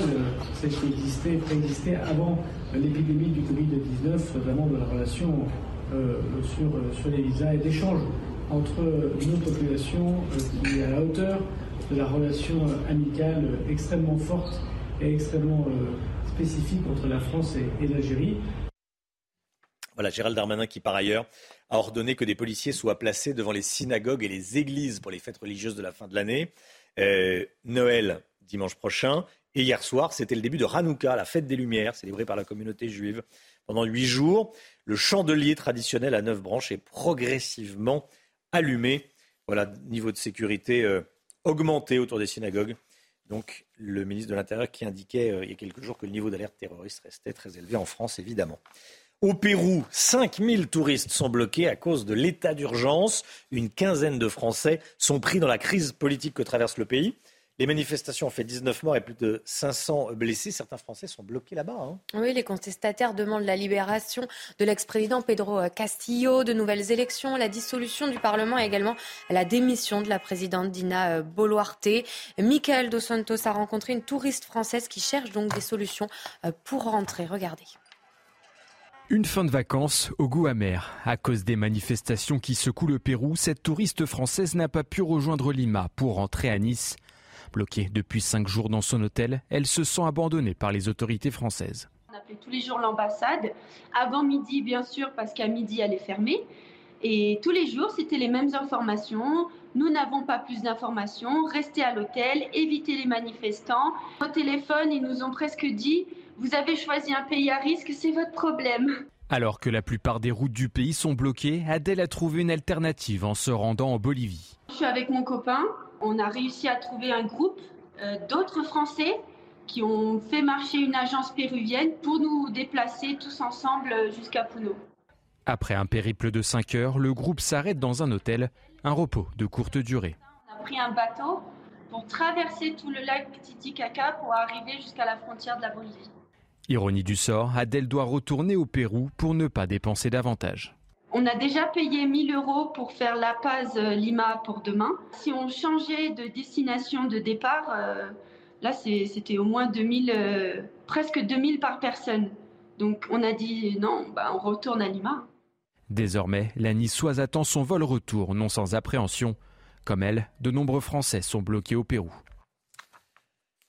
celle qui existait, préexistait avant l'épidémie du Covid-19, notamment de la relation sur, sur les visas et d'échanges entre nos populations euh, qui est à la hauteur de la relation euh, amicale euh, extrêmement forte et extrêmement spécifique entre la France et, l'Algérie. Voilà, Gérald Darmanin qui, par ailleurs, a ordonné que des policiers soient placés devant les synagogues et les églises pour les fêtes religieuses de la fin de l'année. Noël, dimanche prochain. Et hier soir, c'était le début de Hanouka, la fête des Lumières, célébrée par la communauté juive. Pendant huit jours, le chandelier traditionnel à neuf branches est progressivement allumé. Voilà, niveau de sécurité euh, augmenté autour des synagogues. Donc, le ministre de l'Intérieur qui indiquait euh, il y a quelques jours que le niveau d'alerte terroriste restait très élevé en France, évidemment. Au Pérou, 5000 touristes sont bloqués à cause de l'état d'urgence. Une quinzaine de Français sont pris dans la crise politique que traverse le pays. Les manifestations ont fait 19 morts et plus de 500 blessés. Certains Français sont bloqués là-bas. hein. Oui, les contestataires demandent la libération de l'ex-président Pedro Castillo, de nouvelles élections, la dissolution du Parlement et également la démission de la présidente Dina euh, Boluarte. Michael Dos Santos a rencontré une touriste française qui cherche donc des solutions euh, pour rentrer. Regardez. Une fin de vacances au goût amer. À cause des manifestations qui secouent le Pérou, cette touriste française n'a pas pu rejoindre Lima pour rentrer à Nice. Bloquée depuis cinq jours dans son hôtel, elle se sent abandonnée par les autorités françaises. On appelait tous les jours l'ambassade. Avant midi, bien sûr, parce qu'à midi, elle est fermée. Et tous les jours, c'était les mêmes informations. Nous n'avons pas plus d'informations. Restez à l'hôtel, évitez les manifestants. Au téléphone, ils nous ont presque dit Vous avez choisi un pays à risque, c'est votre problème. Alors que la plupart des routes du pays sont bloquées, Adèle a trouvé une alternative en se rendant en Bolivie. Je suis avec mon copain. On a réussi à trouver un groupe euh, d'autres Français qui ont fait marcher une agence péruvienne pour nous déplacer tous ensemble euh, jusqu'à Puno. Après un périple de 5 heures, le groupe s'arrête dans un hôtel, un repos de courte durée. On a pris un bateau pour traverser tout le lac Titicaca pour arriver jusqu'à la frontière de la Bolivie. Ironie du sort, Adèle doit retourner au Pérou pour ne pas dépenser davantage. On a déjà payé 1000 euros pour faire La Paz Lima pour demain. Si on changeait de destination de départ, là c'était au moins 2000, presque 2000 par personne. Donc on a dit non, bah, on retourne à Lima. Désormais, la Niçoise attend son vol retour, non sans appréhension. Comme elle, de nombreux Français sont bloqués au Pérou.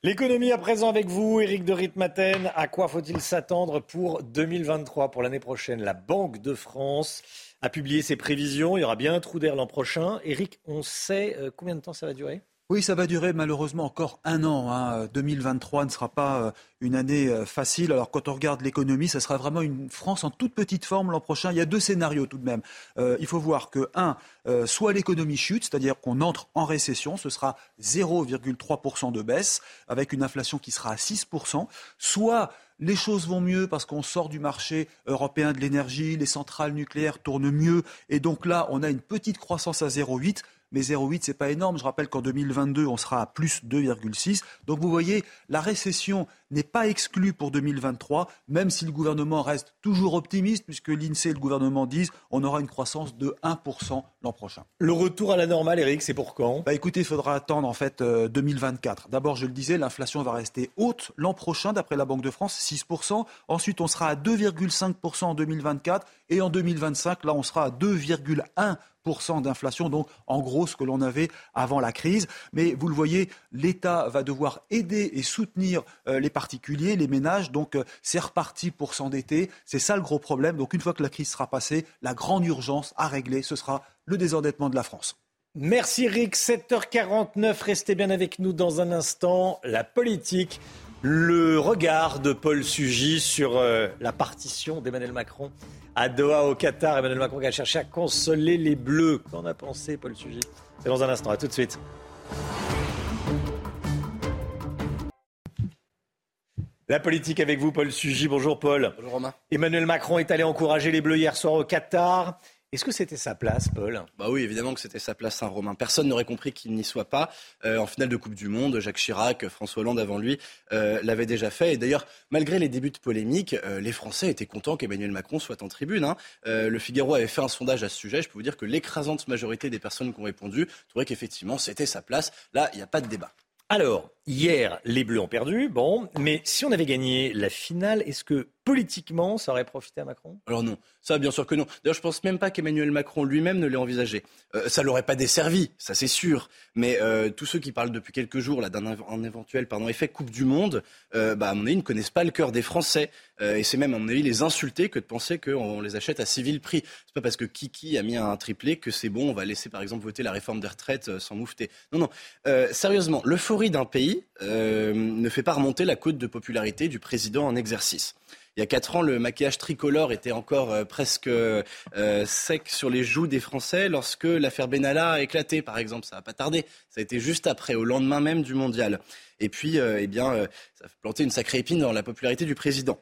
L'économie à présent avec vous, Éric de Ritmaten. À quoi faut-il s'attendre pour 2023, pour l'année prochaine? La Banque de France a publié ses prévisions. Il y aura bien un trou d'air l'an prochain. Éric, on sait euh, combien de temps ça va durer? Oui, ça va durer malheureusement encore un an. Hein. 2023 ne sera pas euh, une année euh, facile. Alors quand on regarde l'économie, ça sera vraiment une France en toute petite forme l'an prochain. Il y a deux scénarios tout de même. Euh, il faut voir que, un, soit l'économie chute, c'est-à-dire qu'on entre en récession, ce sera 0,3% de baisse, avec une inflation qui sera à 6%, soit les choses vont mieux parce qu'on sort du marché européen de l'énergie, les centrales nucléaires tournent mieux, et donc là, on a une petite croissance à 0,8 mais 0,8, c'est pas énorme. Je rappelle qu'en 2022, on sera à plus 2,6. Donc vous voyez, la récession n'est pas exclue pour 2023, même si le gouvernement reste toujours optimiste, puisque l'INSEE et le gouvernement disent on aura une croissance de 1% l'an prochain. Le retour à la normale, Eric, c'est pour quand? Bah Écoutez, il faudra attendre en fait 2024. Euh, D'abord, je le disais, l'inflation va rester haute l'an prochain, d'après la Banque de France, 6%. Ensuite, on sera à 2,5% en 2024. Et en 2025, là, on sera à 2,1% d'inflation, donc en gros ce que l'on avait avant la crise. Mais vous le voyez, l'État va devoir aider et soutenir euh, les particuliers, les ménages, donc euh, c'est reparti pour s'endetter. C'est ça le gros problème. Donc une fois que la crise sera passée, la grande urgence à régler, ce sera le désendettement de la France. Merci Rick, 7h49, restez bien avec nous dans un instant. La politique, le regard de Paul Sugy sur euh, la partition d'Emmanuel Macron à Doha au Qatar. Emmanuel Macron qui a cherché à consoler les Bleus. Qu'en a pensé Paul Sugy? C'est dans un instant. À tout de suite. La politique avec vous, Paul Sugy. Bonjour Paul. Bonjour Romain. Emmanuel Macron est allé encourager les Bleus hier soir au Qatar. Est-ce que c'était sa place, Paul? Bah oui, évidemment que c'était sa place, Saint-Romain. Personne n'aurait compris qu'il n'y soit pas. Euh, en finale de Coupe du Monde, Jacques Chirac, François Hollande avant lui euh, l'avaient déjà fait. Et d'ailleurs, malgré les débuts de polémique, euh, les Français étaient contents qu'Emmanuel Macron soit en tribune. Hein. le Figaro avait fait un sondage à ce sujet. Je peux vous dire que l'écrasante majorité des personnes qui ont répondu trouvaient qu'effectivement c'était sa place. Là, il n'y a pas de débat. Alors, hier, les Bleus ont perdu, bon, mais si on avait gagné la finale, est-ce que politiquement, ça aurait profité à Macron? Alors non, ça bien sûr que non. D'ailleurs, je pense même pas qu'Emmanuel Macron lui-même ne l'ait envisagé. Euh, ça l'aurait pas desservi, ça c'est sûr. Mais euh, tous ceux qui parlent depuis quelques jours là d'un éventuel pardon effet Coupe du Monde, euh, bah, à mon avis, ne connaissent pas le cœur des Français. et c'est même à mon avis les insulter que de penser qu'on les achète à civil prix. C'est pas parce que Kiki a mis un triplé que c'est bon, on va laisser par exemple voter la réforme des retraites sans moufter. Non, non. sérieusement, l'euphorie d'un pays ne fait pas remonter la cote de popularité du président en exercice. Il y a quatre ans, le maquillage tricolore était encore euh, presque euh, sec sur les joues des Français lorsque l'affaire Benalla a éclaté, par exemple. Ça n'a pas tardé. Ça a été juste après, au lendemain même du mondial. Et puis, euh, eh bien, ça a planté une sacrée épine dans la popularité du président.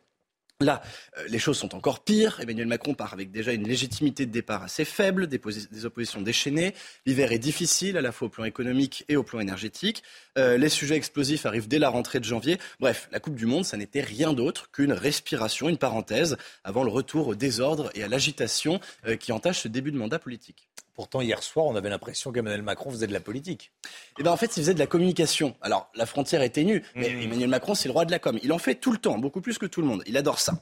Là, euh, les choses sont encore pires. Emmanuel Macron part avec déjà une légitimité de départ assez faible, des, oppositions déchaînées. L'hiver est difficile, à la fois au plan économique et au plan énergétique. Euh, les sujets explosifs arrivent dès la rentrée de janvier. Bref, la Coupe du Monde, ça n'était rien d'autre qu'une respiration, une parenthèse, avant le retour au désordre et à l'agitation euh, qui entache ce début de mandat politique. Pourtant, hier soir, on avait l'impression qu'Emmanuel Macron faisait de la politique. Eh ben, en fait, il faisait de la communication. Alors, la frontière est ténue, mais mmh. Emmanuel Macron, c'est le roi de la com. Il en fait tout le temps, beaucoup plus que tout le monde. Il adore ça.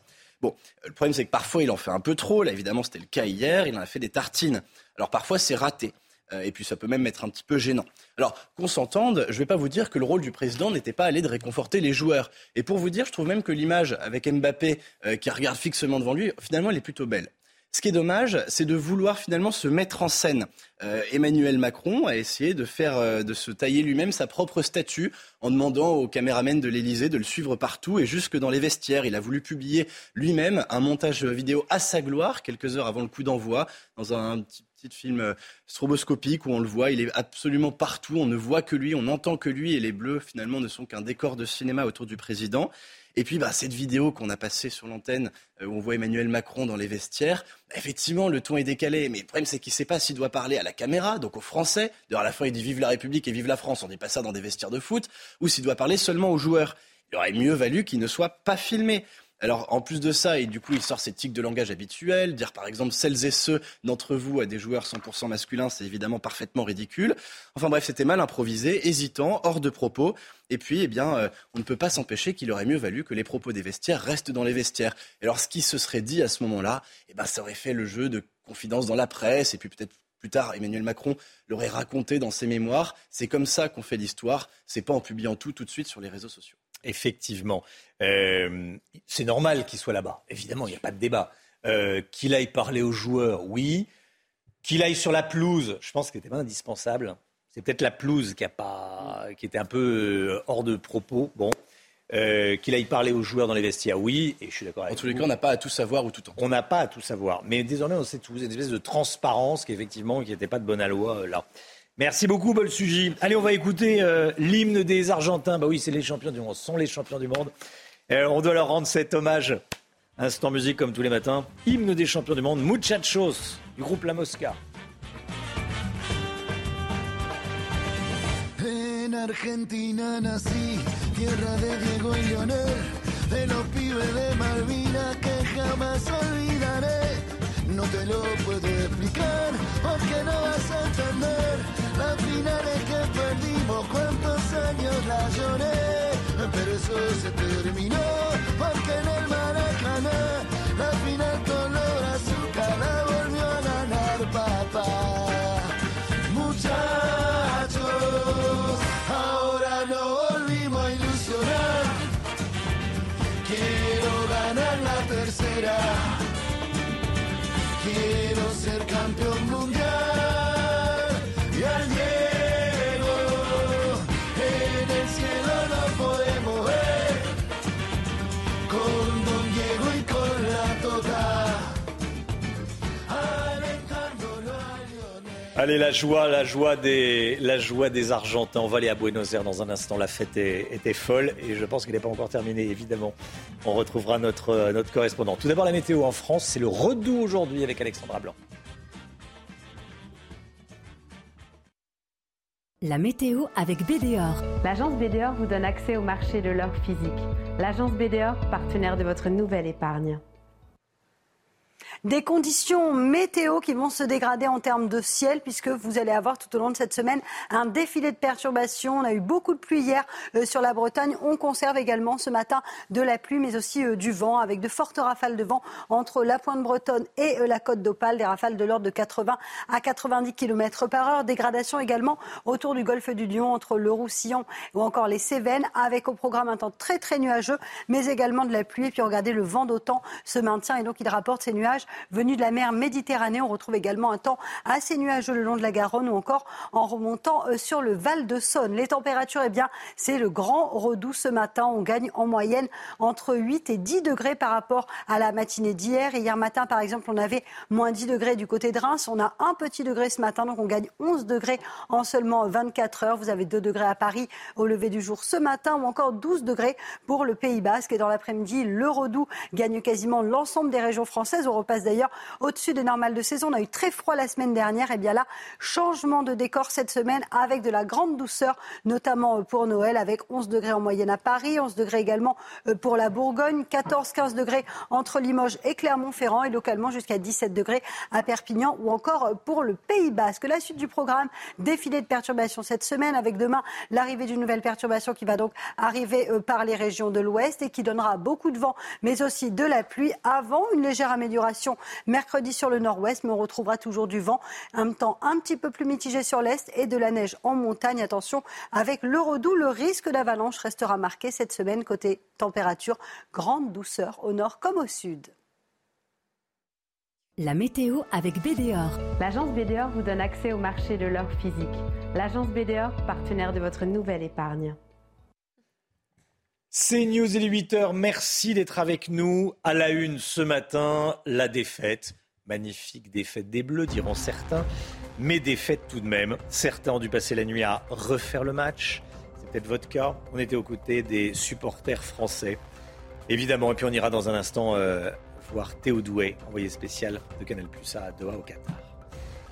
Bon, le problème, c'est que parfois, il en fait un peu trop. Là, évidemment, c'était le cas hier. Il en a fait des tartines. Alors, parfois, c'est raté. Euh, et puis, ça peut même être un petit peu gênant. Alors, qu'on s'entende, je ne vais pas vous dire que le rôle du président n'était pas aller de réconforter les joueurs. Et pour vous dire, je trouve même que l'image avec Mbappé euh, qui regarde fixement devant lui, finalement, elle est plutôt belle. Ce qui est dommage, c'est de vouloir finalement se mettre en scène. Euh, Emmanuel Macron a essayé de faire, euh, de se tailler lui-même sa propre statue en demandant aux caméramens de l'Élysée de le suivre partout et jusque dans les vestiaires. Il a voulu publier lui-même un montage vidéo à sa gloire quelques heures avant le coup d'envoi dans un petit petit film euh, stroboscopique où on le voit, il est absolument partout, on ne voit que lui, on n'entend que lui et les bleus finalement ne sont qu'un décor de cinéma autour du président. Et puis, bah, cette vidéo qu'on a passée sur l'antenne, euh, où on voit Emmanuel Macron dans les vestiaires, bah, effectivement, le ton est décalé. Mais le problème, c'est qu'il ne sait pas s'il doit parler à la caméra, donc aux Français. D'ailleurs, à la fois, il dit Vive la République et Vive la France. On dit pas ça dans des vestiaires de foot. Ou s'il doit parler seulement aux joueurs. Il aurait mieux valu qu'il ne soit pas filmé. Alors, en plus de ça, et du coup, il sort ses tics de langage habituels, dire par exemple celles et ceux d'entre vous à des joueurs 100% masculins, c'est évidemment parfaitement ridicule. Enfin bref, c'était mal improvisé, hésitant, hors de propos. Et puis, eh bien, euh, on ne peut pas s'empêcher qu'il aurait mieux valu que les propos des vestiaires restent dans les vestiaires. Et alors, ce qui se serait dit à ce moment-là, eh ben, ça aurait fait le jeu de confidence dans la presse, et puis peut-être plus tard, Emmanuel Macron l'aurait raconté dans ses mémoires. C'est comme ça qu'on fait l'histoire. C'est pas en publiant tout tout de suite sur les réseaux sociaux. Effectivement. Euh, c'est normal qu'il soit là-bas. Évidemment, il n'y a pas de débat. Euh, qu'il aille parler aux joueurs, oui. Qu'il aille sur la pelouse, je pense que c'était pas indispensable. C'est peut-être la pelouse qui, a pas, qui était un peu euh, hors de propos. Bon. qu'il aille parler aux joueurs dans les vestiaires, oui, et je suis d'accord avec En tous les cas, on n'a pas à tout savoir ou tout temps. On n'a pas à tout savoir. Mais désormais, on sait tout. C'est une espèce de transparence qui, effectivement, qui n'était pas de bonne loi là. Merci beaucoup, Bolsuji. Allez, on va écouter euh, l'hymne des Argentins. Bah oui, c'est les champions du monde. Sont les champions du monde. Euh, on doit leur rendre cet hommage. Instant musique comme tous les matins. Hymne des champions du monde. Muchachos du groupe La Mosca. En Argentina nací, tierra de Diego y de los pibes de Malvinas que jamás olvidaré. No te lo puedo explicar, porque no vas entender la final es que perdimos, cuántos años la lloré, pero eso se terminó, porque en el Maracaná, la final color azúcar la volvió a ganar papá. Muchachos, ahora no volvimos a ilusionar, quiero ganar la tercera, quiero ser campeón Allez, la joie, la joie des, la joie des Argentins. On va aller à Buenos Aires dans un instant. La fête était folle et je pense qu'elle n'est pas encore terminée, évidemment. On retrouvera notre, notre correspondant. Tout d'abord, la météo en France, c'est le redout aujourd'hui avec Alexandra Blanc. La météo avec BDOR. L'agence BDOR vous donne accès au marché de l'or physique. L'agence BDOR, partenaire de votre nouvelle épargne. Des conditions météo qui vont se dégrader en termes de ciel, puisque vous allez avoir tout au long de cette semaine un défilé de perturbations. On a eu beaucoup de pluie hier euh, sur la Bretagne. On conserve également ce matin de la pluie, mais aussi euh, du vent, avec de fortes rafales de vent entre la pointe bretonne et euh, la côte d'Opale, des rafales de l'ordre de 80 à 90 km par heure. Dégradation également autour du golfe du Lion, entre le Roussillon ou encore les Cévennes, avec au programme un temps très très nuageux, mais également de la pluie. Et puis regardez, le vent d'autant se maintient et donc il rapporte ces nuages venus de la mer Méditerranée. On retrouve également un temps assez nuageux le long de la Garonne ou encore en remontant euh, sur le Val de Saône. Les températures, eh bien, c'est le grand redout ce matin. On gagne en moyenne entre 8 et 10 degrés par rapport à la matinée d'hier. Hier matin, par exemple, on avait moins 10 degrés du côté de Reims. On a un petit degré ce matin, donc on gagne 11 degrés en seulement 24 heures. Vous avez 2 degrés à Paris au lever du jour ce matin ou encore 12 degrés pour le Pays Basque. Et dans l'après-midi, le redout gagne quasiment l'ensemble des régions françaises. On repasse d'ailleurs au-dessus des normales de saison. On a eu très froid la semaine dernière. Et bien là, changement de décor cette semaine avec de la grande douceur, notamment euh, pour Noël, avec 11 degrés en moyenne à Paris, 11 degrés également euh, pour la Bourgogne, 14-15 degrés entre Limoges et Clermont-Ferrand et localement jusqu'à 17 degrés à Perpignan ou encore euh, pour le Pays Basque. La suite du programme, défilé de perturbations cette semaine avec demain l'arrivée d'une nouvelle perturbation qui va donc arriver par les régions de l'Ouest et qui donnera beaucoup de vent mais aussi de la pluie avant une légère amélioration mercredi sur le nord-ouest, mais on retrouvera toujours du vent, un temps un petit peu plus mitigé sur l'est et de la neige en montagne. Attention, avec le redout, le risque d'avalanche restera marqué cette semaine côté température, grande douceur au nord comme au sud. La météo avec BDOR. L'agence BDOR vous donne accès au marché de l'or physique. L'agence BDOR, partenaire de votre nouvelle épargne. C'est News et les 8h. Merci d'être avec nous. À la une ce matin, la défaite. Magnifique défaite des Bleus, diront certains. Mais défaite tout de même. Certains ont dû passer la nuit à refaire le match. C'est peut-être votre cas. On était aux côtés des supporters français. Évidemment. Et puis on ira dans un instant euh, voir Théo Doué, envoyé spécial de Canal Plus à Doha au Qatar.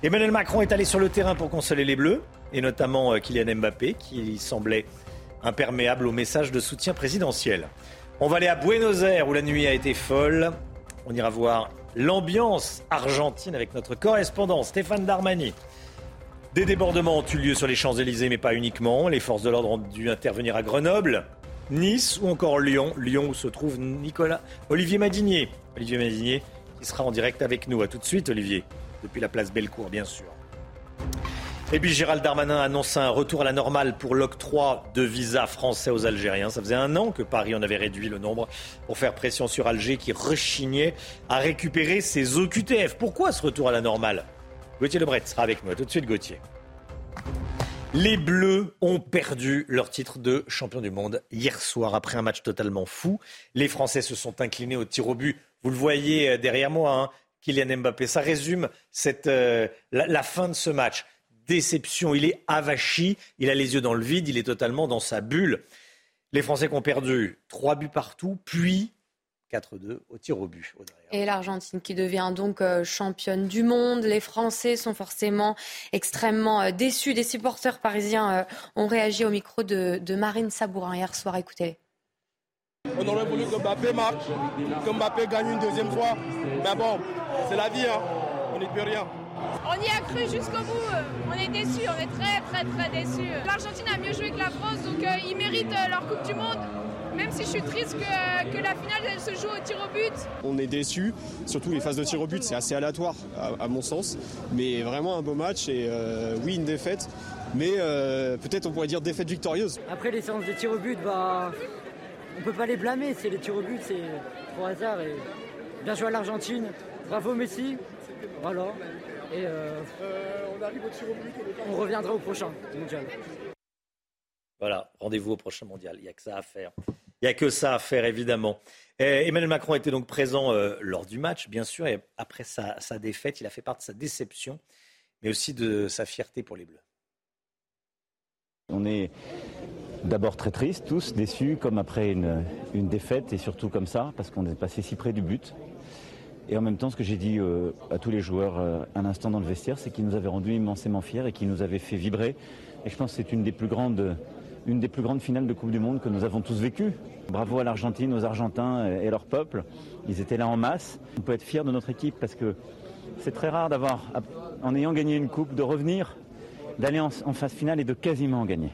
Emmanuel Macron est allé sur le terrain pour consoler les Bleus, et notamment euh, Kylian Mbappé, qui semblait imperméable au message de soutien présidentiel. On va aller à Buenos Aires où la nuit a été folle. On ira voir l'ambiance argentine avec notre correspondant Stéphane Darmani. Des débordements ont eu lieu sur les Champs-Élysées, mais pas uniquement. Les forces de l'ordre ont dû intervenir à Grenoble, Nice ou encore Lyon. Lyon où se trouve Nicolas Olivier Madinier. Olivier Madinier qui sera en direct avec nous. À tout de suite, Olivier, depuis la place Bellecour, bien sûr. Et puis Gérald Darmanin annonce un retour à la normale pour l'octroi de visas français aux Algériens. Ça faisait un an que Paris en avait réduit le nombre pour faire pression sur Alger qui rechignait à récupérer ses OQTF. Pourquoi ce retour à la normale? Gauthier Lebret sera avec nous. tout de suite, Gauthier. Les Bleus ont perdu leur titre de champion du monde hier soir après un match totalement fou. Les Français se sont inclinés au tir au but. Vous le voyez euh, derrière moi, hein, Kylian Mbappé. Ça résume euh, la fin de ce match déception. Il est avachi, il a les yeux dans le vide, il est totalement dans sa bulle. Les Français qui ont perdu trois buts partout, puis 4-2 au tir au but. Et l'Argentine qui devient donc euh, championne du monde. Les Français sont forcément extrêmement euh, déçus. Des supporters parisiens euh, ont réagi au micro de, Marine Sabourin hier soir. Écoutez. On aurait voulu que Mbappé marque, que Mbappé gagne une deuxième fois. Mais bon, c'est la vie, hein. on n'y peut rien. On y a cru jusqu'au bout. On est déçus, on est très très très déçus. L'Argentine a mieux joué que la France, donc euh, ils méritent euh, leur Coupe du Monde. Même si je suis triste que, la finale elle se joue au tir au but. On est déçus, surtout les phases de tir au but, c'est assez aléatoire à, mon sens. Mais vraiment un beau match et euh, oui une défaite, mais peut-être on pourrait dire défaite victorieuse. Après les séances de tir au but, bah, on peut pas les blâmer, c'est les tirs au but, c'est trop hasard. Et bien joué à l'Argentine, bravo Messi, voilà. Et euh, on arrive au On reviendra au prochain mondial. Voilà, rendez-vous au prochain mondial. Il n'y a que ça à faire. Il n'y a que ça à faire, évidemment. Emmanuel Macron était donc présent euh, lors du match, bien sûr, et après sa, défaite, il a fait part de sa déception, mais aussi de sa fierté pour les Bleus. On est d'abord très tristes, tous déçus, comme après une, une défaite, et surtout comme ça, parce qu'on est passé si près du but. Et en même temps, ce que j'ai dit euh, à tous les joueurs euh, un instant dans le vestiaire, c'est qu'ils nous avaient rendus immensément fiers et qu'ils nous avaient fait vibrer. Et je pense que c'est une des plus grandes, une des plus grandes finales de Coupe du Monde que nous avons tous vécues. Bravo à l'Argentine, aux Argentins et leur peuple. Ils étaient là en masse. On peut être fier de notre équipe parce que c'est très rare d'avoir, en ayant gagné une coupe, de revenir, d'aller en, phase finale et de quasiment en gagner.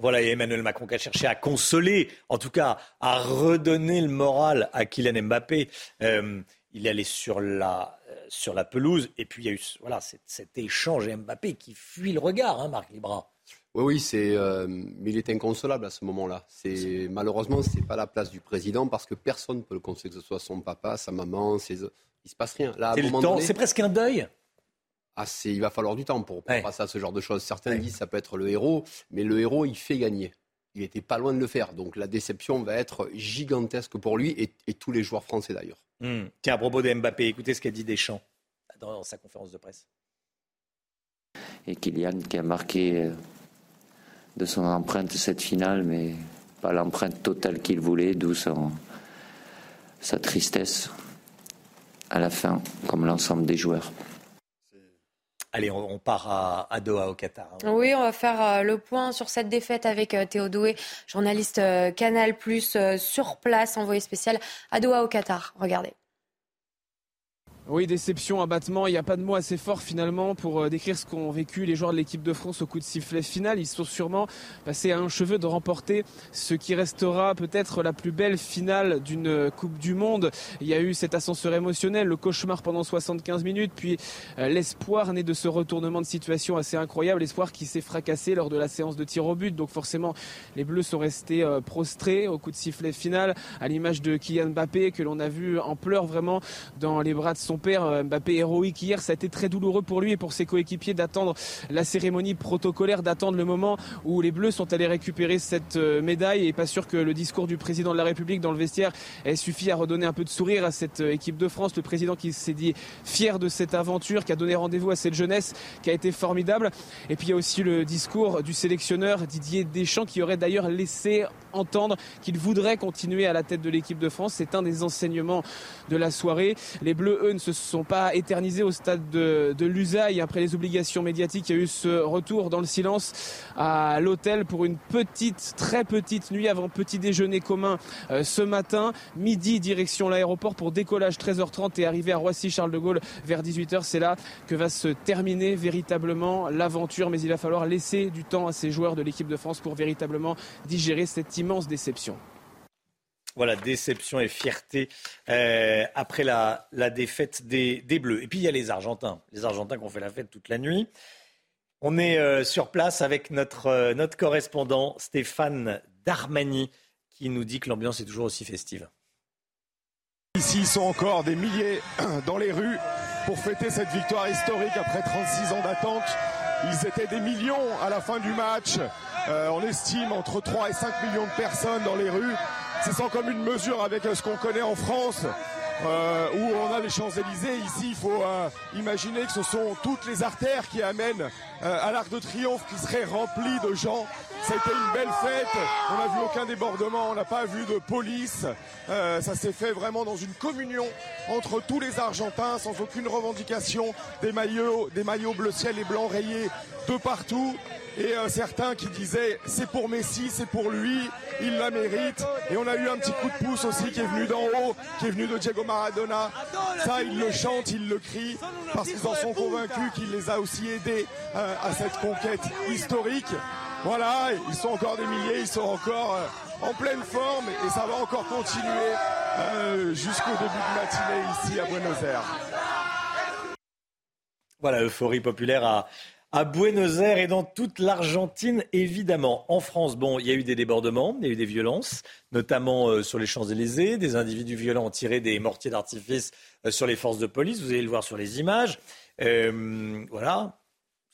Voilà, et Emmanuel Macron qui a cherché à consoler, en tout cas à redonner le moral à Kylian Mbappé. Euh, il est allé sur la, euh, sur la pelouse et puis il y a eu voilà, cet, échange Mbappé qui fuit le regard, hein, Marc Libra. Oui, oui, c'est, euh, mais il est inconsolable à ce moment-là. C'est malheureusement, c'est pas la place du président parce que personne ne peut le consoler, que ce soit son papa, sa maman, ses... il se passe rien. Là, c'est presque un deuil. Ah, il va falloir du temps pour, passer à ce genre de choses. Certains disent que ça peut être le héros, mais le héros, il fait gagner. Il n'était pas loin de le faire. Donc la déception va être gigantesque pour lui et, tous les joueurs français d'ailleurs. Hmm. Tiens, à propos de Mbappé, écoutez ce qu'a dit Deschamps dans sa conférence de presse. Et Kylian qui a marqué euh, de son empreinte cette finale, mais pas l'empreinte totale qu'il voulait, d'où sa tristesse à la fin, comme l'ensemble des joueurs. Allez, on, part à, Doha, au Qatar. Hein. Oui, on va faire euh, le point sur cette défaite avec euh, Théo Doué, journaliste euh, Canal, sur place, envoyé spécial à Doha, au Qatar. Regardez. Oui, déception, abattement, il n'y a pas de mots assez forts finalement pour euh, décrire ce qu'ont vécu les joueurs de l'équipe de France au coup de sifflet final. Ils sont sûrement passés à un cheveu de remporter ce qui restera peut-être la plus belle finale d'une Coupe du Monde. Il y a eu cet ascenseur émotionnel, le cauchemar pendant 75 minutes, puis euh, l'espoir né de ce retournement de situation assez incroyable, l'espoir qui s'est fracassé lors de la séance de tir au but. Donc forcément, les Bleus sont restés euh, prostrés au coup de sifflet final, à l'image de Kylian Mbappé que l'on a vu en pleurs vraiment dans les bras de son père euh, Mbappé héroïque hier. Ça a été très douloureux pour lui et pour ses coéquipiers d'attendre la cérémonie protocolaire, d'attendre le moment où les Bleus sont allés récupérer cette euh, médaille. Et pas sûr que le discours du président de la République dans le vestiaire ait suffi à redonner un peu de sourire à cette euh, équipe de France. Le président qui s'est dit fier de cette aventure, qui a donné rendez-vous à cette jeunesse, qui a été formidable. Et puis il y a aussi le discours du sélectionneur Didier Deschamps qui aurait d'ailleurs laissé entendre qu'il voudrait continuer à la tête de l'équipe de France. C'est un des enseignements de la soirée. Les Bleus, eux, ne se sont pas éternisés au stade de, de l'usaille. Après les obligations médiatiques, il y a eu ce retour dans le silence à l'hôtel pour une petite, très petite nuit avant petit déjeuner commun euh, ce matin. Midi, direction l'aéroport pour décollage 13h30 et arriver à Roissy-Charles de Gaulle vers 18h. C'est là que va se terminer véritablement l'aventure. Mais il va falloir laisser du temps à ces joueurs de l'équipe de France pour véritablement digérer cette immense déception. Voilà, déception et fierté euh, après la, défaite des, Bleus? Et puis il y a les Argentins, les Argentins qui ont fait la fête toute la nuit. On est euh, sur place avec notre, euh, notre correspondant Stéphane Darmani qui nous dit que l'ambiance est toujours aussi festive. Ici, ils sont encore des milliers <clears throat> dans les rues pour fêter cette victoire historique après 36 ans d'attente. Ils étaient des millions à la fin du match. on estime entre 3 et 5 millions de personnes dans les rues. C'est sans comme une mesure avec euh, ce qu'on connaît en France. Euh, où on a les Champs-Élysées. Ici, il faut euh, imaginer que ce sont toutes les artères qui amènent à l'Arc de Triomphe qui serait rempli de gens. Ça a été une belle fête. On n'a vu aucun débordement, on n'a pas vu de police. ça s'est fait vraiment dans une communion entre tous les Argentins, sans aucune revendication. Des maillots, des maillots bleu ciel et blanc rayés de partout et euh, certains qui disaient c'est pour Messi, c'est pour lui, il la mérite. Et on a eu un petit coup de pouce aussi qui est venu d'en haut, qui est venu de Diego Maradona. Ça, ils le chantent, ils le crient, parce qu'ils en sont convaincus qu'il les a aussi aidés euh, à cette conquête historique. Voilà, ils sont encore des milliers, ils sont encore euh, en pleine forme et ça va encore continuer jusqu'au début de matinée ici à Buenos Aires. Voilà, euphorie populaire à, Buenos Aires et dans toute l'Argentine, évidemment. En France, bon, il y a eu des débordements, il y a eu des violences, notamment euh, sur les Champs-Élysées. Des individus violents ont tiré des mortiers d'artifice euh, sur les forces de police. Vous allez le voir sur les images. Euh, voilà.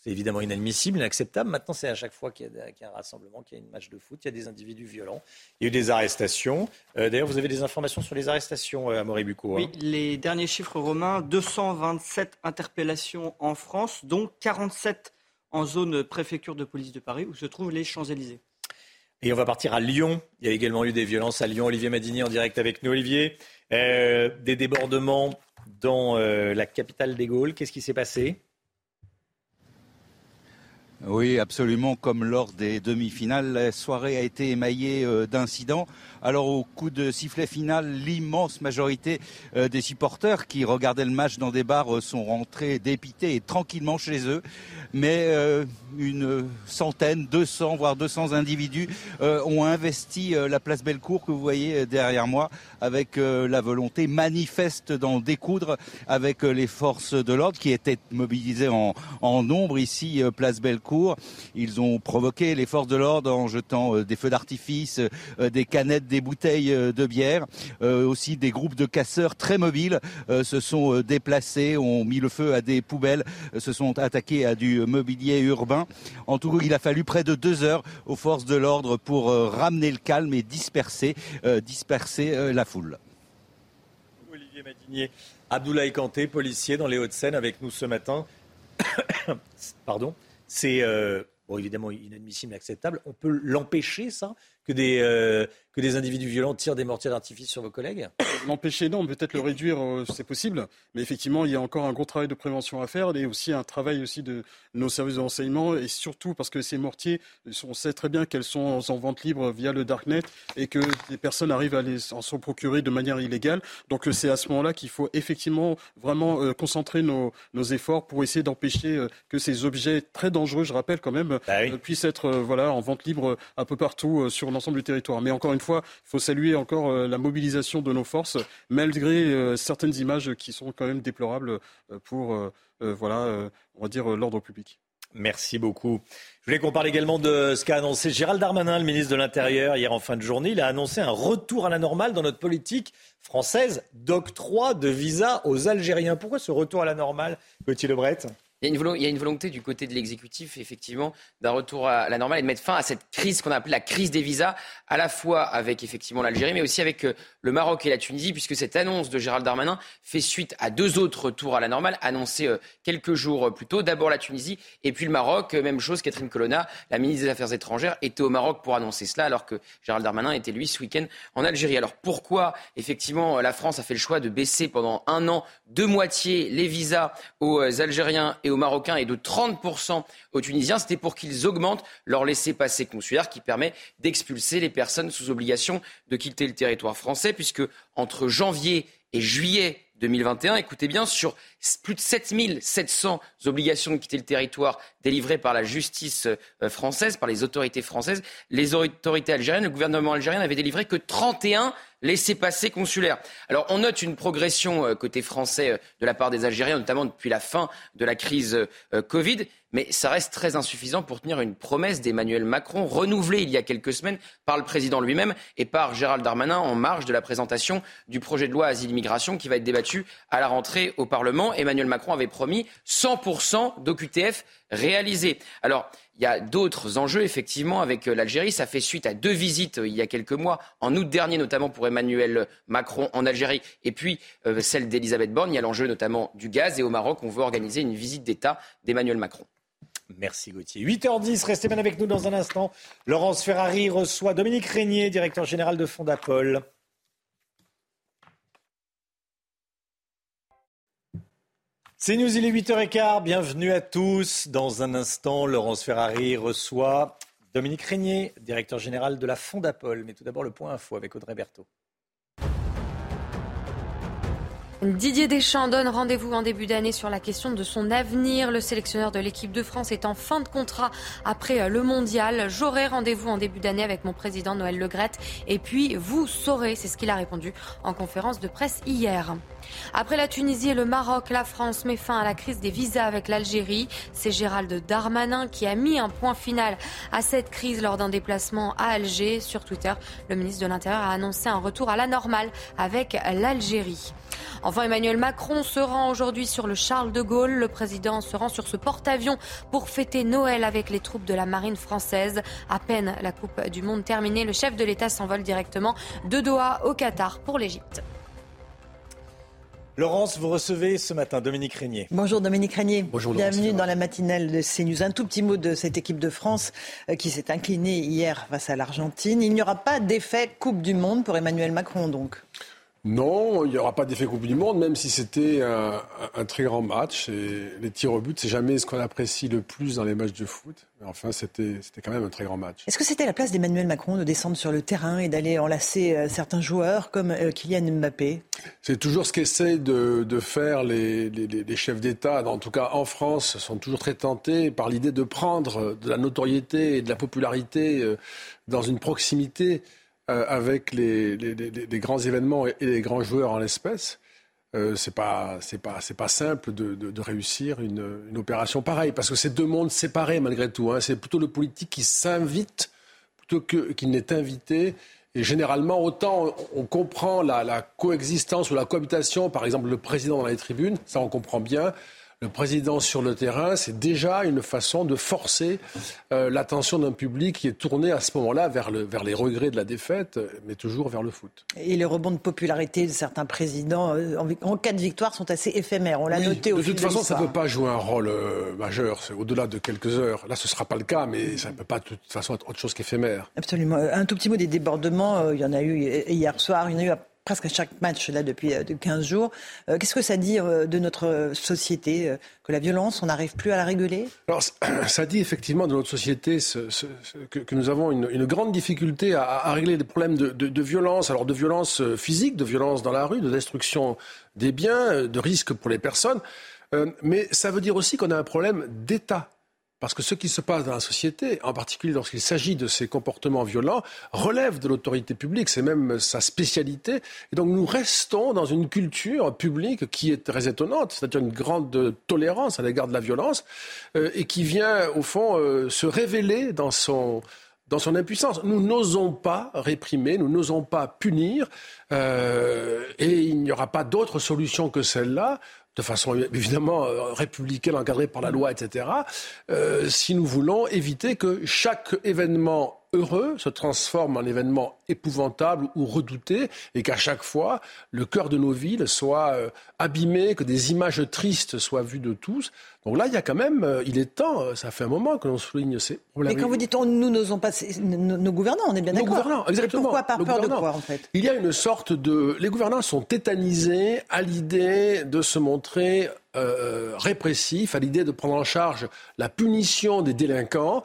C'est évidemment inadmissible, inacceptable. Maintenant, c'est à chaque fois qu'il y, a un rassemblement, qu'il y a une match de foot, il y a des individus violents. Il y a eu des arrestations. D'ailleurs, vous avez des informations sur les arrestations, à Moribuco. Hein? Oui, les derniers chiffres romains 227 interpellations en France, dont 47 en zone préfecture de police de Paris, où se trouvent les Champs-Élysées. Et on va partir à Lyon. Il y a également eu des violences à Lyon. Olivier Madini en direct avec nous. Olivier, euh, des débordements dans euh, la capitale des Gaules. Qu'est-ce qui s'est passé? Oui, absolument. Comme lors des demi-finales, la soirée a été émaillée euh, d'incidents. Alors au coup de sifflet final, l'immense majorité euh, des supporters qui regardaient le match dans des bars euh, sont rentrés dépités et tranquillement chez eux. Mais une centaine, 200, voire 200 individus ont investi la place Bellecour que vous voyez derrière moi avec la volonté manifeste d'en découdre avec les forces de l'ordre qui étaient mobilisées en, nombre ici, place Bellecour ils ont provoqué les forces de l'ordre en jetant euh, des feux d'artifice, euh, des canettes, des bouteilles euh, de bière. aussi des groupes de casseurs très mobiles se sont déplacés, ont mis le feu à des poubelles, se sont attaqués à du mobilier urbain. En tout cas, il a fallu près de deux heures aux forces de l'ordre pour ramener le calme et disperser, la foule. Olivier Madinier, Abdoulaye Kanté, policier dans les Hauts-de-Seine, avec nous ce matin. <coughs> Pardon. C'est euh, évidemment inadmissible, inacceptable. On peut l'empêcher, ça? Que des, euh, que des individus violents tirent des mortiers d'artifice sur vos collègues <coughs> L'empêcher, non, peut-être le réduire, euh, c'est possible. Mais effectivement, il y a encore un gros travail de prévention à faire et aussi un travail aussi de nos services de renseignement et surtout parce que ces mortiers, on sait très bien qu'elles sont en vente libre via le darknet et que des personnes arrivent à les en s'en procurer de manière illégale. Donc euh, c'est à ce moment-là qu'il faut effectivement vraiment concentrer nos, nos, efforts pour essayer d'empêcher que ces objets très dangereux, je rappelle quand même, bah puissent être voilà en vente libre un peu partout sur l'ensemble du territoire. Mais encore une fois, il faut saluer encore euh, la mobilisation de nos forces, malgré euh, certaines images qui sont quand même déplorables euh, pour, voilà, on va dire, l'ordre public. Merci beaucoup. Je voulais qu'on parle également de ce qu'a annoncé Gérald Darmanin, le ministre de l'Intérieur, hier en fin de journée. Il a annoncé un retour à la normale dans notre politique française d'octroi de visa aux Algériens. Pourquoi ce retour à la normale, Gauthier Lebret? Il y, a une volonté du côté de l'exécutif, effectivement, d'un retour à la normale et de mettre fin à cette crise qu'on a appelée la crise des visas, à la fois avec effectivement l'Algérie, mais aussi avec euh, le Maroc et la Tunisie, puisque cette annonce de Gérald Darmanin fait suite à deux autres retours à la normale annoncés euh, quelques jours plus tôt. D'abord la Tunisie et puis le Maroc. Même chose, Catherine Colonna, la ministre des Affaires étrangères, était au Maroc pour annoncer cela, alors que Gérald Darmanin était lui ce week-end en Algérie. Alors pourquoi effectivement la France a fait le choix de baisser pendant un an de moitié les visas aux Algériens et aux Marocains et de 30% aux Tunisiens, c'était pour qu'ils augmentent leur laissez-passer consulaire qui permet d'expulser les personnes sous obligation de quitter le territoire français, puisque entre janvier et juillet 2021, écoutez bien, sur plus de 7700 obligations de quitter le territoire délivrées par la justice euh, française, par les autorités françaises, les autorités algériennes, le gouvernement algérien n'avait délivré que 31 laissez-passer consulaires. Alors on note une progression euh, côté français euh, de la part des Algériens, notamment depuis la fin de la crise Covid, mais ça reste très insuffisant pour tenir une promesse d'Emmanuel Macron, renouvelée il y a quelques semaines par le président lui-même et par Gérald Darmanin en marge de la présentation du projet de loi Asile-Immigration qui va être débattu à la rentrée au Parlement. Emmanuel Macron avait promis 100% d'OQTF réalisés. Alors, il y a d'autres enjeux, effectivement, avec euh, l'Algérie. Ça fait suite à deux visites euh, il y a quelques mois, en août dernier, notamment pour Emmanuel Macron en Algérie, et puis euh, celle d'Elisabeth Borne. Il y a l'enjeu notamment du gaz. Et au Maroc, on veut organiser une visite d'État d'Emmanuel Macron. Merci Gauthier. 8h10, restez bien avec nous dans un instant. Laurence Ferrari reçoit Dominique Régnier, directeur général de Fondapol. C'est News, il est 8h15. Bienvenue à tous. Dans un instant, Laurence Ferrari reçoit Dominique Régnier, directeur général de la Fondapol. Mais tout d'abord, le point info avec Audrey Berthaud. Didier Deschamps donne rendez-vous en début d'année sur la question de son avenir. Le sélectionneur de l'équipe de France est en fin de contrat après euh, le mondial. J'aurai rendez-vous en début d'année avec mon président Noël Legrette et puis vous saurez, c'est ce qu'il a répondu en conférence de presse hier. Après la Tunisie et le Maroc, la France met fin à la crise des visas avec l'Algérie. C'est Gérald Darmanin qui a mis un point final à cette crise lors d'un déplacement à Alger. Sur Twitter, le ministre de l'Intérieur a annoncé un retour à la normale avec l'Algérie. Enfin, Emmanuel Macron se rend aujourd'hui sur le Charles de Gaulle. Le président se rend sur ce porte-avions pour fêter Noël avec les troupes de la marine française. À peine la Coupe du Monde terminée, le chef de l'État s'envole directement de Doha au Qatar pour l'Égypte. Laurence, vous recevez ce matin Dominique Régnier. Bonjour Dominique Régnier. Bonjour Bienvenue dans la matinale de CNews. Un tout petit mot de cette équipe de France euh, qui s'est inclinée hier face à l'Argentine. Il n'y aura pas d'effet Coupe du Monde pour Emmanuel Macron donc? Non, il n'y aura pas d'effet Coupe du Monde, même si c'était un, très grand match. Et les tirs au but, c'est jamais ce qu'on apprécie le plus dans les matchs de foot. Mais enfin, c'était quand même un très grand match. Est-ce que c'était la place d'Emmanuel Macron de descendre sur le terrain et d'aller enlacer euh, certains joueurs comme euh, Kylian Mbappé? C'est toujours ce qu'essayent de, faire les, les chefs d'État, en tout cas en France, sont toujours très tentés par l'idée de prendre de la notoriété et de la popularité euh, dans une proximité euh, avec les, grands événements et les grands joueurs en l'espèce, euh, c'est pas c'est pas c'est pas simple de, réussir une, opération pareille parce que c'est deux mondes séparés malgré tout. Hein. C'est plutôt le politique qui s'invite plutôt que qu'il n'est invité. Et généralement, autant on comprend la, la, coexistence ou la cohabitation, par exemple le président dans les tribunes, ça on comprend bien le président sur le terrain, c'est déjà une façon de forcer euh, l'attention d'un public qui est tourné à ce moment-là vers, vers les regrets de la défaite, mais toujours vers le foot. Et les rebonds de popularité de certains présidents euh, en, cas de victoire sont assez éphémères. On l'a noté au De toute façon, ça ne peut pas jouer un rôle euh, majeur. Au-delà de quelques heures. Là, ce ne sera pas le cas, mais ça ne peut pas de toute façon être autre chose qu'éphémère. Absolument. Un tout petit mot des débordements. Il y en a eu hier soir. Il y en a eu presque à chaque match là depuis 15 euh, jours. Euh, qu'est-ce que ça dit euh, de notre société que la violence, on n'arrive plus à la réguler? Alors, <clears throat> ça dit effectivement de notre société que, nous avons une, grande difficulté à, régler des problèmes de, violence, alors de violence physique, de violence dans la rue, de destruction des biens, de risques pour les personnes. mais ça veut dire aussi qu'on a un problème d'État. Parce que ce qui se passe dans la société, en particulier lorsqu'il s'agit de ces comportements violents, relève de l'autorité publique, c'est même sa spécialité. Et donc nous restons dans une culture publique qui est très étonnante, c'est-à-dire une grande tolérance à l'égard de la violence, euh, et qui vient au fond euh, se révéler dans son, dans son impuissance. Nous n'osons pas réprimer, nous n'osons pas punir, euh, et il n'y aura pas d'autre solution que celle-là de façon évidemment euh, républicaine, encadrée par la loi, etc., euh, si nous voulons éviter que chaque événement heureux se transforme en événement épouvantable ou redouté et qu'à chaque fois, le cœur de nos villes soit euh, abîmé, que des images tristes soient vues de tous. Donc là, il y a quand même, euh, il est temps, euh, ça fait un moment que l'on souligne ces problèmes. Mais quand vous dites nous n'osons pas, nos, nos, gouvernants, on est bien d'accord. Nos gouvernants, exactement. pourquoi par peur de quoi en fait? Il y a une sorte de, les gouvernants sont tétanisés à l'idée de se montrer euh, répressifs, à l'idée de prendre en charge la punition des délinquants.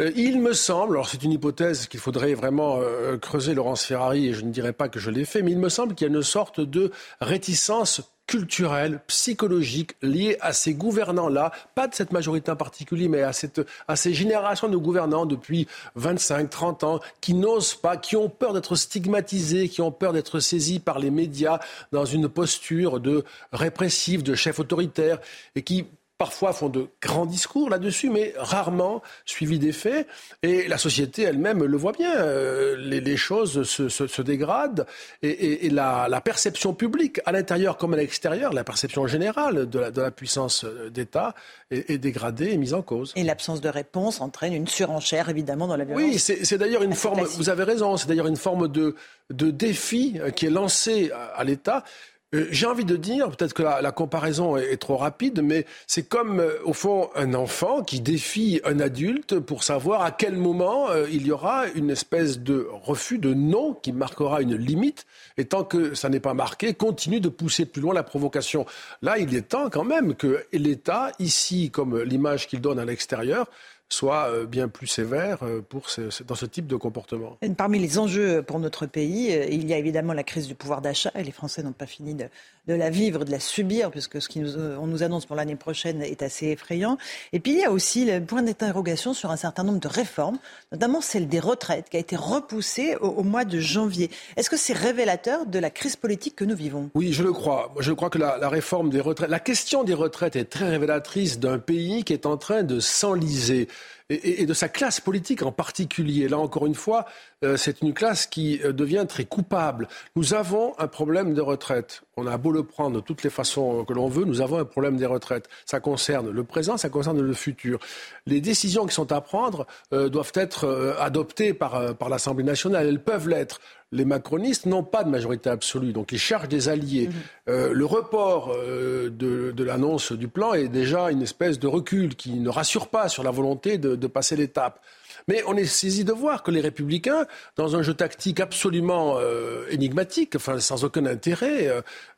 Euh, il me semble, alors c'est une hypothèse qu'il faudrait vraiment euh, creuser, Laurence Ferrari, et je ne dirais pas que je l'ai fait, mais il me semble qu'il y a une sorte de réticence culturelle, psychologique liée à ces gouvernants-là, pas de cette majorité en particulier, mais à, cette, à ces générations de gouvernants depuis 25, 30 ans, qui n'osent pas, qui ont peur d'être stigmatisés, qui ont peur d'être saisis par les médias dans une posture de répressif, de chef autoritaire, et qui parfois font de grands discours là-dessus, mais rarement suivis des faits. Et la société elle-même le voit bien. Euh, les, choses se, se, se, dégradent et, et, la, la, perception publique, à l'intérieur comme à l'extérieur, la perception générale de la, de la puissance d'État est, est, dégradée et mise en cause. Et l'absence de réponse entraîne une surenchère, évidemment, dans la violence. Oui, c'est d'ailleurs une forme, classique. vous avez raison, c'est d'ailleurs une forme de, de défi qui est lancé à, à l'État. Euh, j'ai envie de dire, peut-être que la, comparaison est, est, trop rapide, mais c'est comme, euh, au fond, un enfant qui défie un adulte pour savoir à quel moment euh, il y aura une espèce de refus, de non, qui marquera une limite. Et tant que ça n'est pas marqué, continue de pousser plus loin la provocation. Là, il est temps quand même que l'État, ici, comme l'image qu'il donne à l'extérieur, soit euh, bien plus sévère euh, pour ce, dans ce type de comportement. Et parmi les enjeux pour notre pays, euh, il y a évidemment la crise du pouvoir d'achat et les Français n'ont pas fini de, de, la vivre, de la subir, puisque ce qu'on nous, nous annonce pour l'année prochaine est assez effrayant. Et puis il y a aussi le point d'interrogation sur un certain nombre de réformes, notamment celle des retraites qui a été repoussée au, au mois de janvier. Est-ce que c'est révélateur de la crise politique que nous vivons? Oui, je le crois. Je crois que la, la réforme des retraites, la question des retraites est très révélatrice d'un pays qui est en train de s'enliser et, de sa classe politique en particulier. Là, encore une fois, euh, c'est une classe qui euh, devient très coupable. Nous avons un problème de retraite. On a beau le prendre de toutes les façons que l'on veut, nous avons un problème des retraites. Ça concerne le présent, ça concerne le futur. Les décisions qui sont à prendre euh, doivent être euh, adoptées par, euh, par l'Assemblée nationale. Elles peuvent l'être les macronistes n'ont pas de majorité absolue, donc ils cherchent des alliés. Mmh. Euh, le report euh, de, de l'annonce du plan est déjà une espèce de recul qui ne rassure pas sur la volonté de, de passer l'étape. Mais on est saisi de voir que les républicains, dans un jeu tactique absolument euh, énigmatique, enfin sans aucun intérêt,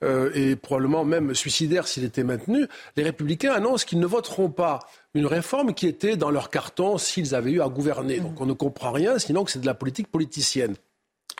euh, et probablement même suicidaire s'il était maintenu, les républicains annoncent qu'ils ne voteront pas une réforme qui était dans leur carton s'ils avaient eu à gouverner. Donc on ne comprend rien, sinon que c'est de la politique politicienne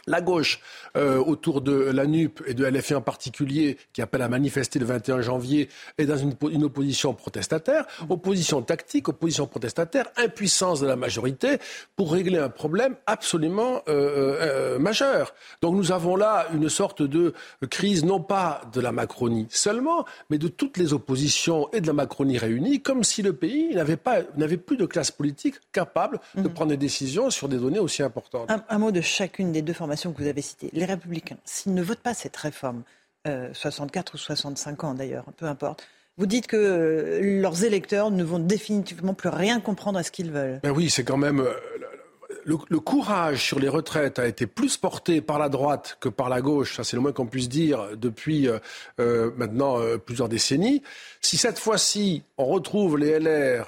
la gauche euh, autour de la NUP et de LFI en particulier, qui appelle à manifester le 21 janvier, est dans une, une, opposition protestataire, opposition tactique, opposition protestataire, impuissance de la majorité pour régler un problème absolument euh, euh, majeur. Donc nous avons là une sorte de crise non pas de la Macronie seulement, mais de toutes les oppositions et de la Macronie réunies, comme si le pays n'avait pas n'avait plus de classe politique capable mmh. de prendre des décisions sur des données aussi importantes. Un, un mot de chacune des deux formations que vous avez citées, les républicains, s'ils ne votent pas cette réforme, euh, 64 ou 65 ans d'ailleurs, peu importe, vous dites que euh, leurs électeurs ne vont définitivement plus rien comprendre à ce qu'ils veulent. Ben oui, c'est quand même. Le, courage sur les retraites a été plus porté par la droite que par la gauche, ça c'est le moins qu'on puisse dire depuis euh, euh maintenant euh, plusieurs décennies. Si cette fois-ci on retrouve les LR,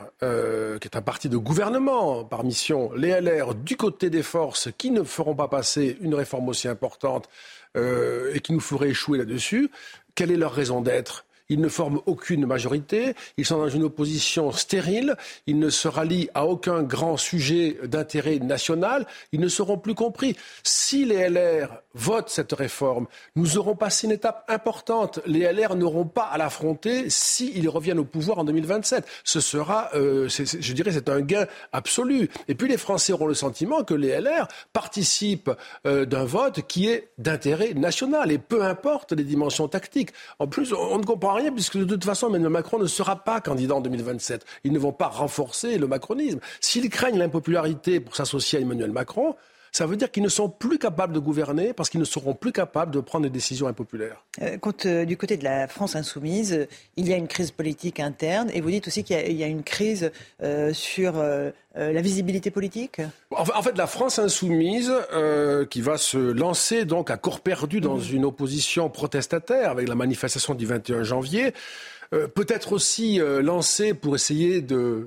qui est un parti de gouvernement par mission, les LR du côté des forces qui ne feront pas passer une réforme aussi importante et qui nous ferait échouer là-dessus, quelle est leur raison d'être? Ils ne forment aucune majorité, ils sont dans une opposition stérile, ils ne se rallient à aucun grand sujet d'intérêt national, ils ne seront plus compris. Si les LR votent cette réforme, nous aurons passé une étape importante. Les LR n'auront pas à l'affronter s'ils reviennent au pouvoir en 2027. Ce sera, euh, c est, je dirais, c'est un gain absolu. Et puis les Français auront le sentiment que les LR participent euh, d'un vote qui est d'intérêt national, et peu importe les dimensions tactiques. En plus, on ne comprend rien puisque de toute façon Emmanuel Macron ne sera pas candidat en 2027. Ils ne vont pas renforcer le macronisme. S'ils craignent l'impopularité pour s'associer à Emmanuel Macron, ça veut dire qu'ils ne sont plus capables de gouverner parce qu'ils ne seront plus capables de prendre des décisions impopulaires. Euh, euh, du côté de la France insoumise, euh, il y a une crise politique interne et vous dites aussi qu'il y, a une crise sur la visibilité politique? En fait, la France insoumise, qui va se lancer donc à corps perdu dans mmh. une opposition protestataire avec la manifestation du 21 janvier, peut-être aussi euh, lancé pour essayer de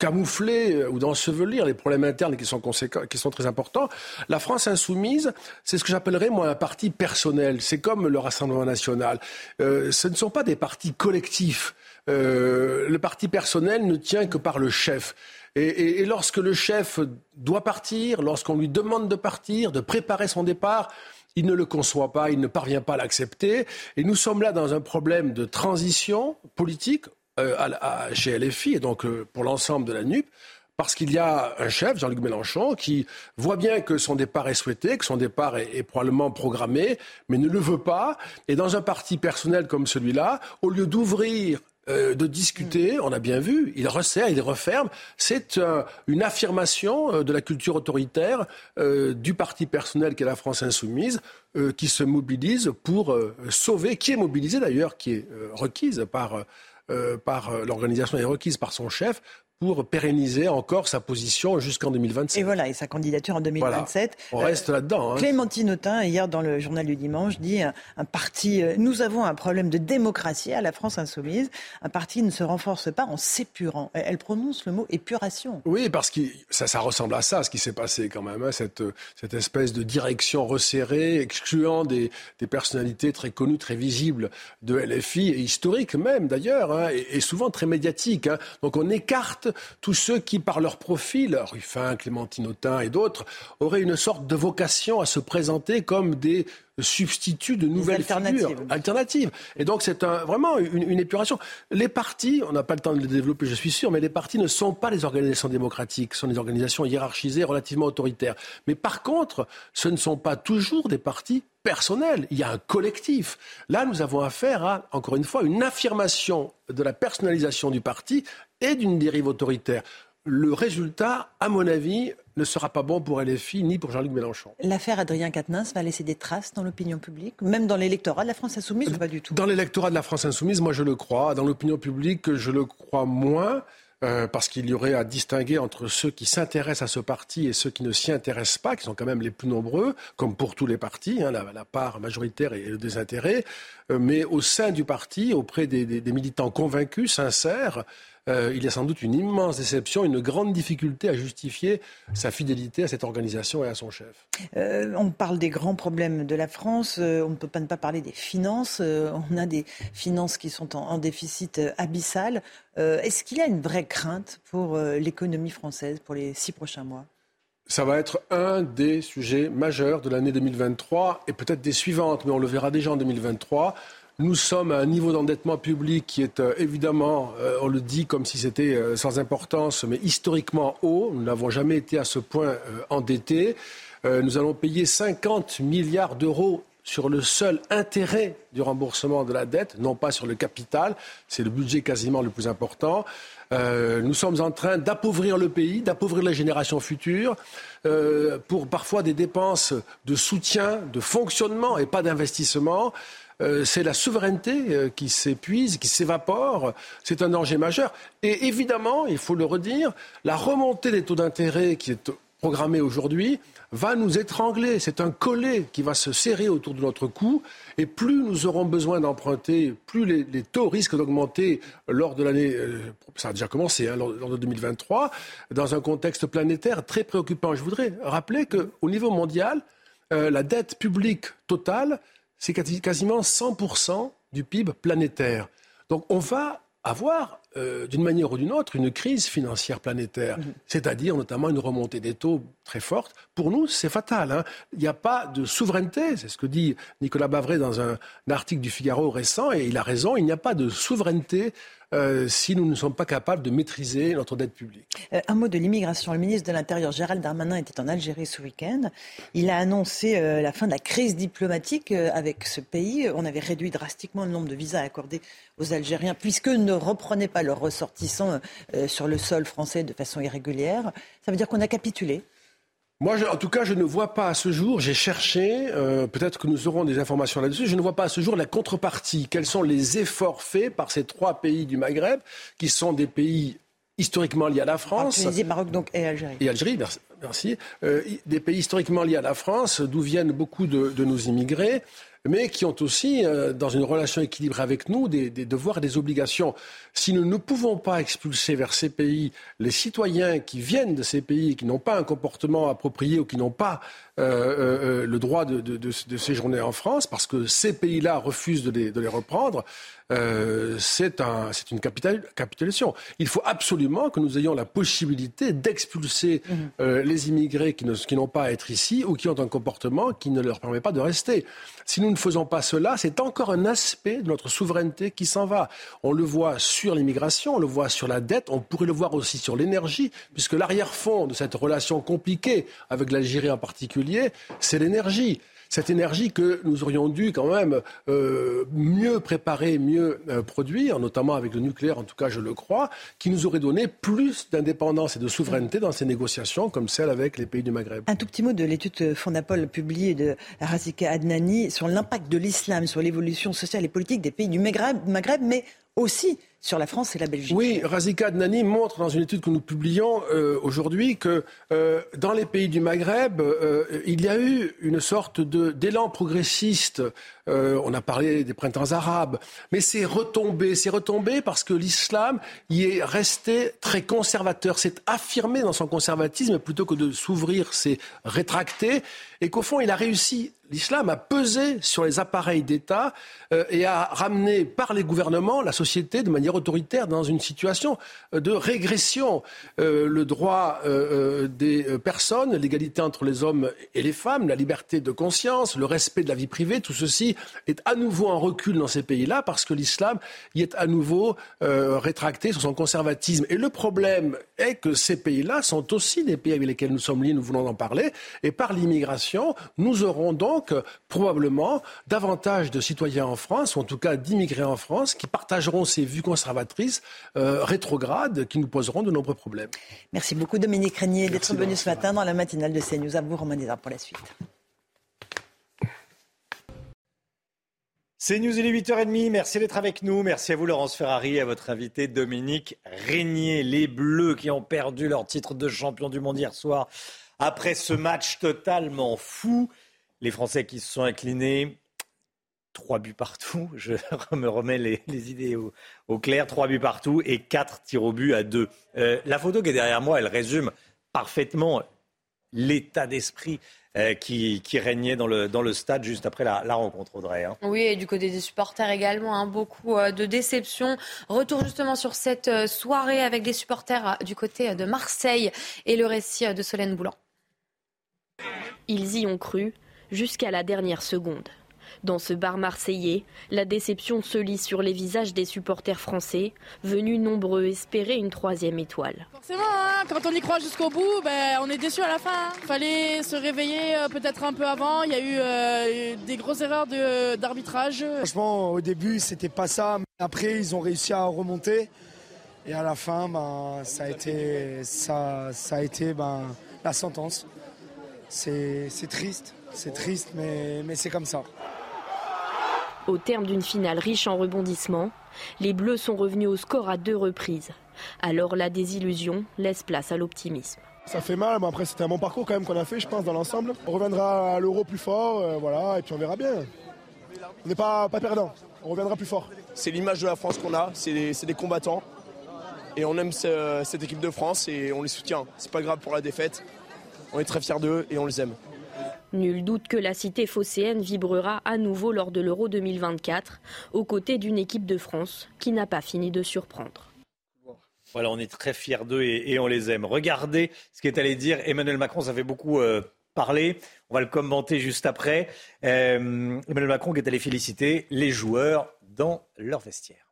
camoufler euh, ou d'ensevelir les problèmes internes qui sont, qui sont très importants. La France insoumise, c'est ce que j'appellerais moi un parti personnel. C'est comme le Rassemblement national. ce ne sont pas des partis collectifs. le parti personnel ne tient que par le chef. et lorsque le chef doit partir, lorsqu'on lui demande de partir, de préparer son départ, il ne le conçoit pas, il ne parvient pas à l'accepter. Et nous sommes là dans un problème de transition politique euh, chez LFI et donc euh, pour l'ensemble de la NUP. Parce qu'il y a un chef, Jean-Luc Mélenchon, qui voit bien que son départ est souhaité, que son départ est probablement programmé, mais ne le veut pas. Et dans un parti personnel comme celui-là, au lieu d'ouvrir euh, de discuter, on a bien vu, il resserre, il referme. C'est une affirmation de la culture autoritaire du parti personnel qu'est la France insoumise, qui se mobilise pour sauver, qui est mobilisé d'ailleurs, qui est requise par, par l'organisation est requise par son chef pour pérenniser encore sa position jusqu'en 2027. Et voilà, et sa candidature en 2027. On reste là-dedans. Hein. Clémentine Autain, hier dans le journal du dimanche, dit un, parti, euh, nous avons un problème de démocratie à la France insoumise. Un parti ne se renforce pas en s'épurant. Elle prononce le mot épuration. Oui, parce que ça, ça ressemble à ça, ce qui s'est passé quand même, hein, cette, cette espèce de direction resserrée, excluant des, des, personnalités très connues, très visibles de LFI, et historiques même d'ailleurs, hein, et, et, souvent très médiatiques. Donc on écarte tous ceux qui, par leur profil, Ruffin, Clémentine Autain et d'autres, auraient une sorte de vocation à se présenter comme des substituts de nouvelles alternatives. figures alternatives. Et donc c'est vraiment une, épuration. Les partis, on n'a pas le temps de les développer, je suis sûr, mais les partis ne sont pas des organisations démocratiques, ce sont des organisations hiérarchisées, relativement autoritaires. Mais par contre, ce ne sont pas toujours des partis personnels. Il y a un collectif. Là, nous avons affaire à, encore une fois, une affirmation de la personnalisation du parti et d'une dérive autoritaire. Le résultat, à mon avis, ne sera pas bon pour LFI ni pour Jean-Luc Mélenchon. L'affaire Adrien Quatennens va laisser des traces dans l'opinion publique, même dans l'électorat de la France insoumise ou pas du tout? Dans l'électorat de la France insoumise, moi je le crois. Dans l'opinion publique, je le crois moins. Euh, parce qu'il y aurait à distinguer entre ceux qui s'intéressent à ce parti et ceux qui ne s'y intéressent pas, qui sont quand même les plus nombreux, comme pour tous les partis, hein, la, part majoritaire et le désintérêt. Euh, mais au sein du parti, auprès des militants convaincus, sincères, euh, il y a sans doute une immense déception, une grande difficulté à justifier sa fidélité à cette organisation et à son chef. Euh, on parle des grands problèmes de la France, euh, on ne peut pas ne pas parler des finances. on a des finances qui sont en, déficit abyssal. Est-ce qu'il y a une vraie crainte pour l'économie française pour les six prochains mois? Ça va être un des sujets majeurs de l'année 2023 et peut-être des suivantes, mais on le verra déjà en 2023. Nous sommes à un niveau d'endettement public qui est euh, évidemment, euh, on le dit comme si c'était euh, sans importance, mais historiquement haut. Nous n'avons jamais été à ce point endettés. nous allons payer 50 milliards d'euros sur le seul intérêt du remboursement de la dette, non pas sur le capital. C'est le budget quasiment le plus important. nous sommes en train d'appauvrir le pays, d'appauvrir les générations futures, pour parfois des dépenses de soutien, de fonctionnement et pas d'investissement. Euh, c'est la souveraineté euh, qui s'épuise, qui s'évapore. C'est un danger majeur. Et évidemment, il faut le redire, la remontée des taux d'intérêt qui est programmée aujourd'hui va nous étrangler. C'est un collet qui va se serrer autour de notre cou. Et plus nous aurons besoin d'emprunter, plus les, taux risquent d'augmenter lors de l'année, euh, ça a déjà commencé, hein, lors, de 2023, dans un contexte planétaire très préoccupant. Je voudrais rappeler qu'au niveau mondial, la dette publique totale c'est quasiment 100% du PIB planétaire. Donc on va avoir, euh, d'une manière ou d'une autre, une crise financière planétaire, mhm. c'est-à-dire notamment une remontée des taux très forte. Pour nous, c'est fatal. Hein. Il n'y a pas de souveraineté, c'est ce que dit Nicolas Bavret dans un, article du Figaro récent, et il a raison, il n'y a pas de souveraineté euh, si nous ne sommes pas capables de maîtriser notre dette publique. Euh, un mot de l'immigration. Le ministre de l'Intérieur, Gérald Darmanin, était en Algérie ce week-end. Il a annoncé euh, la fin de la crise diplomatique avec ce pays. On avait réduit drastiquement le nombre de visas accordés aux Algériens, puisque ne reprenaient pas leurs ressortissants sur le sol français de façon irrégulière. Ça veut dire qu'on a capitulé moi, en tout cas, je ne vois pas à ce jour, j'ai cherché, euh, peut-être que nous aurons des informations là-dessus, je ne vois pas à ce jour la contrepartie. Quels sont les efforts faits par ces trois pays du Maghreb, qui sont des pays historiquement liés à la France Tunisie, Maroc donc, et Algérie. Et Algérie, merci. Euh, des pays historiquement liés à la France, d'où viennent beaucoup de, de nos immigrés mais qui ont aussi, euh, dans une relation équilibrée avec nous, des, devoirs et des obligations. Si nous ne pouvons pas expulser vers ces pays les citoyens qui viennent de ces pays et qui n'ont pas un comportement approprié ou qui n'ont pas euh, euh, le droit de, de, de, de, séjourner en France, parce que ces pays-là refusent de les, reprendre, euh, c'est un, une capitulation. Il faut absolument que nous ayons la possibilité d'expulser mmh. euh, les immigrés qui, qui n'ont pas à être ici ou qui ont un comportement qui ne leur permet pas de rester. Si nous ne faisons pas cela, c'est encore un aspect de notre souveraineté qui s'en va. On le voit sur l'immigration, on le voit sur la dette, on pourrait le voir aussi sur l'énergie, puisque l'arrière-fond de cette relation compliquée avec l'Algérie en particulier, c'est l'énergie cette énergie que nous aurions dû quand même euh, mieux préparer, mieux euh, produire, notamment avec le nucléaire, en tout cas je le crois, qui nous aurait donné plus d'indépendance et de souveraineté dans ces négociations comme celle avec les pays du Maghreb. Un tout petit mot de l'étude Fondapol publiée de Razika Adnani sur l'impact de l'islam sur l'évolution sociale et politique des pays du Maghreb, Maghreb mais aussi sur la France et la Belgique. Oui, Razika Adnani montre dans une étude que nous publions euh, aujourd'hui que euh, dans les pays du Maghreb, euh, il y a eu une sorte d'élan progressiste. On a parlé des printemps arabes, mais c'est retombé. C'est retombé parce que l'islam y est resté très conservateur. C'est affirmé dans son conservatisme plutôt que de s'ouvrir, c'est rétracté. Et qu'au fond, il a réussi l'islam a pesé sur les appareils d'État euh, et a ramené par les gouvernements la société de manière autoritaire dans une situation euh, de régression. Euh, le droit des personnes, l'égalité entre les hommes et les femmes, la liberté de conscience, le respect de la vie privée, tout ceci est à nouveau en recul dans ces pays-là parce que l'islam y est à nouveau rétracté sur son conservatisme. Et le problème est que ces pays-là sont aussi des pays avec lesquels nous sommes liés, nous voulons en parler, et par l'immigration, nous aurons donc donc probablement davantage de citoyens en France, ou en tout cas d'immigrés en France, qui partageront ces vues conservatrices euh, rétrogrades qui nous poseront de nombreux problèmes. Merci beaucoup Dominique Régnier d'être venu ce matin dans la matinale de CNews. À vous Romain pour la suite. C'est News, il est 8h30. Merci d'être avec nous. Merci à vous, Laurence Ferrari, et à votre invité, Dominique Régnier. Les Bleus qui ont perdu leur titre de champion du monde hier soir après ce match totalement fou. Les Français qui se sont inclinés, trois buts partout. <laughs> Je me remets les, idées au, clair. Trois buts partout et quatre tirs au but à deux. Euh, la photo qui est derrière moi, elle résume parfaitement l'état d'esprit euh, qui, régnait dans le, dans le stade juste après la, rencontre, Audrey. Hein. Oui, et du côté des supporters également, hein, beaucoup euh, de déception. Retour justement sur cette soirée avec des supporters du côté de Marseille et le récit de Solène Boulan. Ils y ont cru jusqu'à la dernière seconde. Dans ce bar marseillais, la déception se lit sur les visages des supporters français, venus nombreux espérer une troisième étoile. Forcément, hein, quand on y croit jusqu'au bout, ben, on est déçu à la fin. Il fallait se réveiller euh, peut-être un peu avant. Il y a eu euh, des grosses erreurs d'arbitrage. Franchement, au début, c'était pas ça. Après, ils ont réussi à remonter. Et à la fin, ben, ça a été, ça, ça a été ben, la sentence. C'est triste. C'est triste, mais, mais c'est comme ça. Au terme d'une finale riche en rebondissements, les Bleus sont revenus au score à deux reprises. Alors la désillusion laisse place à l'optimisme. Ça fait mal, mais après c'était un bon parcours quand même qu'on a fait, je pense, dans l'ensemble. On reviendra à l'euro plus fort, euh, voilà, et puis on verra bien. On n'est pas, pas perdant, on reviendra plus fort. C'est l'image de la France qu'on a, c'est des, des, combattants. Et on aime cette équipe de France et on les soutient. C'est pas grave pour la défaite. On est très fiers d'eux et on les aime. Nul doute que la cité phocéenne vibrera à nouveau lors de l'Euro 2024, aux côtés d'une équipe de France qui n'a pas fini de surprendre. Voilà, on est très fiers d'eux et, on les aime. Regardez ce qu'est allé dire Emmanuel Macron, ça fait beaucoup euh, parler. On va le commenter juste après. Euh, Emmanuel Macron qui est allé féliciter les joueurs dans leur vestiaire.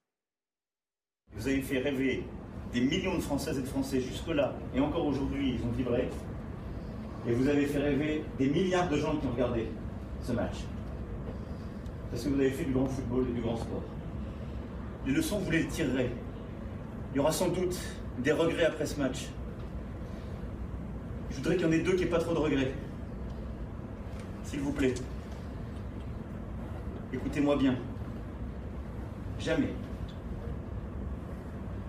Vous avez fait rêver des millions de Françaises et de Français jusque-là, et encore aujourd'hui, ils ont vibré. Et vous avez fait rêver des milliards de gens qui ont regardé ce match. Parce que vous avez fait du grand football et du grand sport. Les leçons, vous les tirerez. Il y aura sans doute des regrets après ce match. Je voudrais qu'il y en ait deux qui n'aient pas trop de regrets. S'il vous plaît. Écoutez-moi bien. Jamais.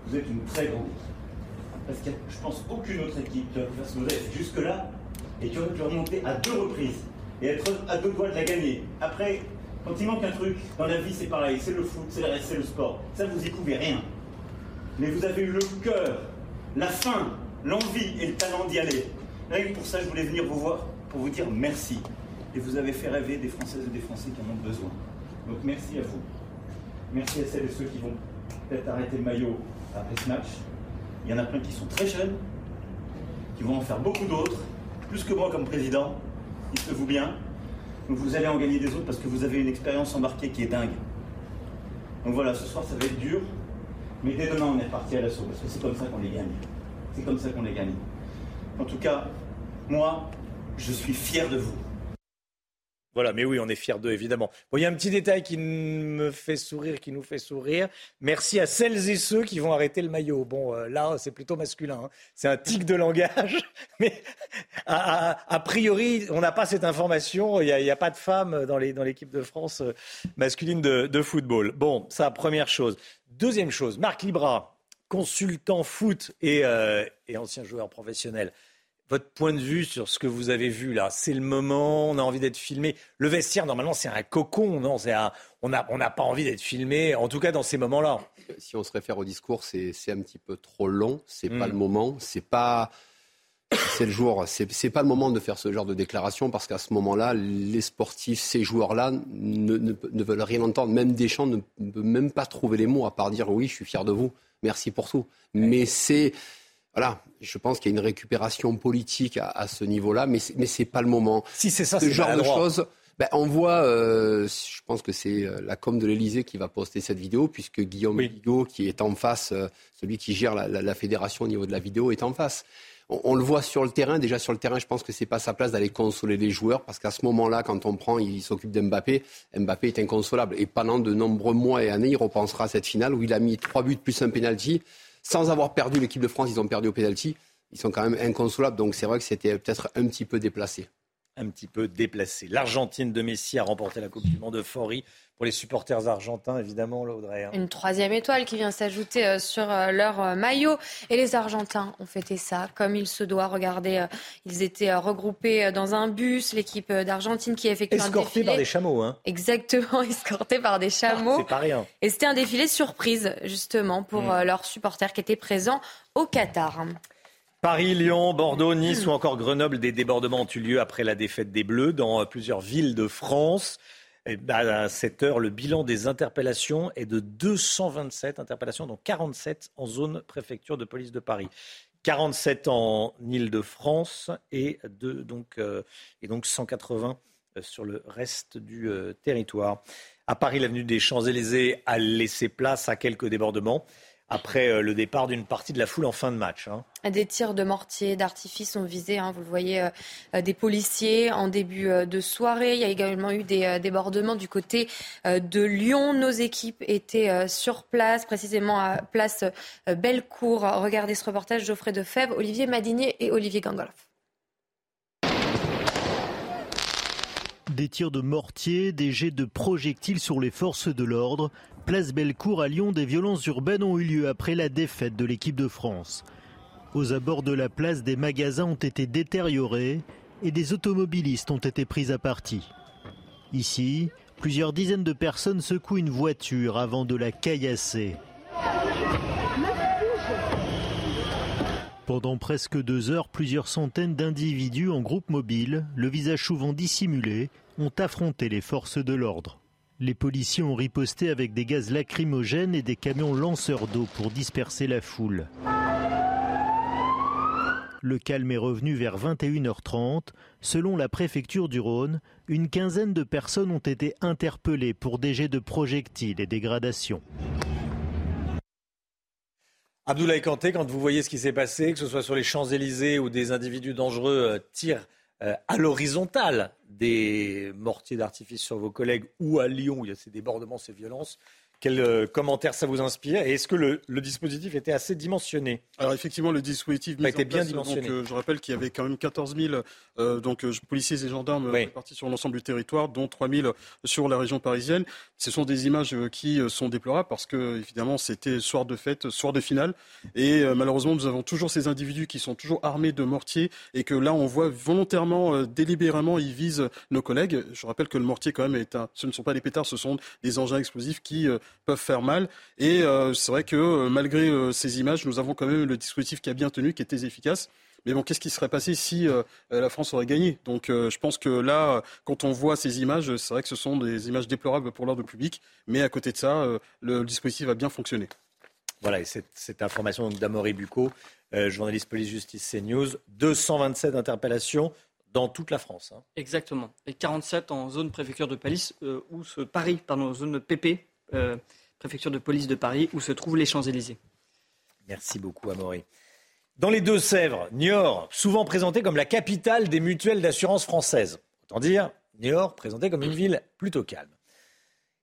Vous êtes une très grande. Parce qu'il n'y a, je pense, aucune autre équipe qui va faire ce que fait jusque-là et aurait pu remonter à deux reprises et être à deux doigts de la gagner. Après, quand il manque un truc, dans la vie c'est pareil, c'est le foot, c'est le, le sport. Ça, vous y pouvez rien. Mais vous avez eu le cœur, la faim, l'envie et le talent d'y aller. Rien pour ça, je voulais venir vous voir pour vous dire merci. Et vous avez fait rêver des Françaises et des Français qui en ont besoin. Donc merci à vous. Merci à celles et ceux qui vont peut-être arrêter le maillot après ce match. Il y en a plein qui sont très jeunes, qui vont en faire beaucoup d'autres, plus que moi comme président, dites-le-vous bien. Donc vous allez en gagner des autres parce que vous avez une expérience embarquée qui est dingue. Donc voilà, ce soir ça va être dur, mais dès demain on est parti à l'assaut parce que c'est comme ça qu'on les gagne. C'est comme ça qu'on les gagne. En tout cas, moi, je suis fier de vous. Voilà, mais oui, on est fiers d'eux, évidemment. Bon, il y a un petit détail qui me fait sourire, qui nous fait sourire. Merci à celles et ceux qui vont arrêter le maillot. Bon, euh, là, c'est plutôt masculin. hein. C'est un tic de langage. <laughs> Mais a, priori, on n'a pas cette information. Il n'y a, pas de femmes dans les- dans l'équipe de France euh, masculine de, de football. Bon, ça, première chose. Deuxième chose, Marc Libra, consultant foot et, euh, et ancien joueur professionnel. Votre point de vue sur ce que vous avez vu là, c'est le moment, on a envie d'être filmé. Le vestiaire, normalement, c'est un cocon, non? Un- On n'a on pas envie d'être filmé, en tout cas dans ces moments-là. Si on se réfère au discours, c'est c'est un petit peu trop long. C'est pas Mm. le moment. C'est pas. C'est le jour. C'est pas le moment de faire ce genre de déclaration parce qu'à ce moment-là, les sportifs, ces joueurs-là, ne, ne- ne veulent rien entendre. Même Deschamps ne peut même pas trouver les mots à part dire oui, je suis fier de vous, merci pour tout. Mais c'est voilà, je pense qu'il y a une récupération politique à, à ce niveau-là, mais c'est- mais c'est pas le moment. Si c'est ça, ce c'est genre de choses. Ben, on voit, euh, je pense que c'est euh, la com de l'Elysée qui va poster cette vidéo, puisque Guillaume Bigot, qui est en face, euh, celui qui gère la, la- la fédération au niveau de la vidéo, est en face. On, on le voit sur le terrain. Déjà sur le terrain, je pense que c'est pas sa place d'aller consoler les joueurs, parce qu'à ce moment-là, quand on prend, il s'occupe d'Mbappé. Mbappé est inconsolable. Et pendant de nombreux mois et années, il repensera à cette finale où il a mis trois buts plus un penalty, sans avoir perdu l'équipe de France. Ils ont perdu au penalty. Ils sont quand même inconsolables. Donc c'est vrai que c'était peut-être un petit peu déplacé. Un petit peu déplacé. L'Argentine de Messi a remporté la Coupe du Monde euphorie pour les supporters argentins, évidemment, là, Audrey. hein. Une troisième étoile qui vient s'ajouter euh, sur euh, leur euh, maillot. Et les Argentins ont fêté ça comme il se doit. Regardez, ils étaient regroupés dans un bus, l'équipe d'Argentine qui a effectué un Escortés défilé. par des chameaux. Hein. Exactement, <laughs> escortés par des chameaux. C'est pas rien. Et c'était un défilé surprise, justement, pour Mm. leurs supporters qui étaient présents au Qatar. Paris, Lyon, Bordeaux, Nice ou encore Grenoble, des débordements ont eu lieu après la défaite des Bleus dans euh, plusieurs villes de France. Et ben, à cette heure, le bilan des interpellations est de 227 interpellations, dont 47 en zone préfecture de police de Paris. 47 en Île-de-France et, donc, euh, et donc 180 euh, sur le reste du euh, territoire. À Paris, l'avenue des Champs-Élysées a laissé place à quelques débordements après euh, le départ d'une partie de la foule en fin de match. hein. Des tirs de mortier, d'artifice ont visé, hein, vous le voyez, euh, euh, des policiers en début de soirée. Il y a également eu des débordements du côté de Lyon. Nos équipes étaient sur place, précisément à place Bellecour. Regardez ce reportage, Geoffrey Defebvre, Olivier Madinier et Olivier Gangoloff. Des tirs de mortier, des jets de projectiles sur les forces de l'ordre. Place Bellecour à Lyon, des violences urbaines ont eu lieu après la défaite de l'équipe de France. Aux abords de la place, des magasins ont été détériorés et des automobilistes ont été pris à partie. Ici, plusieurs dizaines de personnes secouent une voiture avant de la caillasser. Pendant presque deux heures, plusieurs centaines d'individus en groupe mobile, le visage souvent dissimulé, ont affronté les forces de l'ordre. Les policiers ont riposté avec des gaz lacrymogènes et des camions lanceurs d'eau pour disperser la foule. Le calme est revenu vers 21h30. Selon la préfecture du Rhône, une quinzaine de personnes ont été interpellées pour des jets de projectiles et dégradations. Abdoulaye Kanté, quand vous voyez ce qui s'est passé, que ce soit sur les Champs-Élysées où des individus dangereux euh, tirent euh, à l'horizontale des mortiers d'artifice sur vos collègues ou à Lyon où il y a ces débordements, ces violences, quel euh, commentaire ça vous inspire Et est-ce que le, dispositif était assez dimensionné? Alors effectivement, le dispositif été bien dimensionné. Donc, je rappelle qu'il y avait quand même 14 000 donc, policiers et gendarmes répartis sur l'ensemble du territoire, dont 3 000 sur la région parisienne. Ce sont des images qui sont déplorables parce que évidemment c'était soir de fête, soir de finale, et malheureusement nous avons toujours ces individus qui sont toujours armés de mortiers et que là on voit volontairement, délibérément, ils visent nos collègues. Je rappelle que le mortier quand même est un, ce ne sont pas des pétards, ce sont des engins explosifs qui peuvent faire mal. Et euh, c'est vrai que euh, malgré euh, ces images, nous avons quand même le dispositif qui a bien tenu, qui était efficace. Mais bon, qu'est-ce qui serait passé si la France aurait gagné? Donc je pense que là, quand on voit ces images, c'est vrai que ce sont des images déplorables pour l'ordre public. Mais à côté de ça, le dispositif a bien fonctionné. Voilà, et cette, cette information d'Amory Bucco, journaliste police-justice CNews, 227 interpellations dans toute la France. Hein. Exactement. Et 47 en zone préfecture de Paris, ou ce Paris, pardon, zone PP, euh, préfecture de police de Paris, où se trouvent les Champs-Élysées. Merci beaucoup, Amaury. Dans les Deux-Sèvres, Niort, souvent présenté comme la capitale des mutuelles d'assurance françaises. Autant dire, Niort présenté comme une ville plutôt calme.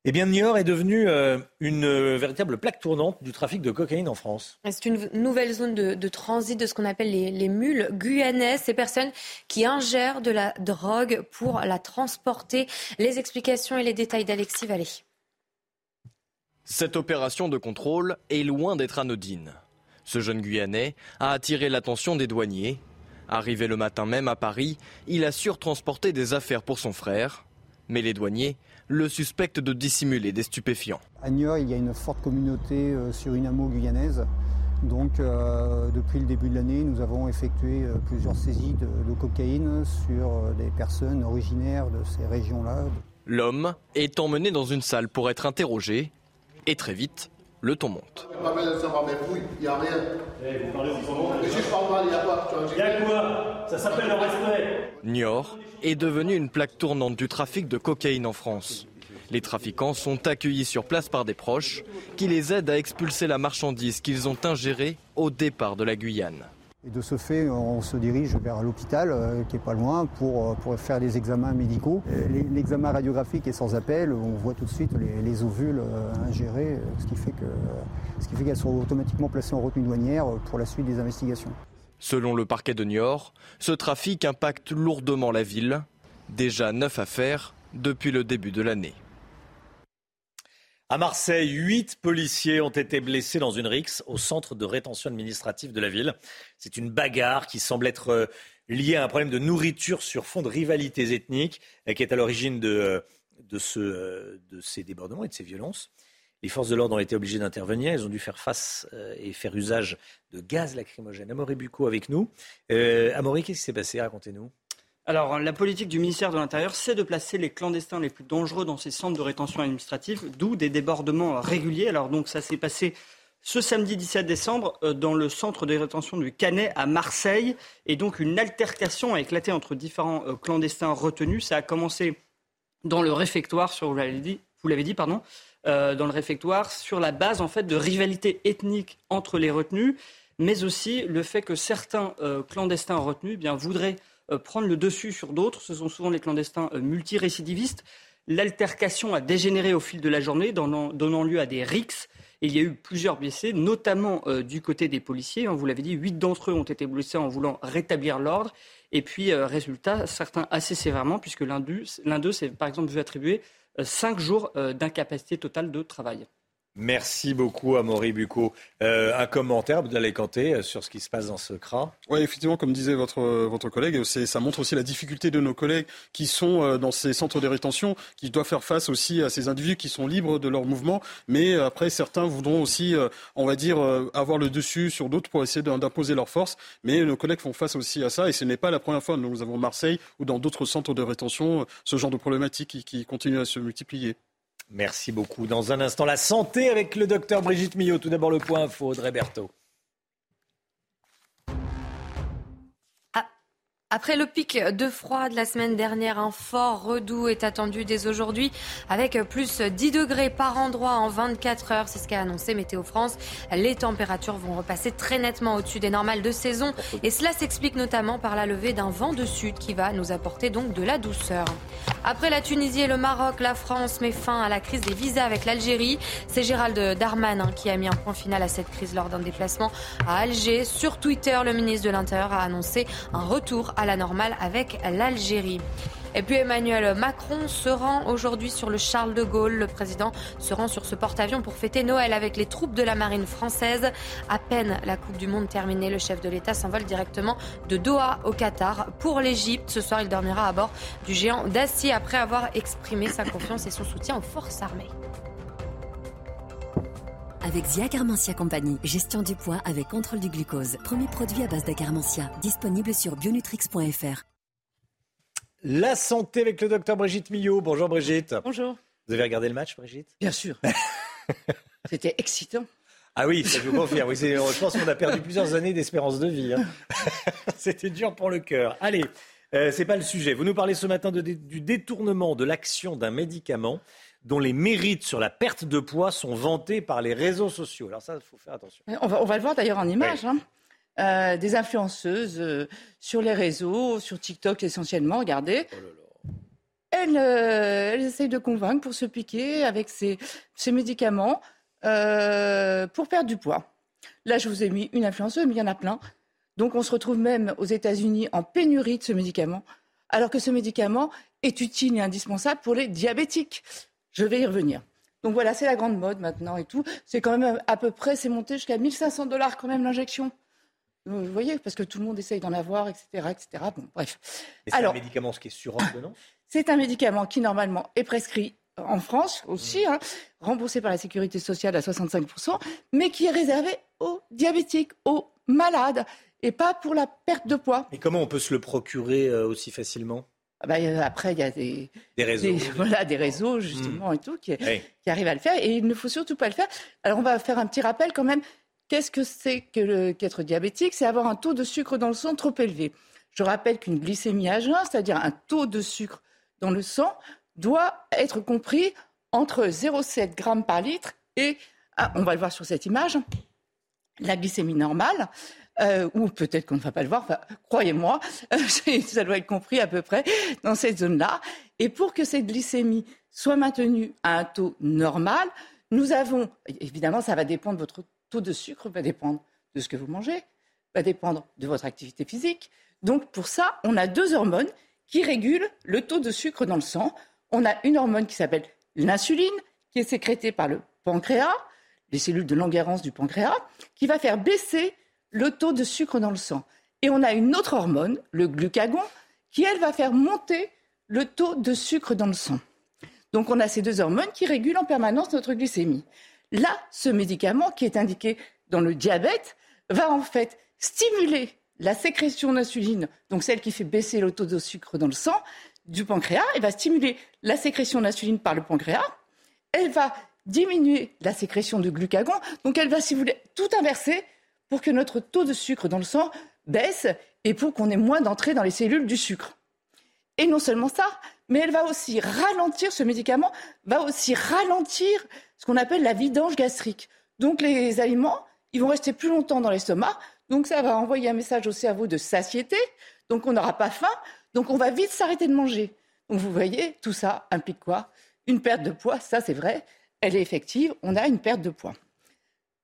Eh bien, Niort est devenu euh, une véritable plaque tournante du trafic de cocaïne en France. C'est une nouvelle zone de, transit de ce qu'on appelle les, les, mules guyanaises, ces personnes qui ingèrent de la drogue pour la transporter. Les explications et les détails d'Alexis Vallée. Cette opération de contrôle est loin d'être anodine. Ce jeune Guyanais a attiré l'attention des douaniers. Arrivé le matin même à Paris, il a surtransporté des affaires pour son frère. Mais les douaniers le suspectent de dissimuler des stupéfiants. À Niort, il y a une forte communauté euh, sur une hameau guyanaise. Donc, euh, depuis le début de l'année, nous avons effectué euh, plusieurs saisies de cocaïne sur des personnes originaires de ces régions-là. L'homme est emmené dans une salle pour être interrogé. Et très vite, le ton monte. Il n'y a rien. Il y a quoi? Ça s'appelle le respect. Niort est devenu une plaque tournante du trafic de cocaïne en France. Les trafiquants sont accueillis sur place par des proches qui les aident à expulser la marchandise qu'ils ont ingérée au départ de la Guyane. De ce fait, on se dirige vers l'hôpital, euh, qui est pas loin, pour, euh, faire des examens médicaux. L'examen radiographique est sans appel, on voit tout de suite les, ovules euh, ingérés, ce qui fait qu'elles sont automatiquement placées en retenue douanière pour la suite des investigations. Selon le parquet de Niort, ce trafic impacte lourdement la ville. Déjà neuf affaires depuis le début de l'année. À Marseille, huit policiers ont été blessés dans une rixe au centre de rétention administrative de la ville. C'est une bagarre qui semble être euh, liée à un problème de nourriture sur fond de rivalités ethniques euh, qui est à l'origine de, euh, de, ces débordements et de ces violences. Les forces de l'ordre ont été obligées d'intervenir. Elles ont dû faire face et faire usage de gaz lacrymogène. Amaury Bucco avec nous. Amaury, qu'est-ce qui s'est passé? Racontez-nous. Alors, la politique du ministère de l'Intérieur, c'est de placer les clandestins les plus dangereux dans ces centres de rétention administrative, d'où des débordements réguliers. Alors, donc, ça s'est passé ce samedi 17 décembre euh, dans le centre de rétention du Canet à Marseille. Et donc, une altercation a éclaté entre différents euh, clandestins retenus. Ça a commencé dans le réfectoire, sur, vous l'avez dit, pardon, euh, dans le réfectoire, sur la base, en fait, de rivalité ethnique entre les retenus, mais aussi le fait que certains clandestins retenus eh bien, voudraient prendre le dessus sur d'autres. Ce sont souvent les clandestins euh, multirécidivistes. L'altercation a dégénéré au fil de la journée, donnant, lieu à des rixes. il y a eu plusieurs blessés, notamment euh, du côté des policiers. Hein, vous l'avez dit, huit d'entre eux ont été blessés en voulant rétablir l'ordre. Et puis, résultat, certains assez sévèrement, puisque l'un d'eux s'est par exemple vu attribuer cinq jours d'incapacité totale de travail. Merci beaucoup à Maury Bucco. Euh, un commentaire, Abdallah Kanté, euh, sur ce qui se passe dans ce CRA? Oui, effectivement, comme disait votre, votre collègue, ça montre aussi la difficulté de nos collègues qui sont euh, dans ces centres de rétention, qui doivent faire face aussi à ces individus qui sont libres de leur mouvement. Mais après, certains voudront aussi, on va dire, avoir le dessus sur d'autres pour essayer d'imposer leur force. Mais nos collègues font face aussi à ça. Et ce n'est pas la première fois. Nous avons Marseille ou dans d'autres centres de rétention ce genre de problématiques qui, qui continuent à se multiplier. Merci beaucoup. Dans un instant, la santé avec le docteur Brigitte Millot. Tout d'abord, le point info, Audrey. Après le pic de froid de la semaine dernière, un fort redout est attendu dès aujourd'hui avec plus 10 degrés par endroit en 24 heures. C'est ce qu'a annoncé Météo France. Les températures vont repasser très nettement au-dessus des normales de saison et cela s'explique notamment par la levée d'un vent de sud qui va nous apporter donc de la douceur. Après la Tunisie et le Maroc, la France met fin à la crise des visas avec l'Algérie. C'est Gérald Darmanin qui a mis un point final à cette crise lors d'un déplacement à Alger. Sur Twitter, le ministre de l'Intérieur a annoncé un retour à la normale avec l'Algérie. Et puis Emmanuel Macron se rend aujourd'hui sur le Charles de Gaulle. Le président se rend sur ce porte-avions pour fêter Noël avec les troupes de la marine française. À peine la Coupe du Monde terminée, le chef de l'État s'envole directement de Doha au Qatar pour l'Égypte. Ce soir, il dormira à bord du géant d'acier après avoir exprimé sa confiance et son soutien aux forces armées. Avec Zia Carmentia Compagnie, gestion du poids avec contrôle du glucose. Premier produit à base d'acarmentia, disponible sur bionutrix.fr. La santé avec le docteur Brigitte Millot. Bonjour Brigitte. Bonjour. Vous avez regardé le match, Brigitte? Bien sûr. <laughs> C'était excitant. Ah oui, ça je vous confirme. Oui, je pense qu'on a perdu plusieurs années d'espérance de vie. hein. <laughs> C'était dur pour le cœur. Allez, euh, c'est pas le sujet. Vous nous parlez ce matin de- du détournement de l'action d'un médicament dont les mérites sur la perte de poids sont vantés par les réseaux sociaux. Alors ça, il faut faire attention. On va, on va le voir d'ailleurs en image. hein. Euh, des influenceuses euh, sur les réseaux, sur TikTok essentiellement, regardez. Elles, euh, elles essayent de convaincre pour se piquer avec ces, ces médicaments pour perdre du poids. Là, je vous ai mis une influenceuse, mais il y en a plein. Donc, on se retrouve même aux États-Unis en pénurie de ce médicament, alors que ce médicament est utile et indispensable pour les diabétiques. Je vais y revenir. Donc voilà, c'est la grande mode maintenant et tout. C'est quand même à peu près, c'est monté jusqu'à 1500 dollars quand même l'injection. Vous voyez, parce que tout le monde essaye d'en avoir, etc., etc. Bon, bref. C'est un médicament ce qui est sur ordonnance c'est un médicament qui normalement est prescrit en France aussi, hein, remboursé par la sécurité sociale à 65%, mais qui est réservé aux diabétiques, aux malades, et pas pour la perte de poids. Et comment on peut se le procurer euh, aussi facilement? Bah, euh, après, il y a des, Des réseaux. des- <laughs> voilà, des réseaux, justement, et tout, qui, Oui. qui arrivent à le faire. Et il ne faut surtout pas le faire. Alors, on va faire un petit rappel quand même. Qu'est-ce que c'est que qu'être diabétique? C'est avoir un taux de sucre dans le sang trop élevé. Je rappelle qu'une glycémie à jeun, c'est-à-dire un taux de sucre dans le sang, doit être compris entre 0,7 grammes par litre et, ah, on va le voir sur cette image, la glycémie normale, euh, ou peut-être qu'on ne va pas le voir, croyez-moi, <laughs> ça doit être compris à peu près dans cette zone-là. Et pour que cette glycémie soit maintenue à un taux normal, nous avons, évidemment, ça va dépendre de votre taux de sucre, va dépendre de ce que vous mangez, va dépendre de votre activité physique. Donc pour ça, on a deux hormones qui régulent le taux de sucre dans le sang. On a une hormone qui s'appelle l'insuline, qui est sécrétée par le pancréas, les cellules de l'enguerrance du pancréas, qui va faire baisser le taux de sucre dans le sang. Et on a une autre hormone, le glucagon, qui, elle, va faire monter le taux de sucre dans le sang. Donc on a ces deux hormones qui régulent en permanence notre glycémie. Là, ce médicament qui est indiqué dans le diabète va en fait stimuler la sécrétion d'insuline, donc celle qui fait baisser le taux de sucre dans le sang du pancréas, elle va stimuler la sécrétion d'insuline par le pancréas, elle va diminuer la sécrétion de glucagon, donc elle va, si vous voulez, tout inverser pour que notre taux de sucre dans le sang baisse et pour qu'on ait moins d'entrée dans les cellules du sucre. Et non seulement ça, mais elle va aussi ralentir, ce médicament va aussi ralentir ce qu'on appelle la vidange gastrique. Donc les aliments, ils vont rester plus longtemps dans l'estomac, donc ça va envoyer un message au cerveau de satiété, donc on n'aura pas faim, donc on va vite s'arrêter de manger. Donc vous voyez, tout ça implique quoi? Une perte de poids, ça c'est vrai, elle est effective, on a une perte de poids.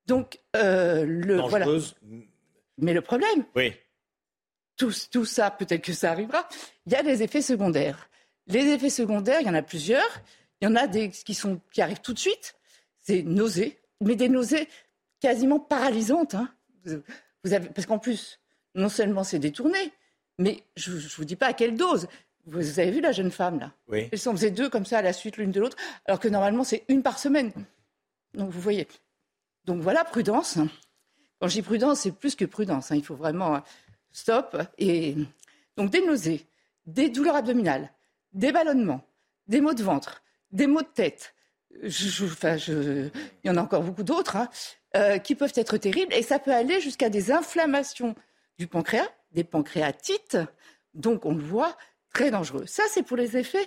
Donc euh, le voilà. Mais le problème, Oui. tout, tout ça, peut-être que ça arrivera, il y a des effets secondaires. Les effets secondaires, il y en a plusieurs. Il y en a des qui, sont, qui arrivent tout de suite. C'est nausées, mais des nausées quasiment paralysantes. hein. Vous- avez, parce qu'en plus, non seulement c'est détourné, mais je ne vous dis pas à quelle dose. Vous avez vu la jeune femme, là? Oui. Elles s'en faisaient deux comme ça à la suite l'une de l'autre, alors que normalement c'est une par semaine. Donc vous voyez. Donc voilà, prudence. Quand dis prudence, c'est plus que prudence. hein. Il faut vraiment euh, stop. Et donc des nausées, des douleurs abdominales, des ballonnements, des maux de ventre, des maux de tête. Enfin, il y en a encore beaucoup d'autres hein, euh, qui peuvent être terribles et ça peut aller jusqu'à des inflammations du pancréas, des pancréatites, Donc, on le voit, très dangereux. Ça, c'est pour les effets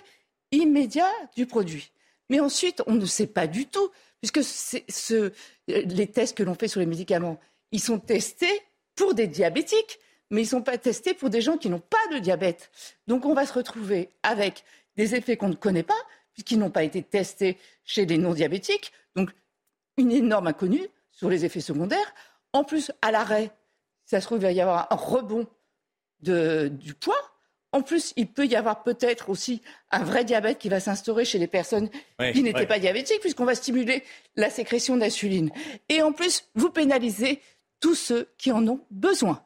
immédiats du produit. Mais ensuite, on ne sait pas du tout, puisque ce, les tests que l'on fait sur les médicaments, ils sont testés pour des diabétiques, mais ils ne sont pas testés pour des gens qui n'ont pas de diabète. Donc on va se retrouver avec des effets qu'on ne connaît pas, puisqu'ils n'ont pas été testés chez les non-diabétiques. Donc une énorme inconnue sur les effets secondaires. En plus, à l'arrêt, ça se trouve, il va y avoir un rebond du poids. En plus, il peut y avoir peut-être aussi un vrai diabète qui va s'instaurer chez les personnes qui n'étaient pas diabétiques, puisqu'on va stimuler la sécrétion d'insuline. Et en plus, vous pénalisez tous ceux qui en ont besoin.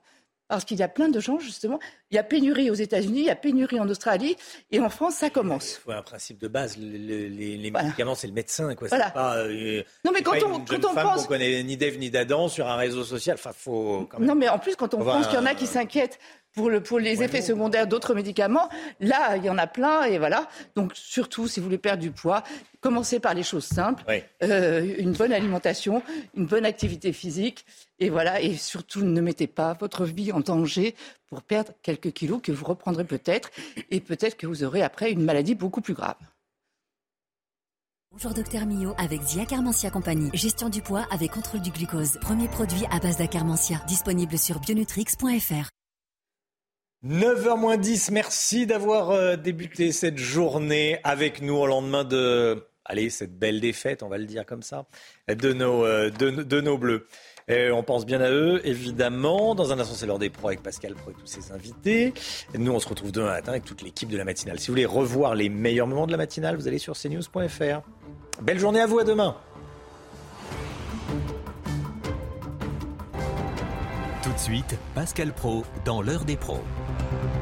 Parce qu'il y a plein de gens, justement. Il y a pénurie aux États-Unis, il y a pénurie en Australie, et en France, ça commence. Il faut un principe de base. les, médicaments, c'est le médecin. Quoi. Voilà. Pas, euh, non, mais quand pas on, une quand jeune on pense. connaît ni d'Ève ni d'Adam sur un réseau social. Enfin, faut quand même... Non, mais en plus, quand on pense qu'il y en a qui s'inquiètent pour, le, pour les effets secondaires d'autres médicaments, là, il y en a plein, et voilà. Donc, surtout, si vous voulez perdre du poids, commencez par les choses simples. Euh, une bonne alimentation, une bonne activité physique, et voilà. Et surtout, ne mettez pas votre vie en danger pour perdre quelques kilos que vous reprendrez peut-être, et peut-être que vous aurez après une maladie beaucoup plus grave. Bonjour Docteur Mio avec Zia Carmentia Compagnie. Gestion du poids avec contrôle du glucose. Premier produit à base d'acarmentia. Disponible sur bionutrix.fr. 9h 10, merci d'avoir euh, débuté cette journée avec nous au lendemain de, allez, cette belle défaite, on va le dire comme ça, de nos, euh, de, de nos bleus. On pense bien à eux, évidemment. Dans un instant, c'est l'heure des pros avec Pascal Pro et tous ses invités. Nous, on se retrouve demain matin avec toute l'équipe de la matinale. Si vous voulez revoir les meilleurs moments de la matinale, vous allez sur cnews.fr. Belle journée à vous, à demain. Tout de suite, Pascal Pro dans l'heure des pros. thank you